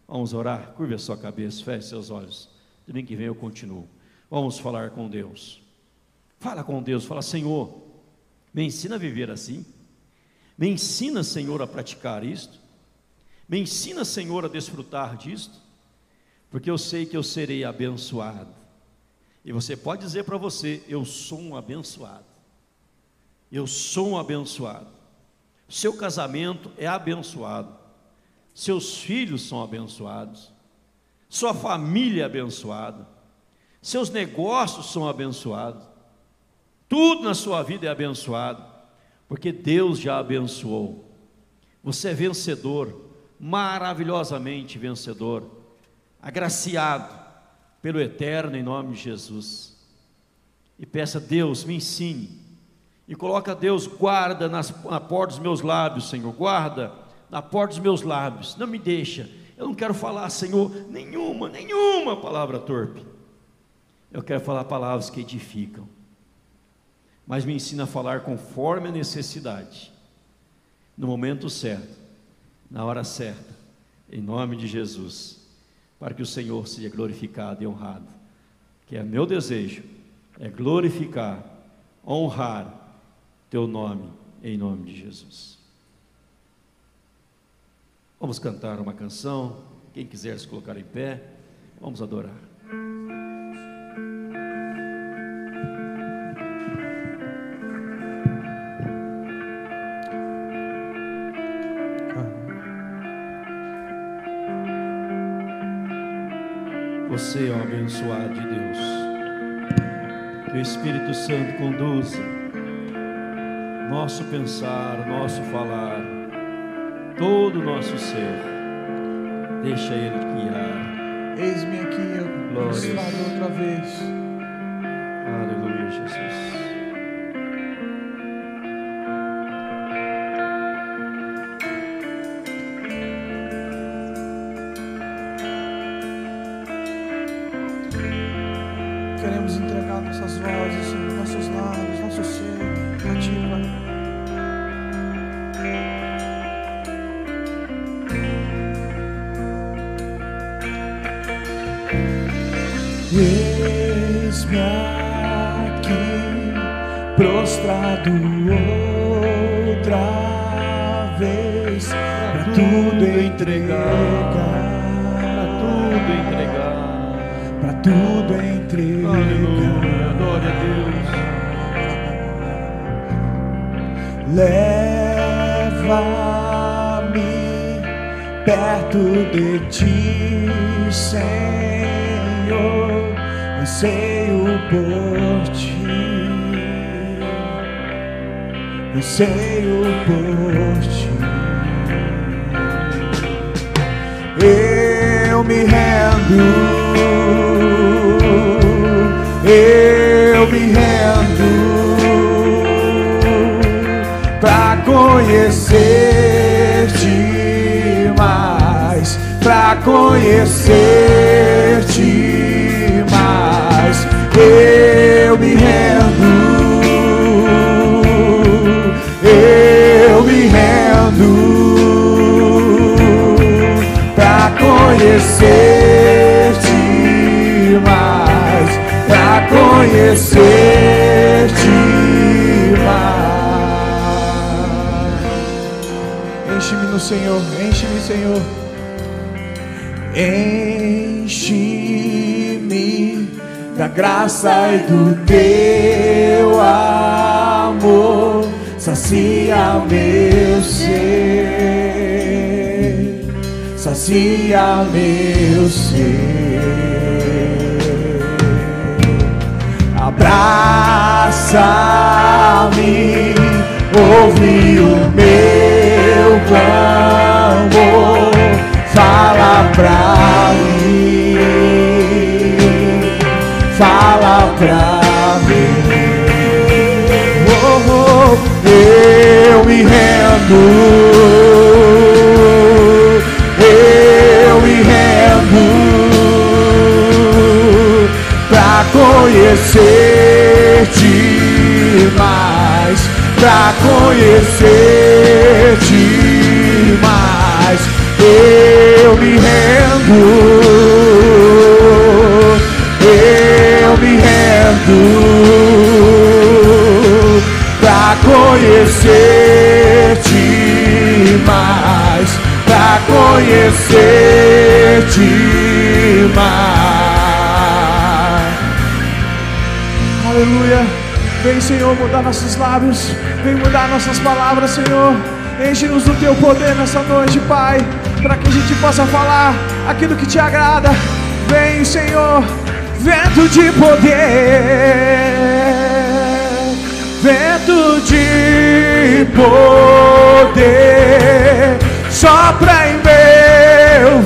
Vamos orar? Curva a sua cabeça, feche seus olhos. Domingo que vem eu continuo. Vamos falar com Deus. Fala com Deus, fala, Senhor, me ensina a viver assim. Me ensina, Senhor, a praticar isto. Me ensina, Senhor, a desfrutar disto. Porque eu sei que eu serei abençoado. E você pode dizer para você: Eu sou um abençoado. Eu sou um abençoado. Seu casamento é abençoado. Seus filhos são abençoados. Sua família é abençoada. Seus negócios são abençoados. Tudo na sua vida é abençoado. Porque Deus já abençoou. Você é vencedor, maravilhosamente vencedor, agraciado pelo eterno em nome de Jesus. E peça, Deus, me ensine, E coloca Deus, guarda nas, na porta dos meus lábios, Senhor, guarda na porta dos meus lábios, não me deixa. Eu não quero falar, Senhor, nenhuma, nenhuma palavra torpe. Eu quero falar palavras que edificam. Mas me ensina a falar conforme a necessidade, no momento certo, na hora certa, em nome de Jesus, para que o Senhor seja glorificado e honrado. Que é meu desejo, é glorificar, honrar teu nome, em nome de Jesus. Vamos cantar uma canção. Quem quiser se colocar em pé, vamos adorar. Você um abençoado de Deus. Que o Espírito Santo conduza nosso pensar, nosso falar, todo o nosso ser. Deixa Ele guiar. Eis-me aqui, eu Glórias. outra vez. Perto de ti, Senhor. Anseio por ti, anseio por ti. Eu me rendo, conhecer-te mais. Eu me rendo, eu me rendo pra conhecer-te mais, pra conhecer-te mais. Enche-me no Senhor, enche-me, Senhor. Graça e do teu amor, sacia meu ser, sacia meu ser. Abraça-me, ouve o meu clamor, fala pra pra mim. Oh, oh, eu me rendo, eu me rendo pra conhecer-te mais, pra conhecer-te mais. Eu me rendo, eu me rendo pra conhecer-te mais, pra conhecer-te mais. Aleluia. Vem, Senhor, mudar nossos lábios. Vem mudar nossas palavras, Senhor. Enche-nos do teu poder nessa noite, Pai, para que a gente possa falar aquilo que te agrada. Vem, Senhor, vento de poder, vento de poder, sopra em meu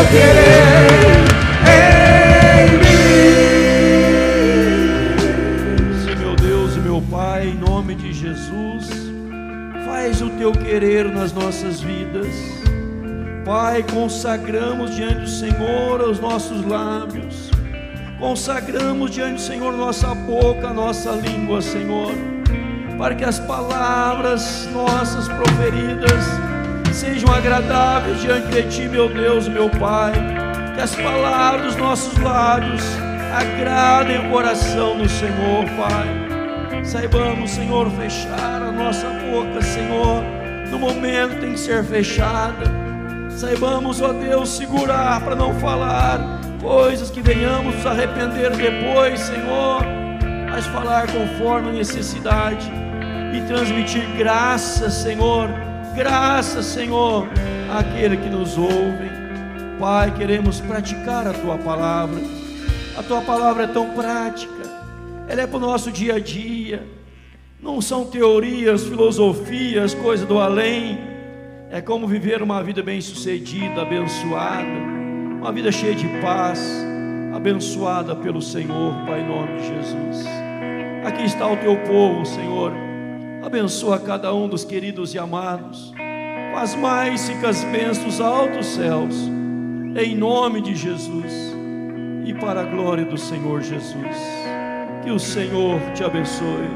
teu querer em mim. Meu Deus e meu Pai, em nome de Jesus, faz o teu querer nas nossas vidas. Pai, consagramos diante do Senhor os nossos lábios, consagramos diante do Senhor nossa boca, nossa língua, Senhor, para que as palavras nossas proferidas sejam agradáveis diante de Ti, meu Deus, meu Pai, que as palavras dos nossos lábios agradem o coração do Senhor, Pai. Saibamos, Senhor, fechar a nossa boca, Senhor, no momento que ser fechada. Saibamos, ó Deus, segurar para não falar coisas que venhamos nos arrepender depois, Senhor, mas falar conforme a necessidade e transmitir graça, Senhor, graça, Senhor, àquele que nos ouve. Pai, queremos praticar a tua palavra. A tua palavra é tão prática, ela é para o nosso dia a dia. Não são teorias, filosofias, coisa do além. É como viver uma vida bem-sucedida, abençoada, uma vida cheia de paz, abençoada pelo Senhor, Pai, em nome de Jesus. Aqui está o teu povo, Senhor. Abençoa cada um dos queridos e amados. Faz mais ricas bênçãos altos céus, em nome de Jesus e para a glória do Senhor Jesus. Que o Senhor te abençoe.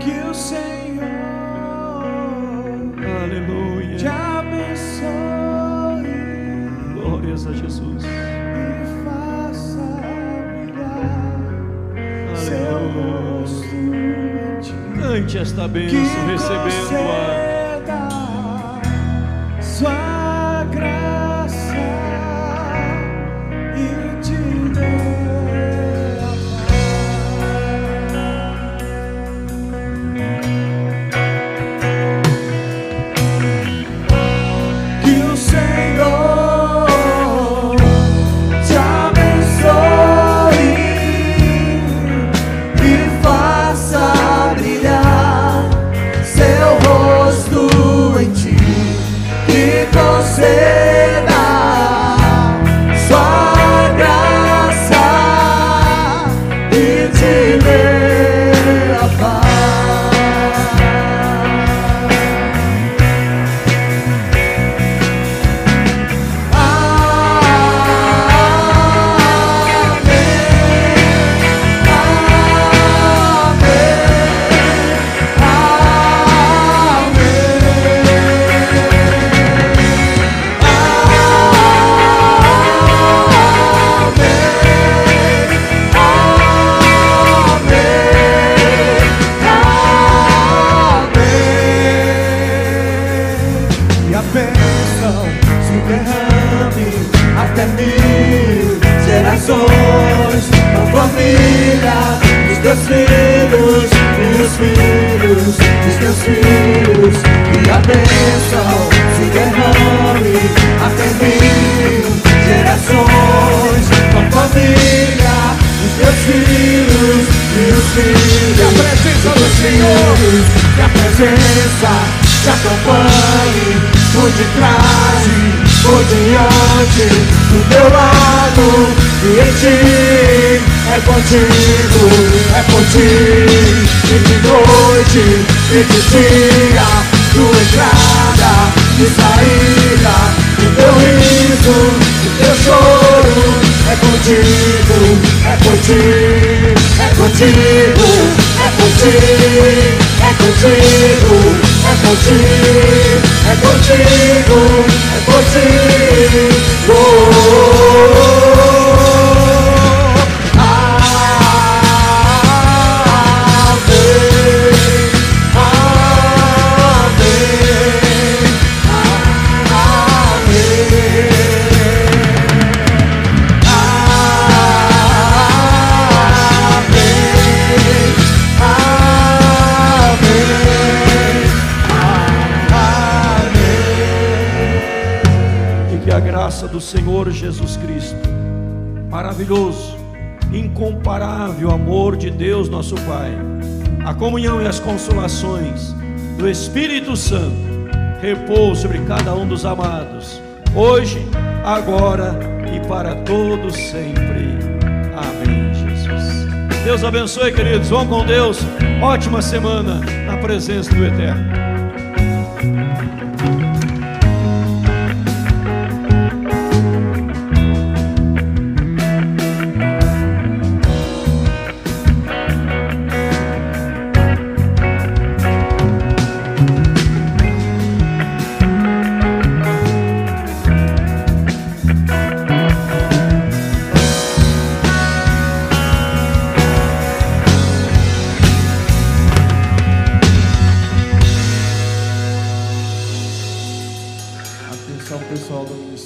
Que o Senhor Aleluia. te abençoe Glórias a Jesus. e faça brilhar Aleluia. Cante esta bênção, recebendo-a. Presença te acompanhe por detrás, por diante, do teu lado e em ti. É contigo, é por ti, e de noite e de dia, tua entrada e saída, o teu riso, o teu choro, é contigo, é por ti, é contigo, é por ti, é contigo, é contigo, é contigo, é contigo. Comunhão e as consolações do Espírito Santo repouse sobre cada um dos amados, hoje, agora e para todos sempre. Amém, Jesus. Deus abençoe, queridos. Vão com Deus. Ótima semana na presença do Eterno.